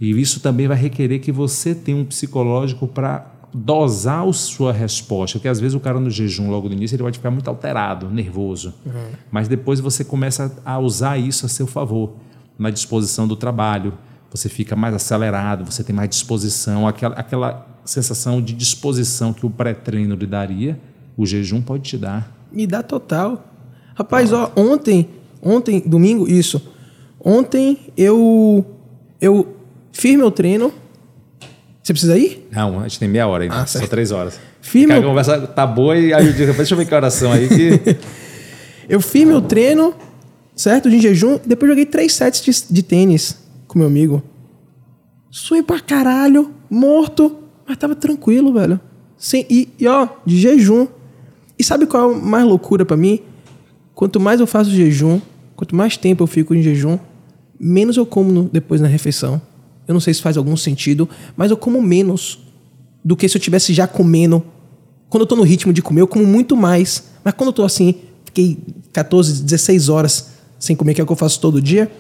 Speaker 2: e isso também vai requerer que você tenha um psicológico para dosar a sua resposta, porque às vezes o cara no jejum, logo no início, ele pode ficar muito alterado, nervoso. Uhum. Mas depois você começa a usar isso a seu favor, na disposição do trabalho. Você fica mais acelerado, você tem mais disposição, aquela, aquela sensação de disposição que o pré-treino lhe daria, o jejum pode te dar.
Speaker 1: Me dá total. Rapaz, ó, ontem, ontem, domingo, isso. Ontem eu eu fiz meu treino você precisa ir?
Speaker 2: Não, a gente tem meia hora ainda. Ah, só três horas.
Speaker 1: Firme.
Speaker 2: A conversa tá boa e aí eu digo, deixa eu ver que oração aí que.
Speaker 1: eu fiz meu treino, certo? De jejum, depois joguei três sets de, de tênis com meu amigo. Suei pra caralho, morto, mas tava tranquilo, velho. Sem, e, e ó, de jejum. E sabe qual é a mais loucura para mim? quanto mais eu faço jejum, quanto mais tempo eu fico em jejum, menos eu como no, depois na refeição. Eu não sei se faz algum sentido, mas eu como menos do que se eu tivesse já comendo. Quando eu tô no ritmo de comer, eu como muito mais. Mas quando eu tô assim, fiquei 14, 16 horas sem comer, que é o que eu faço todo dia,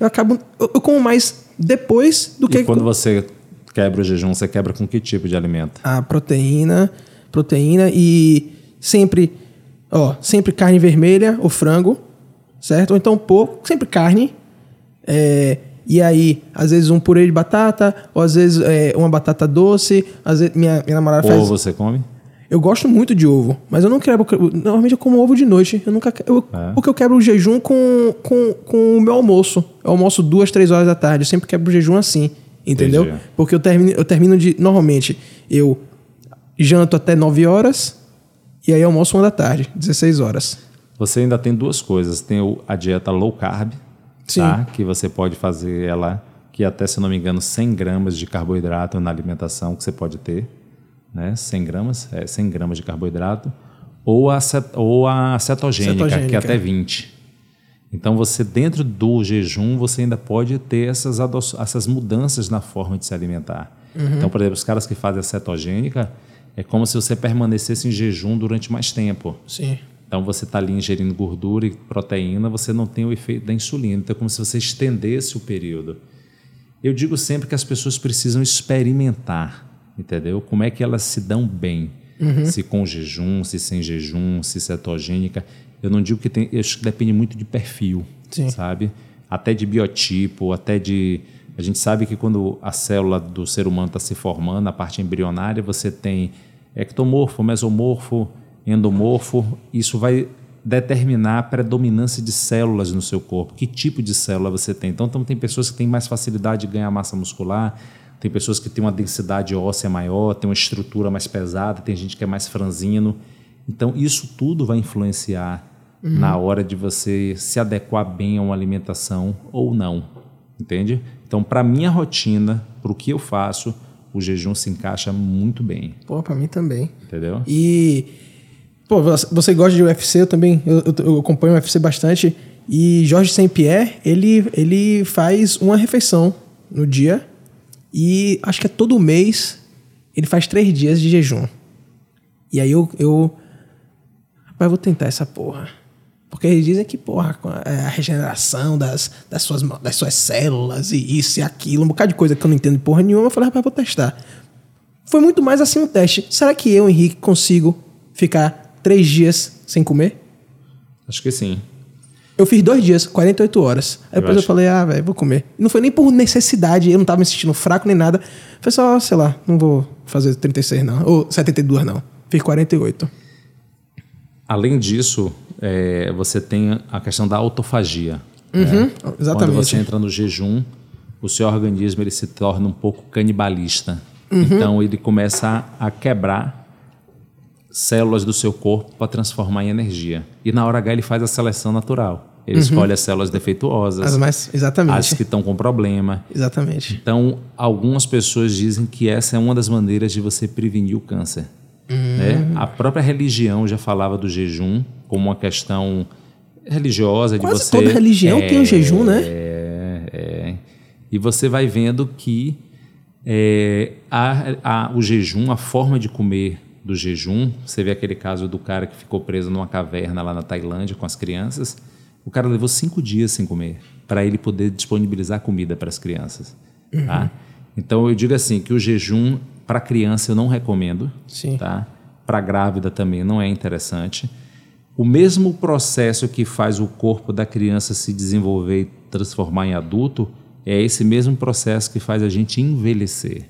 Speaker 1: eu acabo. Eu, eu como mais depois do
Speaker 2: E
Speaker 1: que.
Speaker 2: quando você quebra o jejum, você quebra com que tipo de alimento?
Speaker 1: a proteína, proteína e sempre, ó, sempre carne vermelha ou frango, certo? Ou então pouco, sempre carne. É, e aí, às vezes um purê de batata, ou às vezes é, uma batata doce. Às vezes minha, minha namorada
Speaker 2: Ou
Speaker 1: faz.
Speaker 2: você come?
Speaker 1: Eu gosto muito de ovo, mas eu não quebro. Normalmente eu como ovo de noite. Eu nunca. Eu,
Speaker 2: É.
Speaker 1: Porque eu quebro o jejum com, com, com o meu almoço. Eu almoço duas, três horas da tarde. Eu sempre quebro o jejum assim. Entendeu?
Speaker 2: Entendi.
Speaker 1: Porque eu termino, eu termino de. Normalmente, eu janto até 9 horas e aí almoço uma da tarde, 16 horas.
Speaker 2: Você ainda tem duas coisas. Tem o- a dieta low carb,
Speaker 1: Sim.
Speaker 2: tá? que você pode fazer ela, que até, se não me engano, 100 gramas de carboidrato na alimentação que você pode ter. Né? 100 gramas, é 100 gramas de carboidrato. Ou a, cet- ou a cetogênica, que
Speaker 1: Cetogênica.
Speaker 2: é até 20. Então, você dentro do jejum, você ainda pode ter essas, essas mudanças na forma de se alimentar. Então, por exemplo, os caras que fazem a cetogênica, é como se você permanecesse em jejum durante mais tempo.
Speaker 1: Sim.
Speaker 2: Então você está ali ingerindo gordura e proteína, você não tem o efeito da insulina. Então é como se você estendesse o período. Eu digo sempre que as pessoas precisam experimentar, entendeu? Como é que elas se dão bem. Se com jejum, se sem jejum, se cetogênica. Eu não digo que tem. Eu acho que depende muito de perfil,
Speaker 1: Sim.
Speaker 2: sabe? Até de biotipo, até de. A gente sabe que quando a célula do ser humano está se formando, a parte embrionária, você tem ectomorfo, mesomorfo, endomorfo. Isso vai determinar a predominância de células no seu corpo, que tipo de célula você tem. Então, então tem pessoas que têm mais facilidade de ganhar massa muscular, tem pessoas que têm uma densidade óssea maior, tem uma estrutura mais pesada, tem gente que é mais franzino. Então, isso tudo vai influenciar na hora de você se adequar bem a uma alimentação ou não. Entende? Então, para minha rotina, para o que eu faço, o jejum se encaixa muito bem.
Speaker 1: Pô, pra mim também.
Speaker 2: Entendeu?
Speaker 1: E. Pô, você gosta de UFC, eu também. Eu, eu, acompanho o UFC bastante. E Jorge Saint-Pierre, ele, ele faz uma refeição no dia. E acho que é todo mês ele faz três dias de jejum. E aí eu. eu rapaz, vou tentar essa porra. Porque eles dizem que, porra, é, a regeneração das, das, suas, das suas células e isso e aquilo, um bocado de coisa que eu não entendo porra nenhuma. Eu falei, rapaz, vou testar. Foi muito mais assim um teste. Será que eu, Henrique, consigo ficar três dias sem comer?
Speaker 2: Acho que sim.
Speaker 1: Eu fiz dois dias, 48 horas. Aí
Speaker 2: Eu
Speaker 1: depois eu,
Speaker 2: acho-
Speaker 1: falei, ah, velho, vou comer. Não foi nem por necessidade, eu não tava me sentindo fraco nem nada. Foi só, sei lá, não vou fazer 36 não. Ou 72 não. Fiz 48.
Speaker 2: Além disso, é, você tem a questão da autofagia. né?
Speaker 1: Uhum,
Speaker 2: Quando
Speaker 1: exatamente.
Speaker 2: você entra no jejum, o seu organismo ele se torna um pouco canibalista.
Speaker 1: Uhum.
Speaker 2: Então ele começa a quebrar células do seu corpo para transformar em energia. E na hora H ele faz a seleção natural. Ele escolhe as células defeituosas,
Speaker 1: Uhum. As mais, exatamente.
Speaker 2: as que estão com problema.
Speaker 1: Exatamente.
Speaker 2: Então, algumas pessoas dizem que essa é uma das maneiras de você prevenir o câncer.
Speaker 1: Hum.
Speaker 2: Né? A própria religião já falava do jejum como uma questão religiosa de
Speaker 1: Quase
Speaker 2: você.
Speaker 1: toda religião tem o jejum, né?
Speaker 2: É, é. E você vai vendo que é, a- a- o jejum, a forma de comer do jejum, você vê aquele caso do cara que ficou preso numa caverna lá na Tailândia com as crianças. O cara levou cinco dias sem comer para ele poder disponibilizar comida para as crianças. Tá? Então eu digo assim que o jejum para criança eu não recomendo.
Speaker 1: Sim.
Speaker 2: Tá? Para grávida também não é interessante. O mesmo processo que faz o corpo da criança se desenvolver e transformar em adulto é esse mesmo processo que faz a gente envelhecer.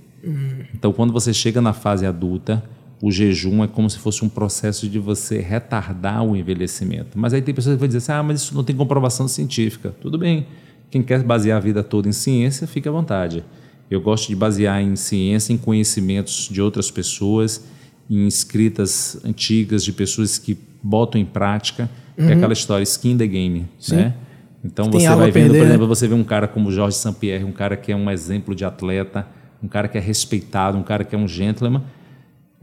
Speaker 2: Então, quando você chega na fase adulta, o jejum é como se fosse um processo de você retardar o envelhecimento. Mas aí tem pessoas que vão dizer assim, ah, mas isso não tem comprovação científica. Tudo bem. Quem quer basear a vida toda em ciência, fica à vontade. Eu gosto de basear em ciência, em conhecimentos de outras pessoas, em escritas antigas de pessoas que botam em prática. É aquela história skin the game, né? Então
Speaker 1: Tem
Speaker 2: você vai vendo,
Speaker 1: perder,
Speaker 2: por
Speaker 1: né?
Speaker 2: exemplo, você vê um cara como Jorge Sampierre, um cara que é um exemplo de atleta, um cara que é respeitado, um cara que é um gentleman.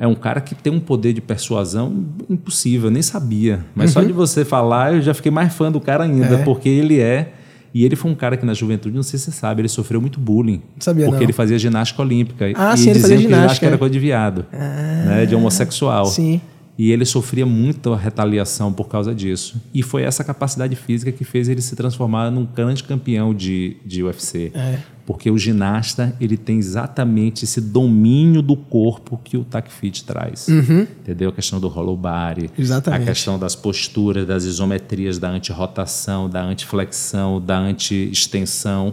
Speaker 2: É um cara que tem um poder de persuasão impossível, eu nem sabia. Mas
Speaker 1: Uhum.
Speaker 2: só de você falar, eu já fiquei mais fã do cara ainda, porque ele é. E ele foi um cara que na juventude, não sei se você sabe, ele sofreu muito bullying.
Speaker 1: Sabia
Speaker 2: porque
Speaker 1: não.
Speaker 2: ele fazia ginástica olímpica.
Speaker 1: Ah,
Speaker 2: e
Speaker 1: sim, ele fazia
Speaker 2: que
Speaker 1: ginástica,
Speaker 2: era
Speaker 1: é.
Speaker 2: coisa de viado, né, de homossexual.
Speaker 1: Sim.
Speaker 2: E ele sofria muita retaliação por causa disso. E foi essa capacidade física que fez ele se transformar num grande campeão de, de UFC.
Speaker 1: É.
Speaker 2: Porque o ginasta, ele tem exatamente esse domínio do corpo que o TAC Fit traz. Entendeu? A questão do hollow body,
Speaker 1: Uhum. Exatamente.
Speaker 2: a questão das posturas, das isometrias, da antirrotação, da antiflexão, da anti-extensão.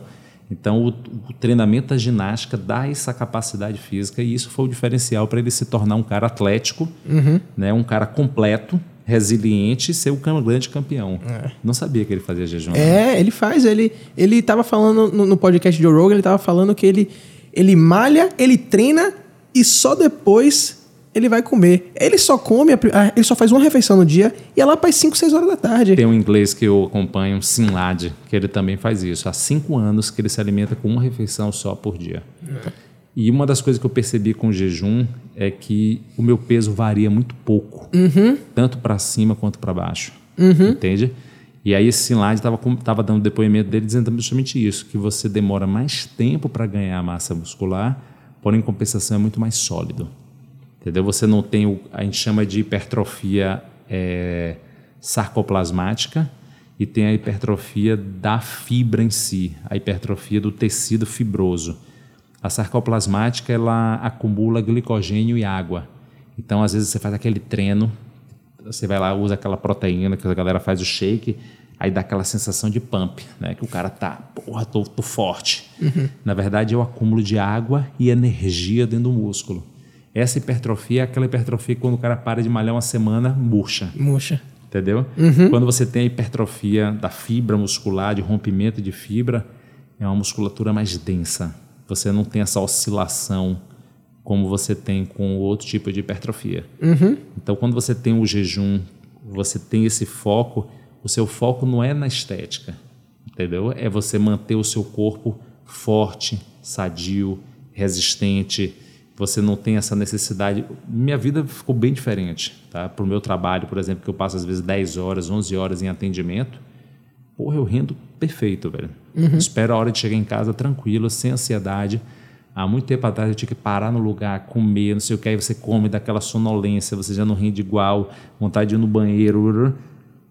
Speaker 2: Então, o, o treinamento da ginástica dá essa capacidade física e isso foi o diferencial para ele se tornar um cara atlético, né? um cara completo, resiliente e ser o grande campeão. Não sabia que ele fazia jejum. né?
Speaker 1: É, ele faz. Ele, ele tava falando no, no podcast de Joe Rogan, ele tava falando que ele, ele malha, ele treina e só depois ele vai comer. Ele só come, ele só faz uma refeição no dia e é lá para as 5, 6 horas da tarde.
Speaker 2: Tem um inglês que eu acompanho, Sinlad, que ele também faz isso. Há cinco anos que ele se alimenta com uma refeição só por dia. E uma das coisas que eu percebi com o jejum é que o meu peso varia muito pouco, tanto para cima quanto para baixo. Entende? E aí esse Sinlad estava dando depoimento dele dizendo justamente isso, que você demora mais tempo para ganhar massa muscular, porém em compensação é muito mais sólido. Entendeu? Você não tem o a gente chama de hipertrofia é, sarcoplasmática e tem a hipertrofia da fibra em si, a hipertrofia do tecido fibroso. A sarcoplasmática ela acumula glicogênio e água. Então, às vezes você faz aquele treino, você vai lá usa aquela proteína que a galera faz o shake, aí dá aquela sensação de pump, né? Que o cara tá, porra, tô, tô forte. Na verdade, é o acúmulo de água e energia dentro do músculo. Essa hipertrofia é aquela hipertrofia que quando o cara para de malhar uma semana, murcha.
Speaker 1: Murcha.
Speaker 2: Entendeu? Quando você tem a hipertrofia da fibra muscular, de rompimento de fibra, é uma musculatura mais densa. Você não tem essa oscilação como você tem com outro tipo de hipertrofia. Então, quando você tem o jejum, você tem esse foco, o seu foco não é na estética, entendeu? É você manter o seu corpo forte, sadio, resistente. Você não tem essa necessidade. Minha vida ficou bem diferente, tá? Para o meu trabalho, por exemplo, que eu passo às vezes 10 horas, 11 horas em atendimento, porra, eu rendo perfeito, velho. Espero a hora de chegar em casa tranquilo, sem ansiedade. Há muito tempo atrás eu tinha que parar no lugar, comer, não sei o que, aí você come daquela sonolência, você já não rende igual, vontade de ir no banheiro.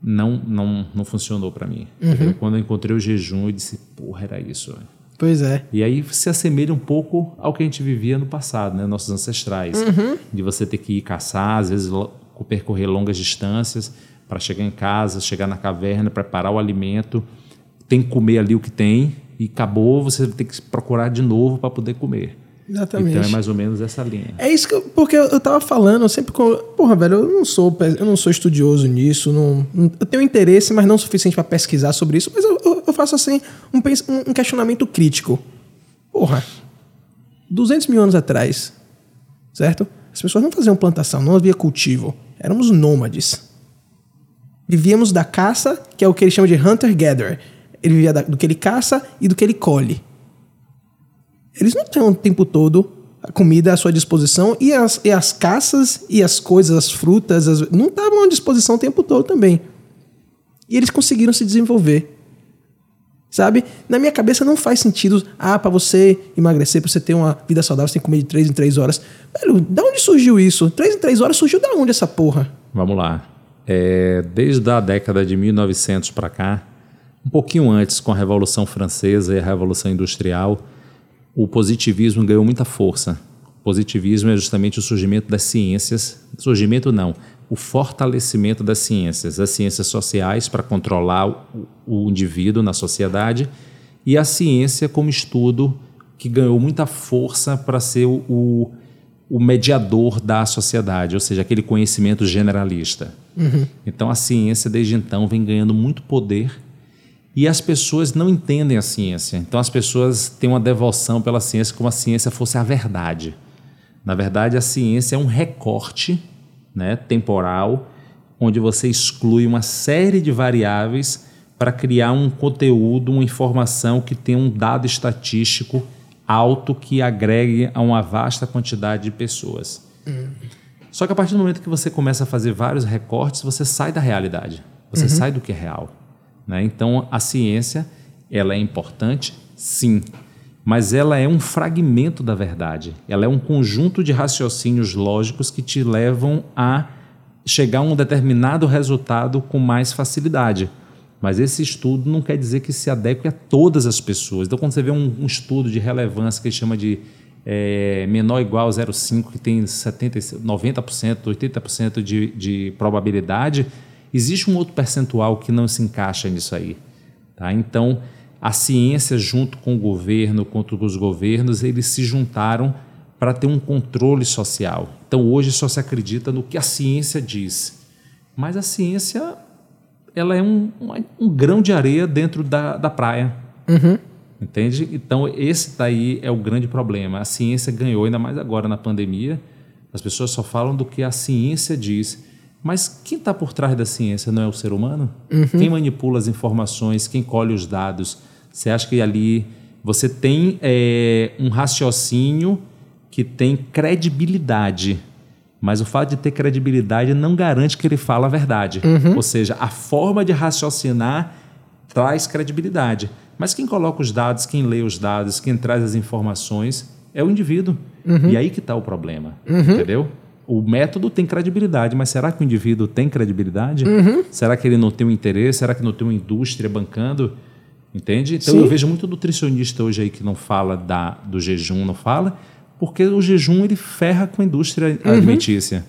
Speaker 2: Não, não, não funcionou para mim. entendeu? Quando eu encontrei o jejum, eu disse, porra, era isso. velho.
Speaker 1: Pois é.
Speaker 2: E aí se assemelha um pouco ao que a gente vivia no passado, né? Nossos ancestrais. De você ter que ir caçar, às vezes percorrer longas distâncias para chegar em casa, chegar na caverna, preparar o alimento, tem que comer ali o que tem e acabou, você tem que procurar de novo para poder comer.
Speaker 1: Exatamente.
Speaker 2: Então é mais ou menos essa linha.
Speaker 1: É isso que eu, porque eu, tava falando, eu sempre com, porra, velho, eu não sou eu não sou estudioso nisso, não, eu tenho interesse, mas não o suficiente para pesquisar sobre isso, mas eu, eu- faço assim um, um- questionamento crítico. Porra, 200 mil anos atrás, certo? As pessoas não faziam plantação, não havia cultivo, éramos nômades. Vivíamos da caça, que é o que ele chama de hunter-gatherer. Ele vivia da- do que ele caça e do que ele colhe. Eles não têm o tempo todo a comida à sua disposição e as, e as caças e as coisas, as frutas, as- não estavam à disposição o tempo todo também. E eles conseguiram se desenvolver. Sabe? Na minha cabeça não faz sentido, ah, para você emagrecer, para você ter uma vida saudável, você tem que comer de 3 em 3 horas. Velho, da onde surgiu isso? 3 em 3 horas surgiu da onde essa porra?
Speaker 2: Vamos lá. É, desde a década de 1900 para cá, um pouquinho antes, com a Revolução Francesa e a Revolução Industrial, o positivismo ganhou muita força. O positivismo é justamente o surgimento das ciências, surgimento não, o fortalecimento das ciências, as ciências sociais para controlar o, o indivíduo na sociedade e a ciência como estudo que ganhou muita força para ser o, o, o mediador da sociedade, ou seja, aquele conhecimento generalista. Então a ciência desde então vem ganhando muito poder e as pessoas não entendem a ciência. Então as pessoas têm uma devoção pela ciência como a ciência fosse a verdade. Na verdade, a ciência é um recorte né, temporal onde você exclui uma série de variáveis para criar um conteúdo, uma informação que tenha um dado estatístico alto que agregue a uma vasta quantidade de pessoas. Só que a partir do momento que você começa a fazer vários recortes, você sai da realidade. Você uhum. sai do que é real. Né? Então, a ciência ela é importante, sim, mas ela é um fragmento da verdade. Ela é um conjunto de raciocínios lógicos que te levam a chegar a um determinado resultado com mais facilidade. Mas esse estudo não quer dizer que se adeque a todas as pessoas. Então, quando você vê um, um estudo de relevância que chama de é, menor igual a 0,5, que tem 70, 90%, 80% de, de probabilidade, existe um outro percentual que não se encaixa nisso aí. Tá? Então, a ciência, junto com o governo, contra os governos, eles se juntaram para ter um controle social. Então, hoje só se acredita no que a ciência diz. Mas a ciência ela é um, um, um grão de areia dentro da, da praia. Uhum. Entende? Então, esse daí é o grande problema. A ciência ganhou, ainda mais agora na pandemia. As pessoas só falam do que a ciência diz. Mas quem está por trás da ciência não é o ser humano? Uhum. Quem manipula as informações, quem colhe os dados? Você acha que ali você tem é, um raciocínio que tem credibilidade mas o fato de ter credibilidade não garante que ele fala a verdade. Uhum. Ou seja, a forma de raciocinar traz credibilidade. Mas quem coloca os dados, quem lê os dados, quem traz as informações é o indivíduo. Uhum. E aí que está o problema. Uhum. Entendeu? O método tem credibilidade, mas será que o indivíduo tem credibilidade? Uhum. Será que ele não tem um interesse? Será que não tem uma indústria bancando? Entende? Então Sim. eu vejo muito nutricionista hoje aí que não fala da, do jejum, não fala porque o jejum ele ferra com a indústria uhum. alimentícia.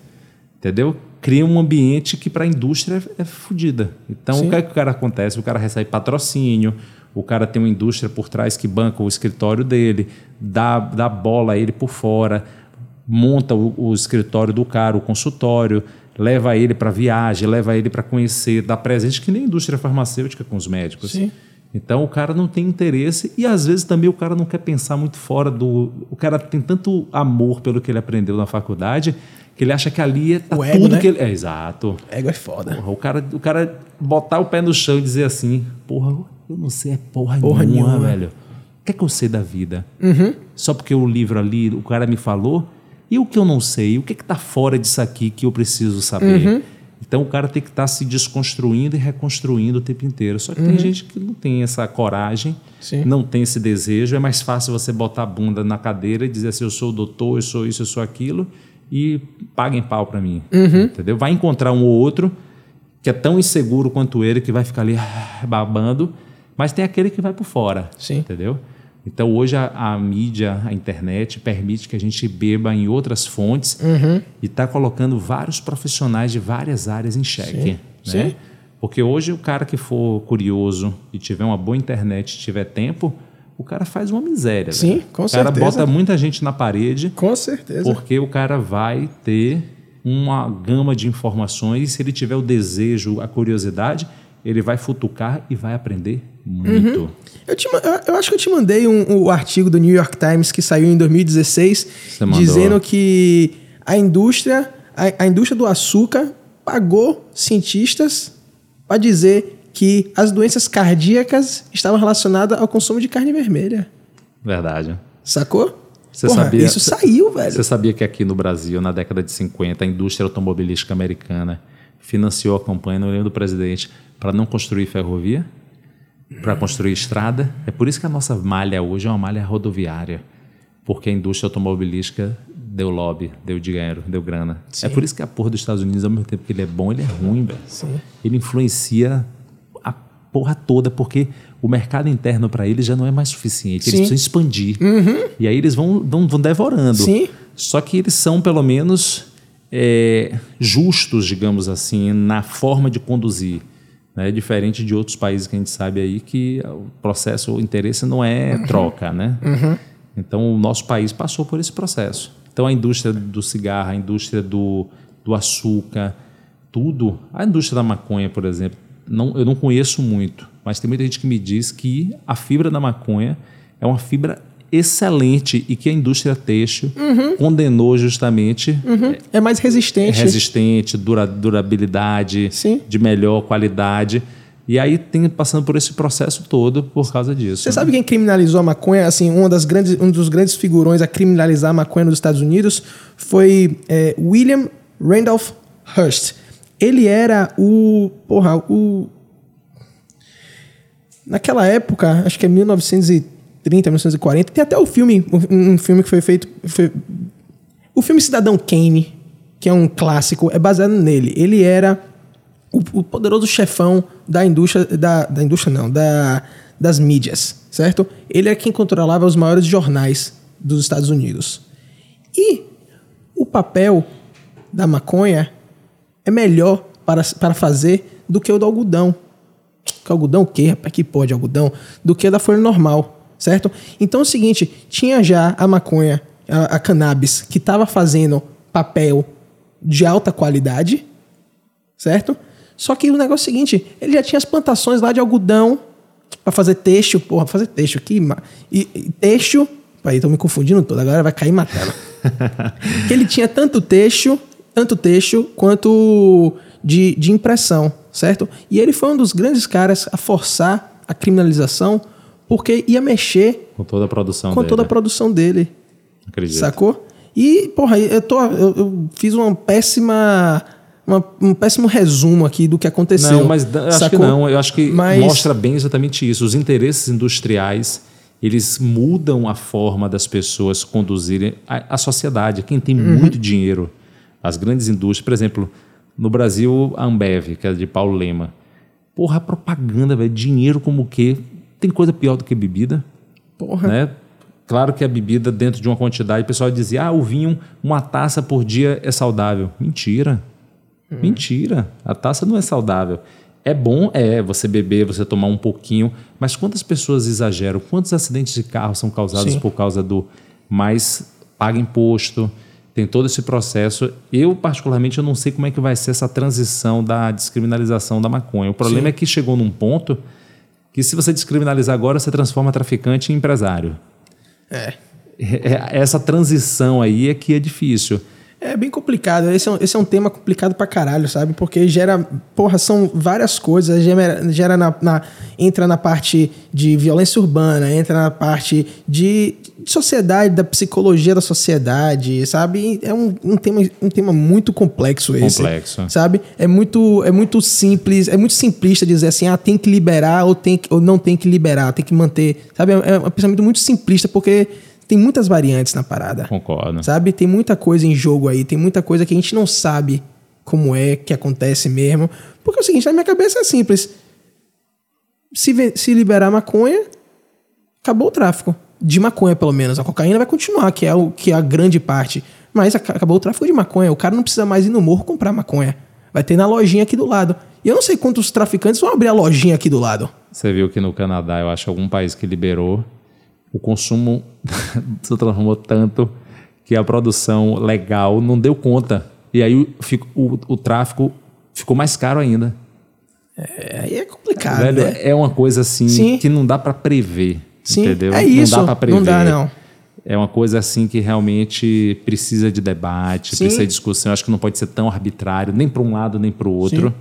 Speaker 2: Entendeu? Cria um ambiente que para a indústria é fodida. Então, Sim. o que é que o cara acontece? O cara recebe patrocínio, o cara tem uma indústria por trás que banca o escritório dele, dá, dá bola a ele por fora, monta o, o escritório do cara, o consultório, leva ele para viagem, leva ele para conhecer, dá presente que nem a indústria farmacêutica com os médicos. Sim. Então o cara não tem interesse e às vezes também o cara não quer pensar muito fora do. O cara tem tanto amor pelo que ele aprendeu na faculdade que ele acha que ali é tá o ego, tudo né? que ele. É, exato.
Speaker 1: Ego é foda.
Speaker 2: Porra, o, cara, o cara botar o pé no chão e dizer assim: porra, eu não sei é porra, porra nenhuma, nenhuma, velho. O que é que eu sei da vida? Uhum. Só porque o livro ali, o cara me falou. E o que eu não sei? O que é está fora disso aqui que eu preciso saber? Uhum. Então o cara tem que estar tá se desconstruindo e reconstruindo o tempo inteiro. Só que uhum. tem gente que não tem essa coragem, Sim. não tem esse desejo. É mais fácil você botar a bunda na cadeira e dizer assim: eu sou o doutor, eu sou isso, eu sou aquilo, e paguem pau para mim. Uhum. Entendeu? Vai encontrar um ou outro que é tão inseguro quanto ele que vai ficar ali ah, babando, mas tem aquele que vai por fora. Sim. Entendeu? Então, hoje, a, a, mídia, a internet, permite que a gente beba em outras fontes uhum. e está colocando vários profissionais de várias áreas em xeque. Sim. Né? Sim. Porque hoje, o cara que for curioso e tiver uma boa internet tiver tempo, o cara faz uma miséria.
Speaker 1: Sim,
Speaker 2: velho.
Speaker 1: com
Speaker 2: certeza.
Speaker 1: O
Speaker 2: cara bota muita gente na parede.
Speaker 1: Com certeza.
Speaker 2: Porque o cara vai ter uma gama de informações e se ele tiver o desejo, a curiosidade, ele vai futucar e vai aprender muito. Uhum.
Speaker 1: Eu, te, eu, acho que eu te mandei um, um, artigo do New York Times que saiu em 2016 dizendo que a indústria, a, a indústria do açúcar pagou cientistas para dizer que as doenças cardíacas estavam relacionadas ao consumo de carne vermelha.
Speaker 2: Verdade.
Speaker 1: Sacou? Você Porra, sabia, isso saiu, velho.
Speaker 2: Você sabia que aqui no Brasil, na década de 50, a indústria automobilística americana financiou a campanha, não lembro do presidente, para não construir ferrovia? para construir estrada. É por isso que a nossa malha hoje é uma malha rodoviária, porque a indústria automobilística deu lobby, deu dinheiro, deu grana. É Sim. É por isso que a porra dos Estados Unidos, ao mesmo tempo que ele é bom, ele é ruim, velho. Ele influencia a porra toda, porque o mercado interno para eles já não é mais suficiente. Eles Sim. precisam expandir. Uhum. E aí eles vão, vão, vão devorando. Sim. Só que eles são, pelo menos, é, justos, digamos assim, na forma de conduzir. Né? Diferente de outros países que a gente sabe aí que o processo, o interesse não é uhum. troca, né? Uhum. Então, o nosso país passou por esse processo. Então, a indústria do cigarro, a indústria do, do açúcar, tudo. A indústria da maconha, por exemplo, não, eu não conheço muito, mas tem muita gente que me diz que a fibra da maconha é uma fibra excelente e que a indústria têxtil uhum. condenou justamente.
Speaker 1: Uhum. É mais resistente.
Speaker 2: É resistente, dura, durabilidade, Sim. de melhor qualidade. E aí tem passando por esse processo todo por causa disso.
Speaker 1: Você né? sabe quem criminalizou a maconha? Assim, uma das grandes, um dos grandes figurões a criminalizar a maconha nos Estados Unidos foi é, William Randolph Hearst. Ele era o. Porra, o. Naquela época, acho que é 1930, 1940, tem até o filme, um filme que foi feito. foi- o filme Cidadão Kane, que é um clássico, é baseado nele. Ele era o, o poderoso chefão da indústria. Da, da indústria, não, da, das mídias, certo? Ele é quem controlava os maiores jornais dos Estados Unidos. E o papel da maconha é melhor para, para fazer do que o do algodão. Que algodão o quê, rapaz? Que pode algodão? Do que da folha normal, certo? Então é o seguinte, tinha já a maconha, a, a cannabis, que estava fazendo papel de alta qualidade, certo? Só que o negócio é o seguinte, ele já tinha as plantações lá de algodão para fazer têxtil, porra, fazer têxtil aqui, e, e têxtil, aí tô me confundindo todo, agora vai cair matando. que ele tinha tanto têxtil, tanto têxtil quanto de, de impressão, certo? E ele foi um dos grandes caras a forçar a criminalização porque ia mexer
Speaker 2: Com toda a produção
Speaker 1: com
Speaker 2: dele.
Speaker 1: toda a produção dele.
Speaker 2: Acredito.
Speaker 1: Sacou? E, porra, eu, tô, eu, eu fiz uma péssima. uma- um péssimo resumo aqui do que aconteceu.
Speaker 2: Não, mas acho
Speaker 1: sacou?
Speaker 2: que não. Eu acho que
Speaker 1: Mas-
Speaker 2: mostra bem exatamente isso. Os interesses industriais, eles mudam a forma das pessoas conduzirem a, a sociedade. Quem tem
Speaker 1: Uhum.
Speaker 2: muito dinheiro, as grandes indústrias, por exemplo, no Brasil, a Ambev, que é de Paulo Lema. Porra, a propaganda, velho, dinheiro como o quê? Tem coisa pior do que bebida?
Speaker 1: Porra.
Speaker 2: né? Claro que a bebida dentro de uma quantidade, o pessoal dizia, ah, o vinho, uma taça por dia é saudável. Mentira. Mentira. A taça não é saudável. É bom, é, você beber, você tomar um pouquinho, mas quantas pessoas exageram? Quantos acidentes de carro são causados
Speaker 1: Sim.
Speaker 2: por causa do mais paga imposto? Tem todo esse processo. Eu, particularmente, eu não sei como é que vai ser essa transição da descriminalização da maconha. O problema é que chegou num ponto que se você descriminalizar agora, você transforma traficante em empresário.
Speaker 1: É.
Speaker 2: É- Essa transição aí é que é difícil.
Speaker 1: É bem complicado. Esse é, um, esse é um tema complicado pra caralho, sabe? Porque gera. Porra, são várias coisas. Gera, gera na, na- entra na parte de violência urbana, entra na parte de sociedade, da psicologia da sociedade, sabe? É um, um, tema, um tema muito complexo esse.
Speaker 2: Complexo.
Speaker 1: Sabe? É muito, é muito simples, é muito simplista dizer assim, ah, tem que liberar ou, tem que, ou não tem que liberar, tem que manter. Sabe? É é um pensamento muito simplista porque tem muitas variantes na parada.
Speaker 2: Concordo.
Speaker 1: Sabe? Tem muita coisa em jogo aí, tem muita coisa que a gente não sabe como é que acontece mesmo. Porque é o seguinte, na minha cabeça é simples. Se, se liberar maconha, acabou o tráfico. De maconha, pelo menos. A cocaína vai continuar, que é, o, que é a grande parte. Mas aca- acabou o tráfico de maconha. O cara não precisa mais ir no morro comprar maconha. Vai ter na lojinha aqui do lado. E eu não sei quantos traficantes vão abrir a lojinha aqui do lado.
Speaker 2: Você viu que no Canadá, eu acho algum país que liberou, o consumo se transformou tanto que a produção legal não deu conta. E aí o, o- o tráfico ficou mais caro ainda.
Speaker 1: É, Aí é complicado,
Speaker 2: Velho,
Speaker 1: né?
Speaker 2: é uma coisa assim
Speaker 1: Sim.
Speaker 2: que não dá para prever.
Speaker 1: Sim,
Speaker 2: entendeu?
Speaker 1: é isso.
Speaker 2: Não dá para prever.
Speaker 1: Não dá, não.
Speaker 2: É uma coisa assim que realmente precisa de debate,
Speaker 1: Sim.
Speaker 2: precisa de discussão. Eu acho que não pode ser tão arbitrário, nem para um lado nem para o outro.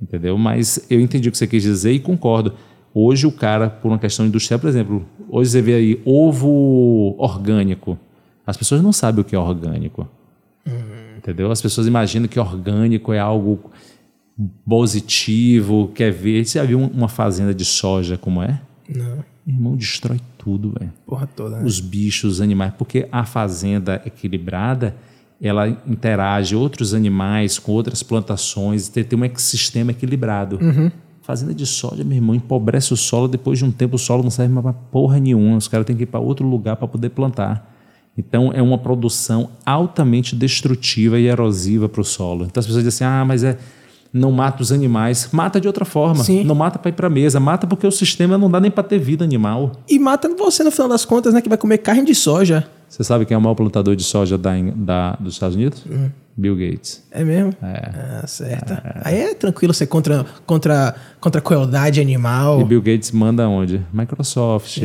Speaker 2: Entendeu? Mas eu entendi o que você quis dizer e concordo. Hoje o cara, por uma questão industrial, por exemplo, hoje você vê aí ovo orgânico. As pessoas não sabem o que é orgânico. Entendeu? As pessoas imaginam que orgânico é algo positivo, quer ver. Você já viu um- uma fazenda de soja como é?
Speaker 1: Não.
Speaker 2: Irmão, destrói tudo, velho
Speaker 1: Porra toda, né?
Speaker 2: os bichos, os animais, porque a fazenda equilibrada ela interage outros animais com outras plantações, tem, tem um ecossistema equilibrado. Fazenda de soja, meu irmão, empobrece o solo, depois de um tempo o solo não serve mais pra porra nenhuma, os caras têm que ir para outro lugar para poder plantar. Então é uma produção altamente destrutiva e erosiva para o solo. Então as pessoas dizem assim: ah, mas é. Não mata os animais. Mata de outra forma.
Speaker 1: Sim.
Speaker 2: Não mata para ir para mesa. Mata porque o sistema não dá nem para ter vida animal.
Speaker 1: E mata você no final das contas, né? Que vai comer carne de soja.
Speaker 2: Você sabe quem é o maior plantador de soja da, da- dos Estados Unidos?
Speaker 1: Hum.
Speaker 2: Bill Gates.
Speaker 1: É mesmo? É. Ah, certo. Aí é tranquilo ser contra, contra, contra a crueldade animal.
Speaker 2: E Bill Gates manda onde? Microsoft.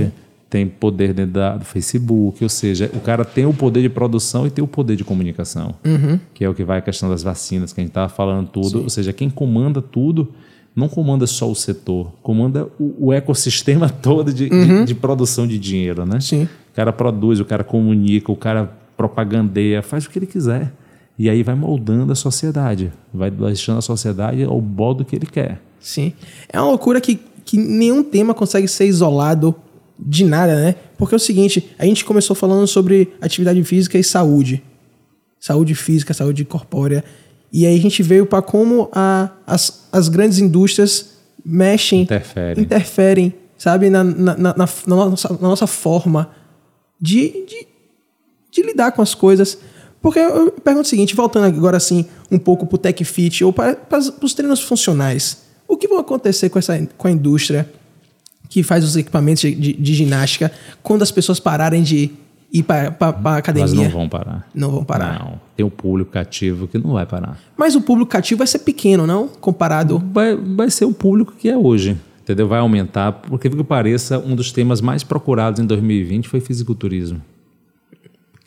Speaker 2: Tem poder dentro da- do Facebook. Ou seja, o cara tem o poder de produção e tem o poder de comunicação.
Speaker 1: Uhum.
Speaker 2: Que é o que vai a questão das vacinas, que a gente estava falando tudo. Ou seja, quem comanda tudo não comanda só o setor, comanda o, o ecossistema todo de, de- de produção de dinheiro, né?
Speaker 1: Uhum. Sim.
Speaker 2: O cara produz, o cara comunica, o cara propagandeia, faz o que ele quiser. E aí vai moldando a sociedade, vai deixando a sociedade ao modo que ele quer.
Speaker 1: Sim. É uma loucura que, que nenhum tema consegue ser isolado de nada, né? Porque é o seguinte, a gente começou falando sobre atividade física e saúde. Saúde física, saúde corpórea. E aí a gente veio para como a, as, as grandes indústrias mexem,
Speaker 2: interferem,
Speaker 1: interferem sabe, na, na, na, na, nossa, na nossa forma de, de, de lidar com as coisas. Porque eu pergunto o seguinte, voltando agora assim um pouco para o tech fit ou para, para os treinos funcionais, o que vai acontecer com, essa, com a indústria que faz os equipamentos de, de, de ginástica quando as pessoas pararem de ir para a academia? Mas
Speaker 2: não vão parar.
Speaker 1: Não vão parar.
Speaker 2: Não. Tem um público cativo que não vai parar.
Speaker 1: Mas o público cativo vai ser pequeno, não? Comparado.
Speaker 2: Vai, vai ser o público que é hoje. Entendeu? Vai aumentar. Porque, que pareça, um dos temas mais procurados em 2020 foi fisiculturismo.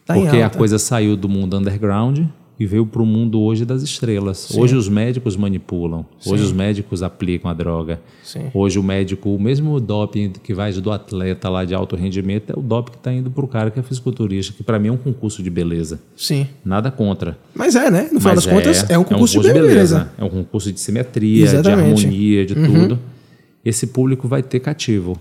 Speaker 2: Tá porque a coisa saiu do mundo underground e veio para o mundo hoje das estrelas. Sim. Hoje os médicos manipulam, Sim. hoje os médicos aplicam a droga. Sim. Hoje o médico, o mesmo doping que vai do atleta lá de alto rendimento, é o doping que está indo para o cara que é fisiculturista, que para mim é um concurso de beleza.
Speaker 1: Sim.
Speaker 2: Nada contra.
Speaker 1: Mas é, né? No final das é, contas, é um concurso, é um concurso de, beleza. beleza.
Speaker 2: É um concurso de simetria, Exatamente. de harmonia, de uhum. tudo. Esse público vai ter cativo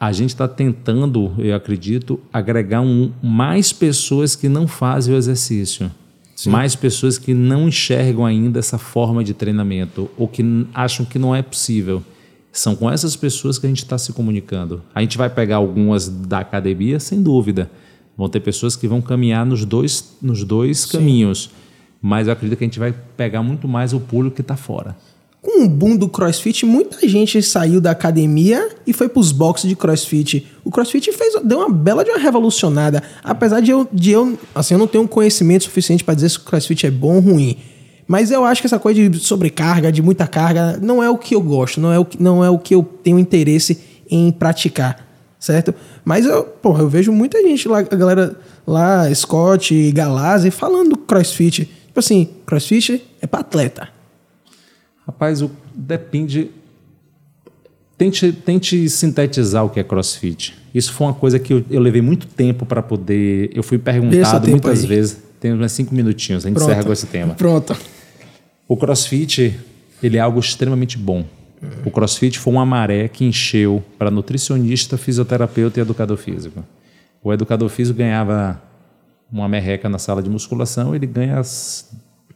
Speaker 2: a gente está tentando, eu acredito, agregar um, mais pessoas que não fazem o exercício. Sim. mais pessoas que não enxergam ainda essa forma de treinamento ou que acham que não é possível. São com essas pessoas que a gente está se comunicando. A gente vai pegar algumas da academia, sem dúvida. Vão ter pessoas que vão caminhar nos dois, nos dois caminhos. Mas eu acredito que a gente vai pegar muito mais o público que está fora
Speaker 1: com o boom do crossfit, muita gente saiu da academia e foi para os boxes de crossfit. O crossfit fez, deu uma bela de uma revolucionada. Apesar de eu, de eu, assim, eu não tenho conhecimento suficiente para dizer se o crossfit é bom ou ruim. Mas eu acho que essa coisa de sobrecarga, de muita carga, não é o que eu gosto, não é o que, não é o que eu tenho interesse em praticar, certo? Mas eu, porra, eu vejo muita gente lá, a galera lá, Scott, Galazzi, falando do crossfit. Tipo assim, crossfit é para atleta
Speaker 2: Rapaz, o, depende. Tente, tente sintetizar o que é crossfit. Isso foi uma coisa que eu, eu levei muito tempo para poder. Eu fui perguntado muitas aí. vezes. Tem uns cinco minutinhos, a gente Pronto. encerra com esse tema.
Speaker 1: Pronto.
Speaker 2: O crossfit ele é algo extremamente bom. O crossfit foi uma maré que encheu para nutricionista, fisioterapeuta e educador físico. O educador físico ganhava uma merreca na sala de musculação, ele ganha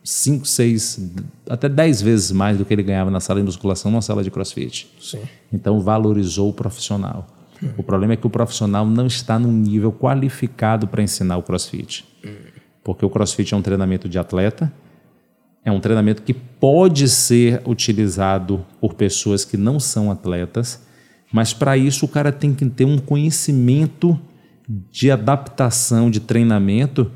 Speaker 2: 5, 6, até 10 vezes mais do que ele ganhava na sala de musculação numa sala de crossfit.
Speaker 1: Sim.
Speaker 2: Então valorizou o profissional. Hum. O problema é que o profissional não está num nível qualificado para ensinar o crossfit. Hum. Porque o crossfit é um treinamento de atleta, é um treinamento que pode ser utilizado por pessoas que não são atletas, mas para isso o cara tem que ter um conhecimento de adaptação, de treinamento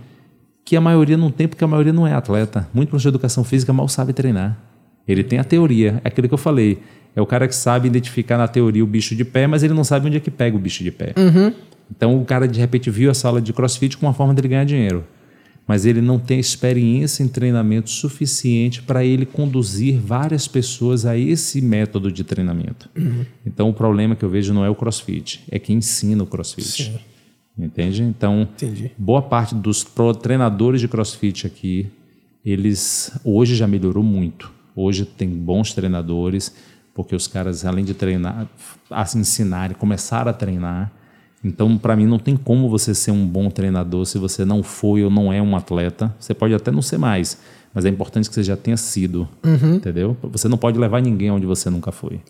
Speaker 2: que a maioria não tem, porque a maioria não é atleta. Muito professor de educação física mal sabe treinar. Ele tem a teoria, é aquilo que eu falei. É o cara que sabe identificar na teoria o bicho de pé, mas ele não sabe onde é que pega o bicho de pé.
Speaker 1: Uhum.
Speaker 2: Então o cara de repente viu a sala de crossfit com uma forma dele ganhar dinheiro. Mas ele não tem experiência em treinamento suficiente para ele conduzir várias pessoas a esse método de treinamento. Uhum. Então o problema que eu vejo não é o crossfit, é quem ensina o crossfit. Sim. Entende? Então,
Speaker 1: Entendi.
Speaker 2: boa parte dos treinadores de crossfit aqui, eles hoje já melhorou muito. Hoje tem bons treinadores, porque os caras, além de treinar, ensinarem, começaram a treinar. Então, para mim, não tem como você ser um bom treinador se você não foi ou não é um atleta. Você pode até não ser mais, mas é importante que você já tenha sido.
Speaker 1: Uhum.
Speaker 2: Entendeu? Você não pode levar ninguém onde você nunca foi.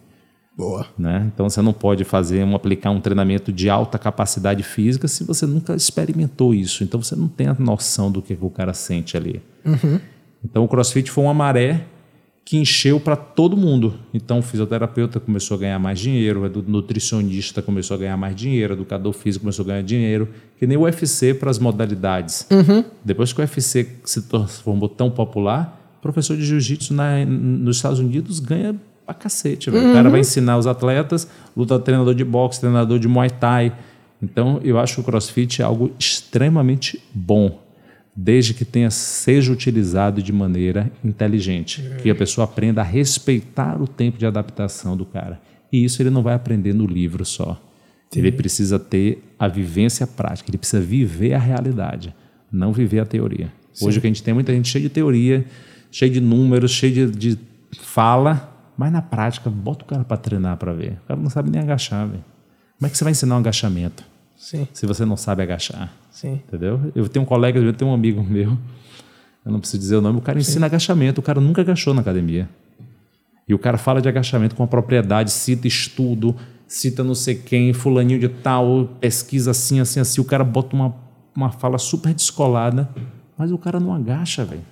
Speaker 1: Boa.
Speaker 2: Né? Então você não pode fazer um, aplicar um treinamento de alta capacidade física se você nunca experimentou isso. Então você não tem a noção do que, que o cara sente ali.
Speaker 1: Uhum.
Speaker 2: Então o CrossFit foi uma maré que encheu para todo mundo. Então o fisioterapeuta começou a ganhar mais dinheiro, o nutricionista começou a ganhar mais dinheiro, o educador físico começou a ganhar dinheiro, que nem o UFC para as modalidades.
Speaker 1: Uhum.
Speaker 2: Depois que o UFC se transformou tão popular, professor de jiu-jitsu nos Estados Unidos ganha pra cacete, velho. Uhum. O cara vai ensinar os atletas, luta treinador de boxe, treinador de muay thai. Então, eu acho que o crossfit é algo extremamente bom, desde que tenha seja utilizado de maneira inteligente, uhum. que a pessoa aprenda a respeitar o tempo de adaptação do cara. E isso ele não vai aprender no livro só. Sim. Ele precisa ter a vivência prática, ele precisa viver a realidade, não viver a teoria. Hoje o que a gente tem é muita gente cheia de teoria, cheia de números, cheia de, de fala, mas na prática, bota o cara para treinar para ver. O cara não sabe nem agachar, velho. Como é que você vai ensinar um agachamento
Speaker 1: Sim,
Speaker 2: se você não sabe agachar?
Speaker 1: sim.
Speaker 2: Entendeu? Eu tenho um colega, eu tenho um amigo meu, eu não preciso dizer o nome, o cara ensina agachamento, o cara nunca agachou na academia. E o cara fala de agachamento com a propriedade, cita estudo, cita não sei quem, fulaninho de tal, pesquisa assim, assim, assim. O cara bota uma, uma fala super descolada, mas o cara não agacha, velho.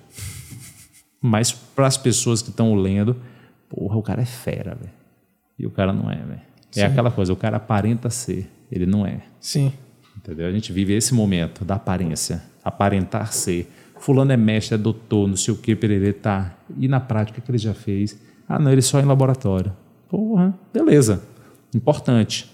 Speaker 2: Mas para as pessoas que estão lendo, porra, o cara é fera, velho. E o cara não é, velho. É aquela coisa, o cara aparenta ser, ele não é.
Speaker 1: Sim.
Speaker 2: Entendeu? A gente vive esse momento da aparência, aparentar ser. Fulano é mestre, é doutor, não sei o que, perere, tá. E na prática, o que ele já fez? Ah, não, ele só é em laboratório. Porra, beleza. Importante.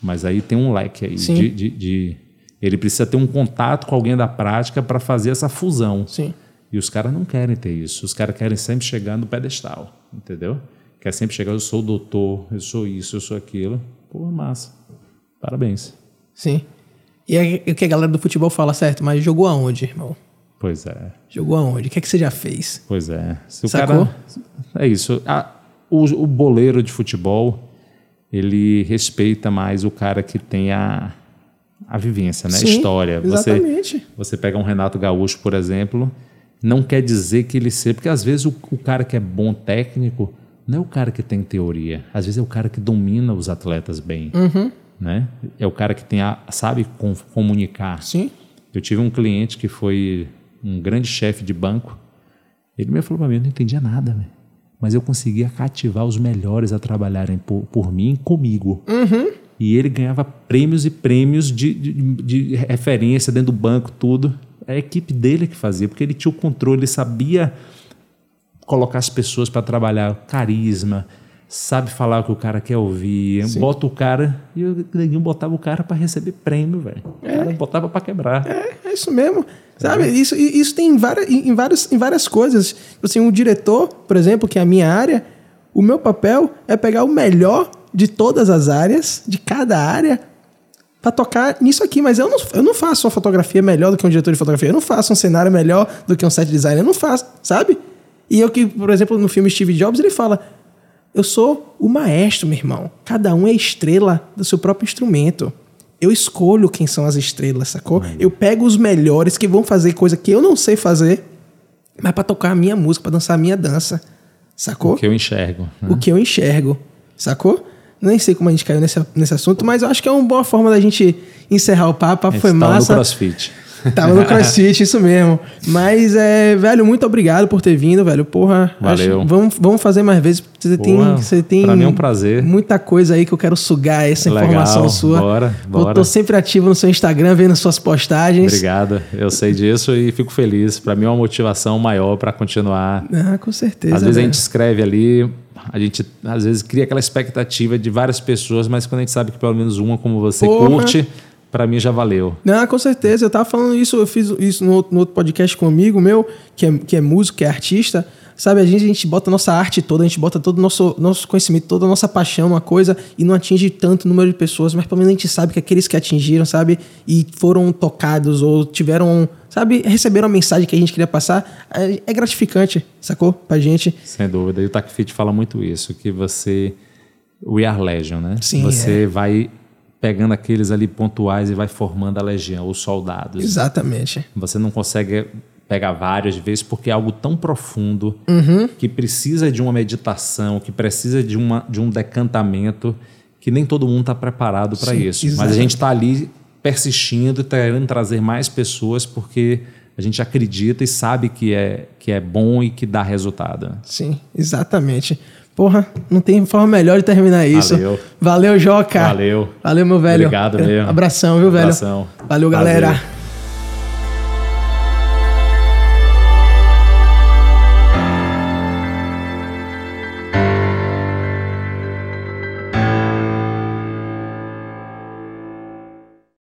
Speaker 2: Mas aí tem um leque aí
Speaker 1: Sim.
Speaker 2: de, de, de- Ele precisa ter um contato com alguém da prática para fazer essa fusão.
Speaker 1: Sim.
Speaker 2: E os caras não querem ter isso. Os caras querem sempre chegar no pedestal, entendeu? Quer sempre chegar, eu sou o doutor, eu sou isso, eu sou aquilo. Pô, massa. Parabéns.
Speaker 1: Sim. E é o que a galera do futebol fala, certo? Mas jogou aonde, irmão?
Speaker 2: Pois é.
Speaker 1: Jogou aonde? O que é que você já fez?
Speaker 2: Pois é. Se o
Speaker 1: Sacou?
Speaker 2: cara. É isso. A- o, o boleiro de futebol, ele respeita mais o cara que tem a, a vivência, né? a
Speaker 1: Sim,
Speaker 2: história. Você,
Speaker 1: Exatamente.
Speaker 2: você pega um Renato Gaúcho, por exemplo, não quer dizer que ele seja. Porque às vezes o, o cara que é bom técnico não é o cara que tem teoria. Às vezes é o cara que domina os atletas bem.
Speaker 1: Uhum.
Speaker 2: Né? É o cara que tem a, sabe com- comunicar.
Speaker 1: Sim.
Speaker 2: Eu tive um cliente que foi um grande chefe de banco. Ele me falou para mim, eu não entendia nada, velho. mas eu conseguia cativar os melhores a trabalharem por, por mim comigo. E ele ganhava prêmios e prêmios de, de, de referência dentro do banco, tudo. É a equipe dele que fazia, porque ele tinha o controle, ele sabia colocar as pessoas para trabalhar, carisma, sabe falar o que o cara quer ouvir, bota o cara e o neguinho botava o cara para receber prêmio, velho. O cara botava para quebrar.
Speaker 1: É, é isso mesmo. Sabe? Isso, e- isso tem em várias, em, em várias, em várias coisas. Assim, um diretor, por exemplo, que é a minha área, o meu papel é pegar o melhor de todas as áreas, de cada área, para tocar nisso aqui. Mas eu não, eu não faço uma fotografia melhor do que um diretor de fotografia. Eu não faço um cenário melhor do que um set designer. Eu não faço, sabe? E eu que, por exemplo, no filme Steve Jobs, ele fala: Eu sou o maestro, meu irmão. Cada um é estrela do seu próprio instrumento. Eu escolho quem são as estrelas, sacou? Eu pego os melhores que vão fazer coisa que eu não sei fazer, mas pra tocar a minha música, pra dançar a minha dança, sacou?
Speaker 2: O que eu enxergo. né?
Speaker 1: o que eu enxergo, sacou? Nem sei como a gente caiu nesse, nesse assunto, mas eu acho que é uma boa forma da gente encerrar o papo. O papo
Speaker 2: A
Speaker 1: foi
Speaker 2: tava
Speaker 1: massa.
Speaker 2: no crossfit.
Speaker 1: Tava no CrossFit, isso mesmo. Mas, é, velho, muito obrigado por ter vindo, velho. Porra,
Speaker 2: Valeu.
Speaker 1: acho- vamos, vamos fazer mais vezes. Você tem,
Speaker 2: Boa,
Speaker 1: você tem
Speaker 2: pra mim é um prazer.
Speaker 1: muita coisa aí que eu quero sugar essa
Speaker 2: Legal,
Speaker 1: informação sua.
Speaker 2: bora,
Speaker 1: Eu
Speaker 2: bora.
Speaker 1: tô sempre ativo no seu Instagram, vendo suas postagens.
Speaker 2: Obrigado, eu sei disso e fico feliz. Para mim é uma motivação maior para continuar.
Speaker 1: Ah, com certeza.
Speaker 2: Às vezes a
Speaker 1: velho.
Speaker 2: gente escreve ali, a gente às vezes cria aquela expectativa de várias pessoas, mas quando a gente sabe que pelo menos uma como você
Speaker 1: Porra.
Speaker 2: curte, para mim já valeu.
Speaker 1: Não, com certeza. Eu tava falando isso, eu fiz isso no outro, no outro podcast com amigo meu, que é, que é músico, que é artista. Sabe, a gente, a gente bota a nossa arte toda, a gente bota todo o nosso, nosso conhecimento, toda a nossa paixão numa coisa e não atinge tanto número de pessoas, mas pelo menos a gente sabe que aqueles que atingiram, sabe, e foram tocados ou tiveram, sabe, receberam a mensagem que a gente queria passar, é, é gratificante, sacou? Pra gente.
Speaker 2: Sem dúvida. E o TACFIT fala muito isso, que você. We are Legion, né?
Speaker 1: Sim,
Speaker 2: Você vai pegando aqueles ali pontuais e vai formando a legião, os soldados.
Speaker 1: Exatamente.
Speaker 2: Você não consegue pegar várias vezes porque é algo tão profundo
Speaker 1: Uhum.
Speaker 2: que precisa de uma meditação, que precisa de, uma, de um decantamento que nem todo mundo está preparado para isso. Mas a
Speaker 1: exatamente.
Speaker 2: gente está ali persistindo, querendo trazer mais pessoas porque a gente acredita e sabe que é, que é bom e que dá resultado.
Speaker 1: Sim, exatamente. Porra, não tem forma melhor de terminar isso.
Speaker 2: Valeu.
Speaker 1: Valeu, Joca.
Speaker 2: Valeu.
Speaker 1: Valeu, meu velho.
Speaker 2: Obrigado mesmo.
Speaker 1: Abração, viu, velho?
Speaker 2: Abração.
Speaker 1: Valeu,
Speaker 2: Prazer.
Speaker 1: galera.